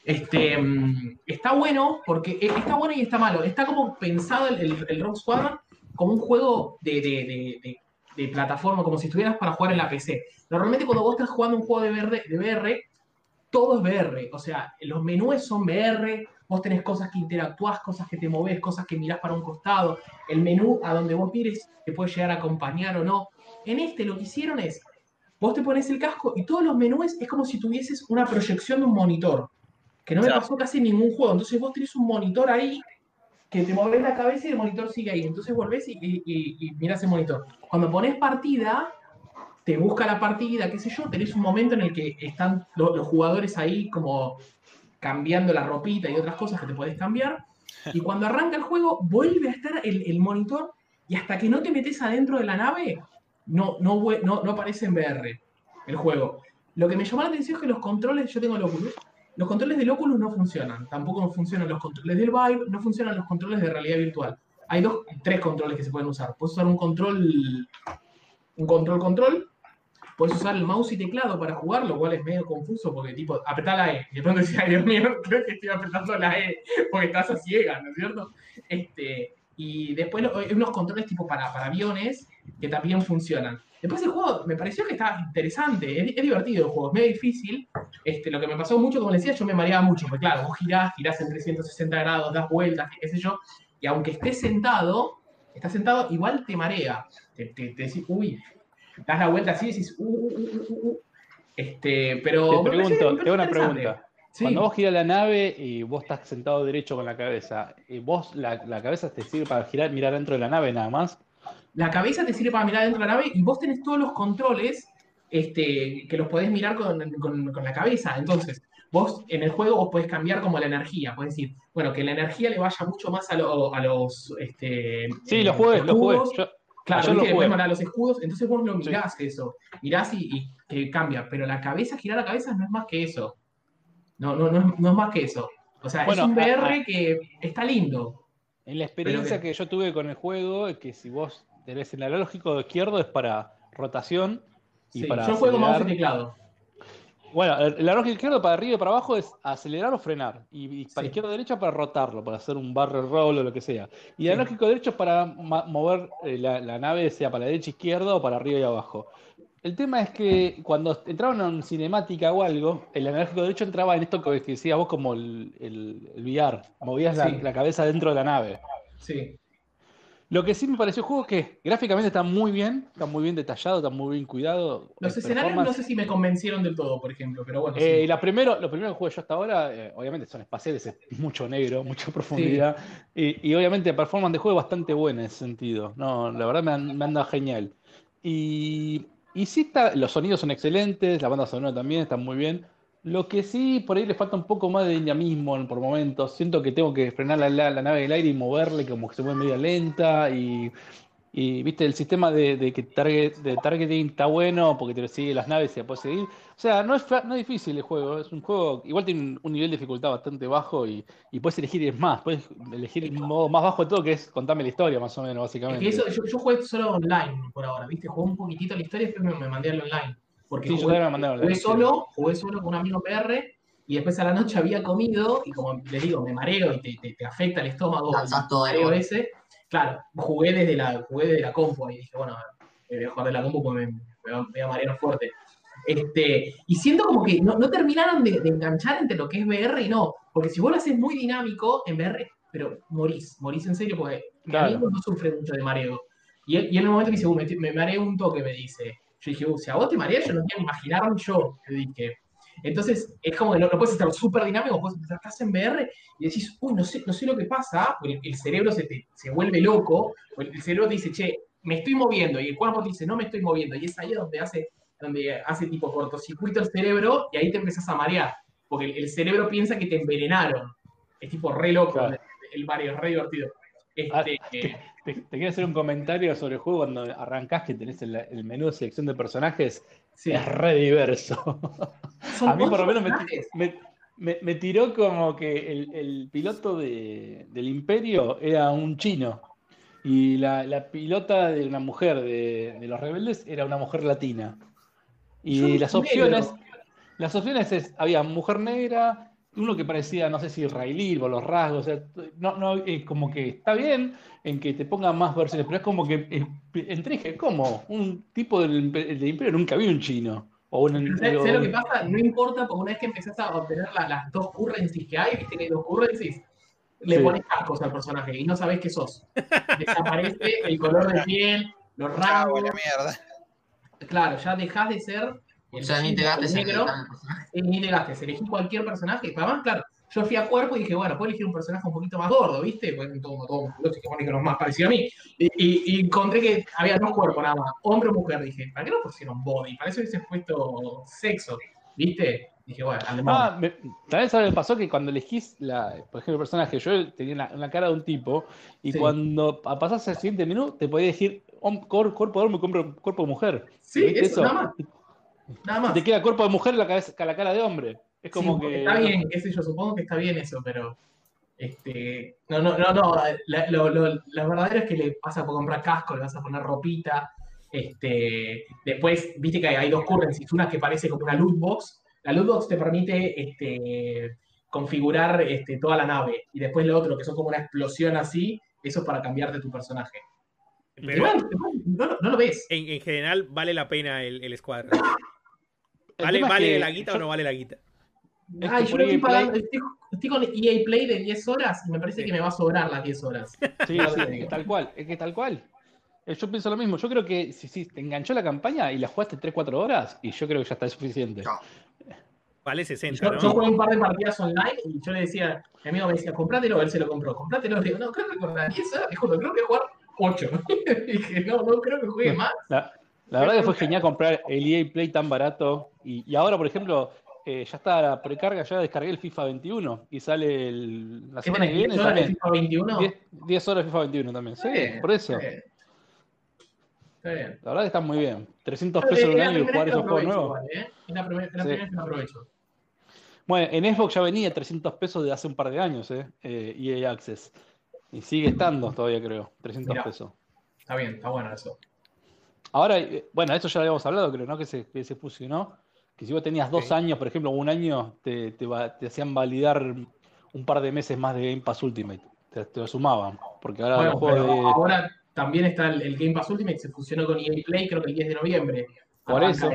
Este, mm, está bueno, porque eh, está bueno y está malo. Está como pensado el, el- el Rock Squadron como un juego de- de- de plataforma, como si estuvieras para jugar en la PC. Normalmente cuando vos estás jugando un juego de VR, de VR, todo es VR. O sea, los menús son VR, vos tenés cosas que interactúas, cosas que te moves, cosas que mirás para un costado. El menú a donde vos mires te puede llegar a acompañar o no. En este lo que hicieron es, vos te pones el casco y todos los menús es como si tuvieses una proyección de un monitor. Que no me pasó casi ningún juego. Entonces vos tenés un monitor ahí que te mueves la cabeza y el monitor sigue ahí. Entonces volvés y, y, y- y mirás el monitor. Cuando pones partida, te busca la partida, qué sé yo, tenés un momento en el que están lo- los jugadores ahí como cambiando la ropita y otras cosas que te podés cambiar. Y cuando arranca el juego, vuelve a estar el, el monitor y hasta que no te metes adentro de la nave, no, no, no, no aparece en VR el juego. Lo que me llamó la atención es que los controles, yo tengo el Oculus, los controles del Oculus no funcionan. Tampoco funcionan los controles del Vive, no funcionan los controles de realidad virtual. Hay dos, tres controles que se pueden usar. Puedes usar un control, un control control, puedes usar el mouse y teclado para jugar, lo cual es medio confuso porque tipo, apretá la E. Y pronto decís, ay Dios mío, creo que estoy apretando la E porque estás a ciegas, ¿no es cierto? Este, y después unos controles tipo para, para aviones que también funcionan. Después el juego me pareció que estaba interesante, es, es divertido el juego, es medio difícil. Este, lo que me pasó mucho, como les decía, yo me mareaba mucho, porque claro, vos girás, girás en 360 grados, das vueltas, qué sé yo, y aunque estés sentado, estás sentado, igual te marea. Te, te, te decís, uy, das la vuelta así y decís, uh, uh, uh, uh, uh. Este, pero. Te pregunto, me te hago una pregunta. Sí. Cuando vos giras la nave y vos estás sentado derecho con la cabeza, ¿y vos la, la cabeza te sirve para girar, mirar dentro de la nave nada más? La cabeza te sirve para mirar dentro de la nave y vos tenés todos los controles este, que los podés mirar con, con- con la cabeza. Entonces, vos en el juego vos podés cambiar como la energía. Podés decir, bueno, que la energía le vaya mucho más a, lo- a los. Este, Sí, eh, lo jugué, lo Yo- Claro, Ayer lo. Después mandar los escudos, entonces vos lo mirás eso, mirás y, y que cambia, pero la cabeza, girar la cabeza no es más que eso. No, no, no, es, no es más que eso. O sea, Bueno, es un VR a- que está lindo. En la experiencia que- que yo tuve con el juego, que si vos tenés el analógico izquierdo es para rotación y Sí, para yo juego mouse y acelerar. teclado. Bueno, el analógico izquierdo para arriba y para abajo es acelerar o frenar. Y, y para Sí. izquierda o derecha para rotarlo, para hacer un barrel roll o lo que sea. Y Sí. el analógico derecho es para mover eh, la, la nave, sea para la derecha, izquierda o para arriba y abajo. El tema es que cuando entraban en cinemática o algo, el analógico derecho entraba en esto que decías vos como el, el, el VR. Movías la, Sí. la cabeza dentro de la nave. Sí. Lo que sí me pareció el juego es que gráficamente está muy bien, está muy bien detallado, está muy bien cuidado. Los escenarios no sé si me convencieron del todo, por ejemplo, pero bueno. Eh, y sí. la primero, lo primero que jugué yo hasta ahora, eh, obviamente son espaciales, es mucho negro, mucha profundidad. Y, y obviamente la performance de juego es bastante buena en ese sentido. No, la verdad me, han- me anda genial. Y, y sí está, los sonidos son excelentes, la banda sonora también está muy bien. Lo que sí, por ahí le falta un poco más de dinamismo por momentos. Siento que tengo que frenar la, la- la nave del aire y moverle como que se mueve medio lenta. Y, y, viste, el sistema de, de que target, de targeting está bueno porque te lo sigue las naves y la puedes seguir. O sea, no es, no es difícil el juego. Es un juego, igual tiene un, un nivel de dificultad bastante bajo y, y puedes elegir es más. Puedes elegir el modo más bajo de todo que es contarme la historia, más o menos, Es básicamente. que eso, yo, yo jugué solo online por ahora, ¿viste? Jugué un poquitito la historia y después me, me mandé al online. Porque Sí, yo jugué, me jugué solo, jugué solo con un amigo PR y después a la noche había comido y como le digo, me mareo y te, te- te afecta el estómago. El todo mareo ese. Claro, jugué desde la, jugué desde la compu y dije, bueno, eh, voy a jugar de la compu porque me, me me voy a marear fuerte. Este, y siento como que no, no terminaron de, de enganchar entre lo que es VR y no. Porque si vos lo haces muy dinámico en VR, pero morís, morís en serio, porque mi Claro. amigo no sufre mucho de mareo. Y él, y él en un momento me dice, "Uh, me, me mareé un toque, me dice. Yo dije, "Uh, si a vos te mareas, yo no quiero imaginarme yo, dije. Entonces, es como que no, no puedes estar súper dinámico, puedes estar estás en VR y decís, uy, no sé, no sé lo que pasa, porque el, el cerebro se, te, se vuelve loco, o el, el cerebro te dice, che, me estoy moviendo, y el cuerpo te dice, no me estoy moviendo, y es ahí donde hace, donde hace tipo cortocircuito el cerebro, y ahí te empezás a marear, porque el, el cerebro piensa que te envenenaron. Es tipo re loco Claro. el, Mario, es re divertido. Ah, Este, Te, te quiero hacer un comentario sobre el juego cuando arrancás que tenés el, el menú de selección de personajes. sí. Es re diverso. Son A mí por lo menos me, me- me- me tiró como que el, el piloto de- del Imperio era un chino y la, la pilota de una mujer de, de los rebeldes era una mujer latina. Y Yo las negro. opciones, las opciones es, había mujer negra, uno que parecía, no sé si israelí por los rasgos, o sea, no, no, es como que está bien en que te pongan más versiones, pero es como que eh, entré y dije, ¿cómo? Un tipo del, impe- del Imperio nunca vi un chino. O un, ¿Sabes o- sabes lo que pasa? No importa, porque una vez que empezás a obtener la- las dos currencies que hay, viste que hay dos currencies, le Sí. pones cascos al personaje y no sabés qué sos. Desaparece el color de piel, los rasgos. la mierda. Claro, ya dejás de ser O sea, ni te gastes en negro, el y ni te gastes. Elegí cualquier personaje. Además, claro, yo fui a cuerpo y dije, bueno, puedo elegir un personaje un poquito más gordo, ¿viste? Pues todo, todo musculoso y que pone que los más parecido a mí. Y, y- y encontré que había dos cuerpos nada más, hombre o mujer. Dije, ¿para qué no pusieron body? Para eso hubiese puesto sexo, ¿viste? Dije, bueno. Ah, me- también sabes, me pasó que cuando elegís, la, por ejemplo, el personaje, yo tenía una, una cara de un tipo, y Sí. cuando pa- pasás al siguiente menú, te podía elegir cuerpo de hombre, cuerpo, cuerpo de mujer. sí, ¿Viste eso, nada más. Nada Y más. te queda cuerpo de mujer la, cabeza, la cara de hombre. Es como Sí, que. Está bien, qué sé yo, supongo que está bien eso, pero. Este, no, no, no, no. la- lo, lo- lo verdadero es que le vas a comprar casco, le vas a poner ropita. Este, después, viste que hay, hay dos currencies, una que parece como una loot box. La loot box te permite este, configurar este, toda la nave. Y después lo otro, que son como una explosión así, eso es para cambiarte tu personaje. Y Pero bueno, no, lo- no lo ves. en, en general vale la pena el, el escuadrón. ¿Vale, vale que la guita yo- o no vale la guita? Es que Ay, yo estoy pagando, estoy, estoy con EA Play de 10 horas y me parece que me va a sobrar las 10 horas. Sí, sí, es que tal cual, es que tal cual. Eh, Yo pienso lo mismo. Yo creo que si, si te enganchó la campaña y la jugaste 3-4 horas, y yo creo que ya está suficiente. Chao. Vale 60, Yo, ¿no? yo jugué un par de partidas online y yo le decía, mi amigo me decía, comprátelo, él se lo compró, comprátelo. Le digo, no, creo que con las 10 horas, juro, creo que voy a jugar 8. dije, no, no creo que juegue más. La, la verdad que fue genial comprar el EA Play tan barato. Y, y ahora, por ejemplo, eh, ya está la precarga, ya descargué el FIFA 21 y sale el- la ¿Qué semana que viene 10 horas también. FIFA 21? 10, 10 horas de FIFA 21 también. Sí, bien, por eso. Está bien. Está bien. La verdad que está muy bien. 300 Es pesos en un año y jugar esos juegos nuevos. ¿eh? Es la primera, la Sí. primera vez que aprovecho. Bueno, en Xbox ya venía 300 pesos de hace un par de años, eh, eh, EA Access. Y sigue estando todavía, creo, 300 Mirá. pesos. Está bien, está bueno eso. Ahora, eh, bueno, esto ya lo habíamos hablado, creo, ¿no? Que se, que se fusionó. que si vos tenías dos años, por ejemplo, un año, te, te va- te hacían validar un par de meses más de Game Pass Ultimate. Te, te lo sumaban. Porque ahora Bueno, los juegos pero de. ahora también está el, el Game Pass Ultimate, se fusionó con EA Play, creo que el 10 de noviembre. Por eso.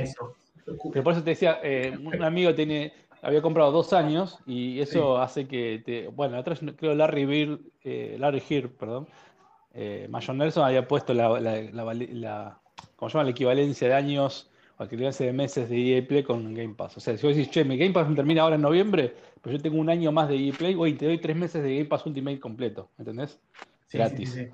Pero por eso te decía, eh, un amigo tiene, había comprado dos años y eso hace que te. Bueno, atrás creo Larry Beer, eh, Larry Heer, perdón. Eh, Mayor Nelson había puesto la, la, la vali- la- ¿cómo se llama? la equivalencia de años o equivalencia de meses de EA Play con Game Pass. O sea, si vos decís, che, mi Game Pass me termina ahora en noviembre, pero yo tengo un año más de EA Play, güey, te doy tres meses de Game Pass Ultimate completo, ¿entendés? Sí, Gratis. sí, sí.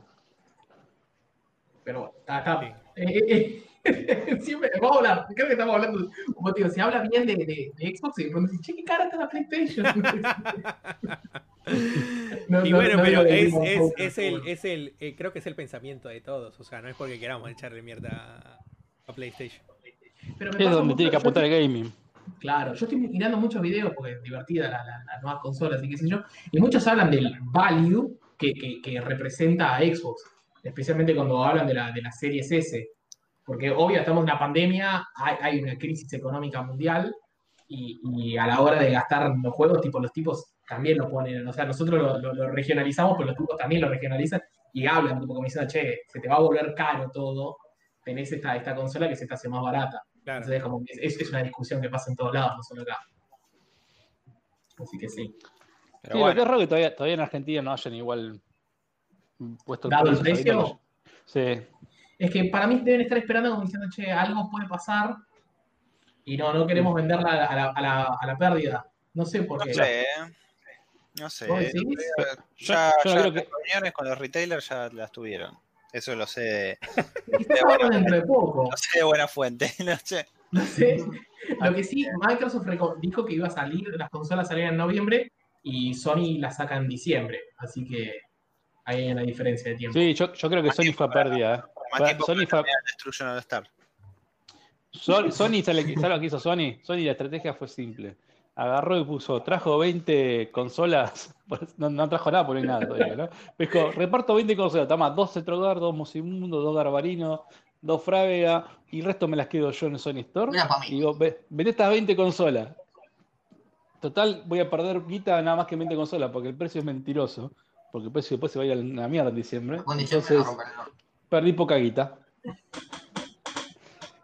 Pero bueno, está, está- Sí. eh, eh, eh, siempre, vamos a hablar, creo que estamos hablando motivo. Se habla bien de, de- de Xbox y pronto dicen, che, qué cara está la PlayStation. No, y no- bueno, no pero es, es, of es el, es el, eh, creo que es el pensamiento de todos. O sea, no es porque queramos echarle mierda a, a PlayStation. pero me Es donde mucho- tiene que apuntar el gaming. Claro, yo estoy mirando muchos videos porque es divertida la, la, la nueva consola, así que sé yo, y muchos hablan del value que, que, que representa a Xbox, especialmente cuando hablan de la, de la Series S, porque obvio estamos en una pandemia, hay, hay una crisis económica mundial, y, y a la hora de gastar los juegos, tipo los tipos también lo ponen, o sea, nosotros lo, lo- lo regionalizamos, pero los tipos también lo regionalizan y hablan, tipo como diciendo, che, se te va a volver caro todo, tenés esta, esta consola que se te hace más barata. Claro. Entonces, como que es, es una discusión que pasa en todos lados, no solo acá. Así que sí. Pero Sí, lo que es raro que todavía, todavía en Argentina no hayan igual puesto ¿Dado el precio? Sí, Es que para mí deben estar esperando como diciendo, che, algo puede pasar y no, no queremos venderla a la, a la, a la- pérdida. No sé por no qué. sé, ¿eh? No sé. Día Yo- Ya, yo no ya creo las que- reuniones con los retailers ya las tuvieron. Eso lo sé de, Quizás ahora dentro de poco. no sé de buena fuente. No sé. No sé. Lo que sí, Microsoft dijo que iba a salir, las consolas salían en noviembre y Sony las saca en diciembre. Así que ahí hay una diferencia de tiempo. sí yo, yo creo que Más Sony fue a pérdida. ¿eh? Sony fue, Destruction Star. Son- Sony, ¿sabe ¿sabe lo que hizo Sony? Sony la estrategia fue simple. Agarró y puso, trajo 20 consolas, pues, no, no trajo nada, por nada todavía, ¿no? Dijo, reparto 20 consolas, toma, dos Cetrogar, dos Musimundo, dos Garbarino, dos Frávega, y el resto me las quedo yo en Sony Store. Mí. Y digo, ve, vende estas 20 consolas. Total, voy a perder guita nada más que 20 consolas, porque el precio es mentiroso, porque el precio después se va a ir a la mierda en diciembre. Entonces, el perdí poca guita.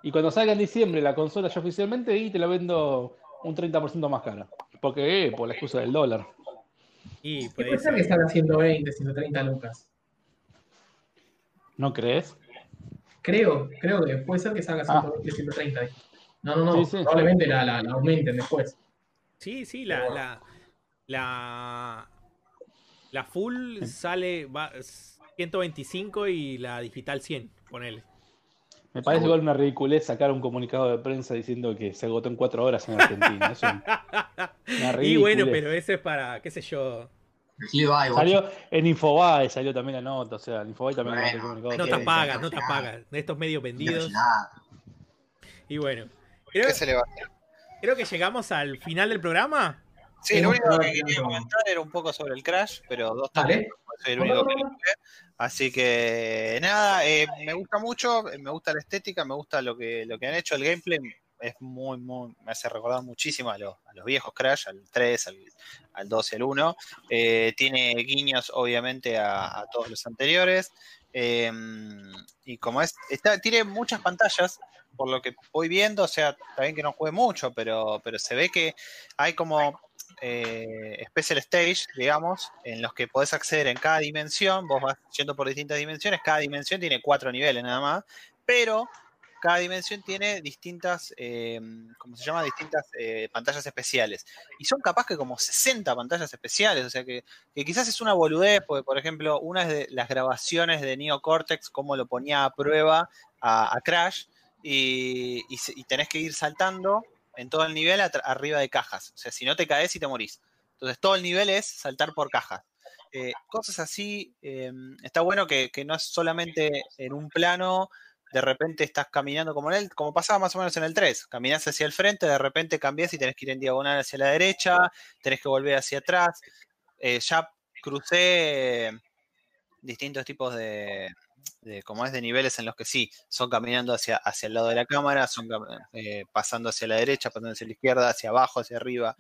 Y cuando salga en diciembre la consola ya oficialmente, y te la vendo un 30% más cara. Porque, eh, por la excusa del dólar. Y puede ser que ser. salga 120, 130 lucas. ¿No crees? Creo, creo que puede ser que salga Ah. 120, 130. No, no, no. Sí, sí. Probablemente la, la- la aumenten después. Sí, sí, la, la, la, la full sale va, 125 y la digital 100, ponele. Me parece igual una ridiculez sacar un comunicado de prensa diciendo que se agotó en cuatro horas en Argentina. Es un- una Y bueno, pero eso es para, qué sé yo. Salió en Infobae, salió también la nota. O sea, en Infobae también Bueno, el comunicado. No te apagas, no te apagas. De estos medios vendidos. Nada. Y bueno, creo, ¿Qué se le va a hacer? creo que llegamos al final del programa. Sí, lo único que quería comentar era un poco sobre el Crash, pero dos toques, soy el único que. Así que nada, eh, me gusta mucho, me gusta la estética, me gusta lo que, lo que han hecho. El gameplay es muy, muy, me hace recordar muchísimo a los, a los viejos Crash, al 3, al, al 2 y al 1. Eh, tiene guiños, obviamente, a, a todos los anteriores. Eh, y como es, está, tiene muchas pantallas, por lo que voy viendo, o sea, bien que no juegue mucho, pero, pero se ve que hay como eh, Special Stage, digamos, en los que podés acceder en cada dimensión, vos vas yendo por distintas dimensiones, cada dimensión tiene cuatro niveles nada más, pero cada dimensión tiene distintas, eh, ¿cómo se llama? Distintas eh, pantallas especiales. Y son capaz que como 60 pantallas especiales, o sea que, que quizás es una boludez, porque por ejemplo, una de las grabaciones de Neo Cortex, cómo lo ponía a prueba a, Crash, y tenés que ir saltando en todo el nivel arriba de cajas. O sea, si no te caes y te morís. Entonces, todo el nivel es saltar por cajas. Eh, cosas así, eh, está bueno que, que no es solamente en un plano, de repente estás caminando como en él, como pasaba más o menos en el 3. Caminás hacia el frente, de repente cambias y tenés que ir en diagonal hacia la derecha, tenés que volver hacia atrás. Eh, ya crucé distintos tipos de, de- como es de niveles en los que sí, son caminando hacia, hacia el lado de la cámara, son eh, pasando hacia la derecha, pasando hacia la izquierda, hacia abajo, hacia arriba.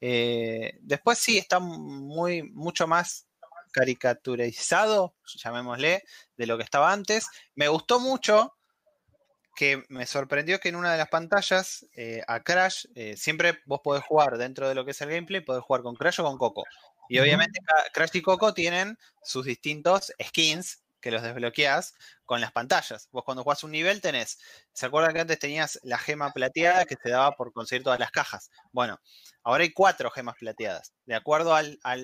Eh, después sí, está muy, mucho más caricaturizado, llamémosle, de lo que estaba antes. Me gustó mucho que me sorprendió que en una de las pantallas eh, a Crash, siempre vos podés jugar dentro de lo que es el gameplay, podés jugar con Crash o con Coco. Y obviamente Crash y Coco tienen sus distintos skins que los desbloqueás con las pantallas. Vos cuando jugás un nivel tenés, ¿se acuerdan que antes tenías la gema plateada que te daba por conseguir todas las cajas? Bueno, ahora hay cuatro gemas plateadas. De acuerdo al, a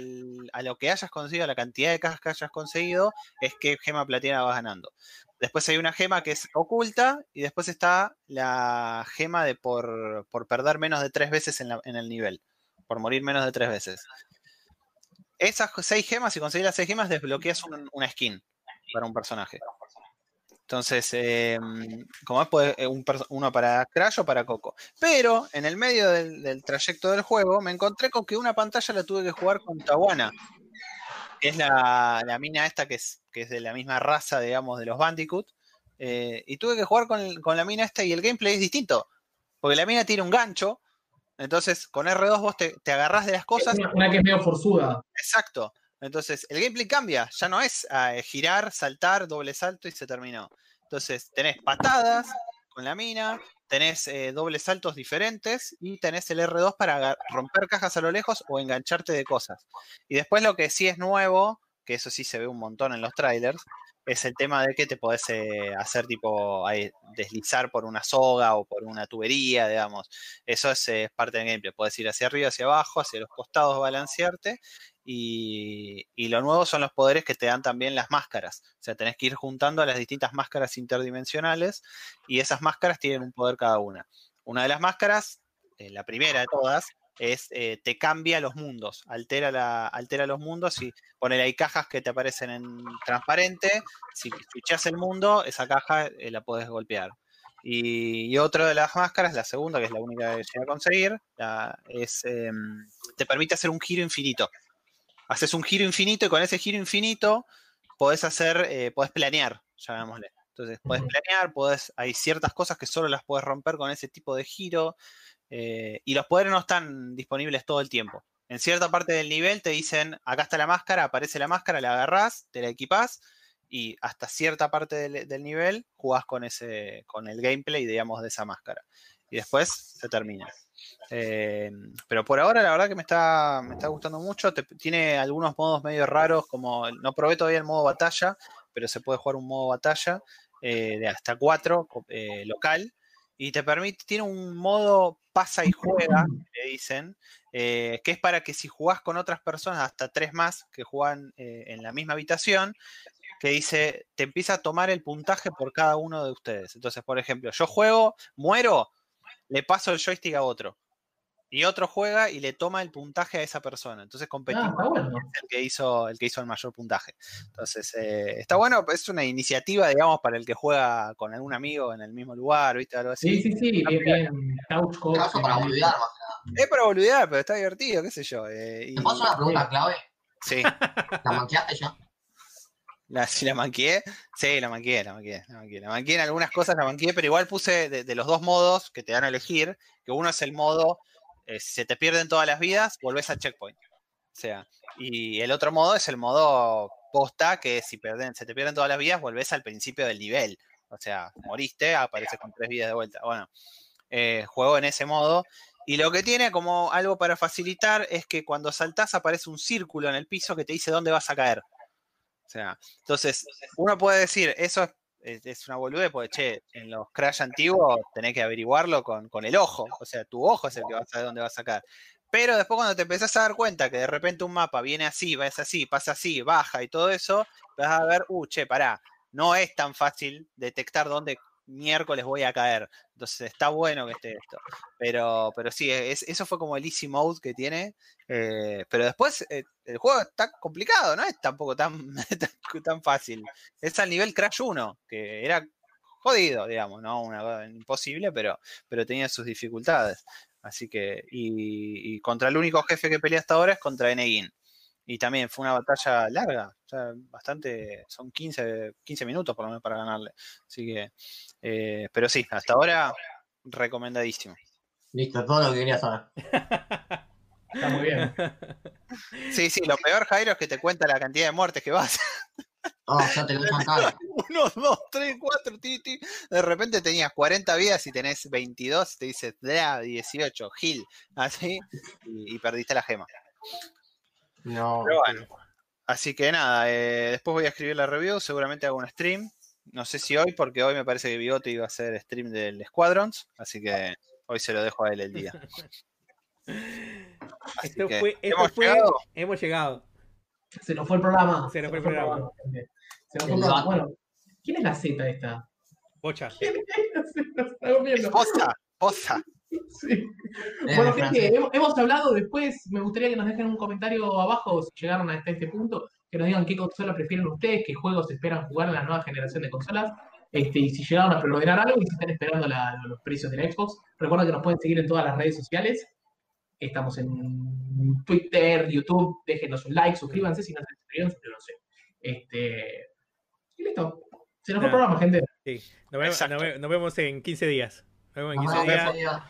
lo que hayas conseguido, a la cantidad de cajas que hayas conseguido, es que gema plateada vas ganando. Después hay una gema que es oculta y después está la gema de por, por perder menos de tres veces en, la- en el nivel, por morir menos de tres veces. Esas seis gemas, si conseguís las seis gemas, desbloqueas un- una skin para un personaje. Entonces, eh, como es, puede- eh, un uno para Crash o para Coco. Pero en el medio del, del trayecto del juego me encontré con que una pantalla la tuve que jugar con Tawana, que es la, la mina esta que es, que es de la misma raza, digamos, de los Bandicoot. eh, y tuve que jugar con, con la mina esta y el gameplay es distinto. Porque la mina tiene un gancho. Entonces, con R2 vos te, te agarrás de las cosas. Una, una que es medio forzuda. Exacto. Entonces, el gameplay cambia. Ya no es ah, eh, girar, saltar, doble salto y se terminó. Entonces, tenés patadas con la mina, tenés eh, dobles saltos diferentes y tenés el R2 para romper cajas a lo lejos o engancharte de cosas. Y después lo que sí es nuevo, que eso sí se ve un montón en los trailers, es el tema de que te podés eh, hacer tipo deslizar por una soga o por una tubería, digamos. Eso es, eh, parte del gameplay. Puedes ir hacia arriba, hacia abajo, hacia los costados, balancearte. Y, y lo nuevo son los poderes que te dan también las máscaras. O sea, tenés que ir juntando a las distintas máscaras interdimensionales y esas máscaras tienen un poder cada una. Una de las máscaras, eh, la primera de todas, es eh, te cambia los mundos, altera, la, altera los mundos y ponele hay cajas que te aparecen en transparente. Si fichás el mundo, esa caja eh, la podés golpear. Y, y otra de las máscaras, la segunda, que es la única que llegué a conseguir, la- es, em, te permite hacer un giro infinito. Haces un giro infinito y con ese giro infinito podés hacer, eh, podés planear, llamémosle. Entonces, podés planear, podés, hay ciertas cosas que solo las podés romper con ese tipo de giro. Eh, y los poderes no están disponibles todo el tiempo. En cierta parte del nivel te dicen, acá está la máscara, aparece la máscara, la agarrás, te la equipás y hasta cierta parte del, nivel jugás con, ese, con el gameplay, digamos, de esa máscara. Y después se termina. Eh, pero por ahora la verdad que me está, me está gustando mucho. Te- tiene algunos modos medio raros, como no probé todavía el modo batalla, pero se puede jugar un modo batalla eh, de hasta 4 local. Y te permite, tiene un modo pasa y juega, le dicen, eh, que es para que si jugás con otras personas, hasta tres más que juegan eh, en la misma habitación, que dice, te empieza a tomar el puntaje por cada uno de ustedes. Entonces, por ejemplo, yo juego, muero, le paso el joystick a otro. Y otro juega y le toma el puntaje a esa persona. Entonces Ah, competimos bueno. el que hizo el que hizo el mayor puntaje. Entonces, eh, está bueno, es una iniciativa, digamos, para el que juega con algún amigo en el mismo lugar, ¿viste? Algo así. Sí, sí, sí, bien, bien. Couch Caso para boludear más. Es para boludear, pero está divertido, qué sé yo. eh, y- ¿Te paso una pregunta clave? sí, ¿La manqueaste ya? la, si la manqué, sí, la manqué, la manqué, la manqué. La manqué en algunas cosas, la manqué, pero igual puse de, de los dos modos que te dan a elegir, que uno es el modo, eh, si se te pierden todas las vidas, volvés al checkpoint. O sea, y el otro modo es el modo posta, que si pierden, se te pierden todas las vidas, volvés al principio del nivel. O sea, moriste, apareces con tres vidas de vuelta. Bueno, eh, juego en ese modo. Y lo que tiene como algo para facilitar es que cuando saltás aparece un círculo en el piso que te dice dónde vas a caer. O sea, entonces, uno puede decir, eso es, es- es una boludez, porque, che, en los Crash antiguos tenés que averiguarlo con, con el ojo. O sea, tu ojo es el que va a saber dónde vas a caer. Pero después cuando te empezás a dar cuenta que de repente un mapa viene así, va así, pasa así, baja y todo eso, vas a ver, uh, che, pará, no es tan fácil detectar dónde miércoles voy a caer. Entonces está bueno que esté esto. Pero, pero sí, es- eso fue como el easy mode que tiene. eh, pero después eh, el juego está complicado, no es tampoco tan, tan, tan fácil. Es al nivel Crash 1, que era jodido, digamos, no una imposible, pero, pero tenía sus dificultades. Así que, y, y contra el único jefe que peleé hasta ahora es contra Enegin. Y también fue una batalla larga, o sea, bastante, son 15, 15 minutos por lo menos para ganarle. Así que, eh, pero sí, hasta ahora recomendadísimo. Listo, todo lo que quería saber. Está muy bien. Sí, sí, lo peor, Jairo, es que te cuenta la cantidad de muertes que vas. Oh, ya te lo. Uno, dos, tres, cuatro, ti, ti. De repente tenías 40 vidas y tenés 22, te dice, "Dra, 18, Gil, así, y, y perdiste la gema. No. Pero bueno, así que nada, eh, después voy a escribir la review, seguramente hago un stream. No sé si hoy, porque hoy me parece que Bigote iba a hacer stream del Squadrons, así que hoy se lo dejo a él el día. Así Esto que, fue, esto ¿hemos fue- llegado? hemos llegado. Se nos fue el programa. Se nos fue el programa. Se nos fue el programa. Bueno, ¿quién es la Z esta? Bocha. Estamos viendo. Posta, posta. Sí. Bueno, gente, hemos, hemos hablado después. Me gustaría que nos dejen un comentario abajo si llegaron hasta este punto. Que nos digan qué consola prefieren ustedes, qué juegos esperan jugar en la nueva generación de consolas. Este, y si llegaron a preordenar algo y si están esperando la- los precios de la Xbox. Recuerda que nos pueden seguir en todas las redes sociales. Estamos en Twitter, YouTube. Déjenos un like, suscríbanse. Si no se suscribieron, suscríbanse. Este, y listo. Se nos fue el programa, gente. Sí. Vemos, nos vemos en 15 días. Nos vemos en Nos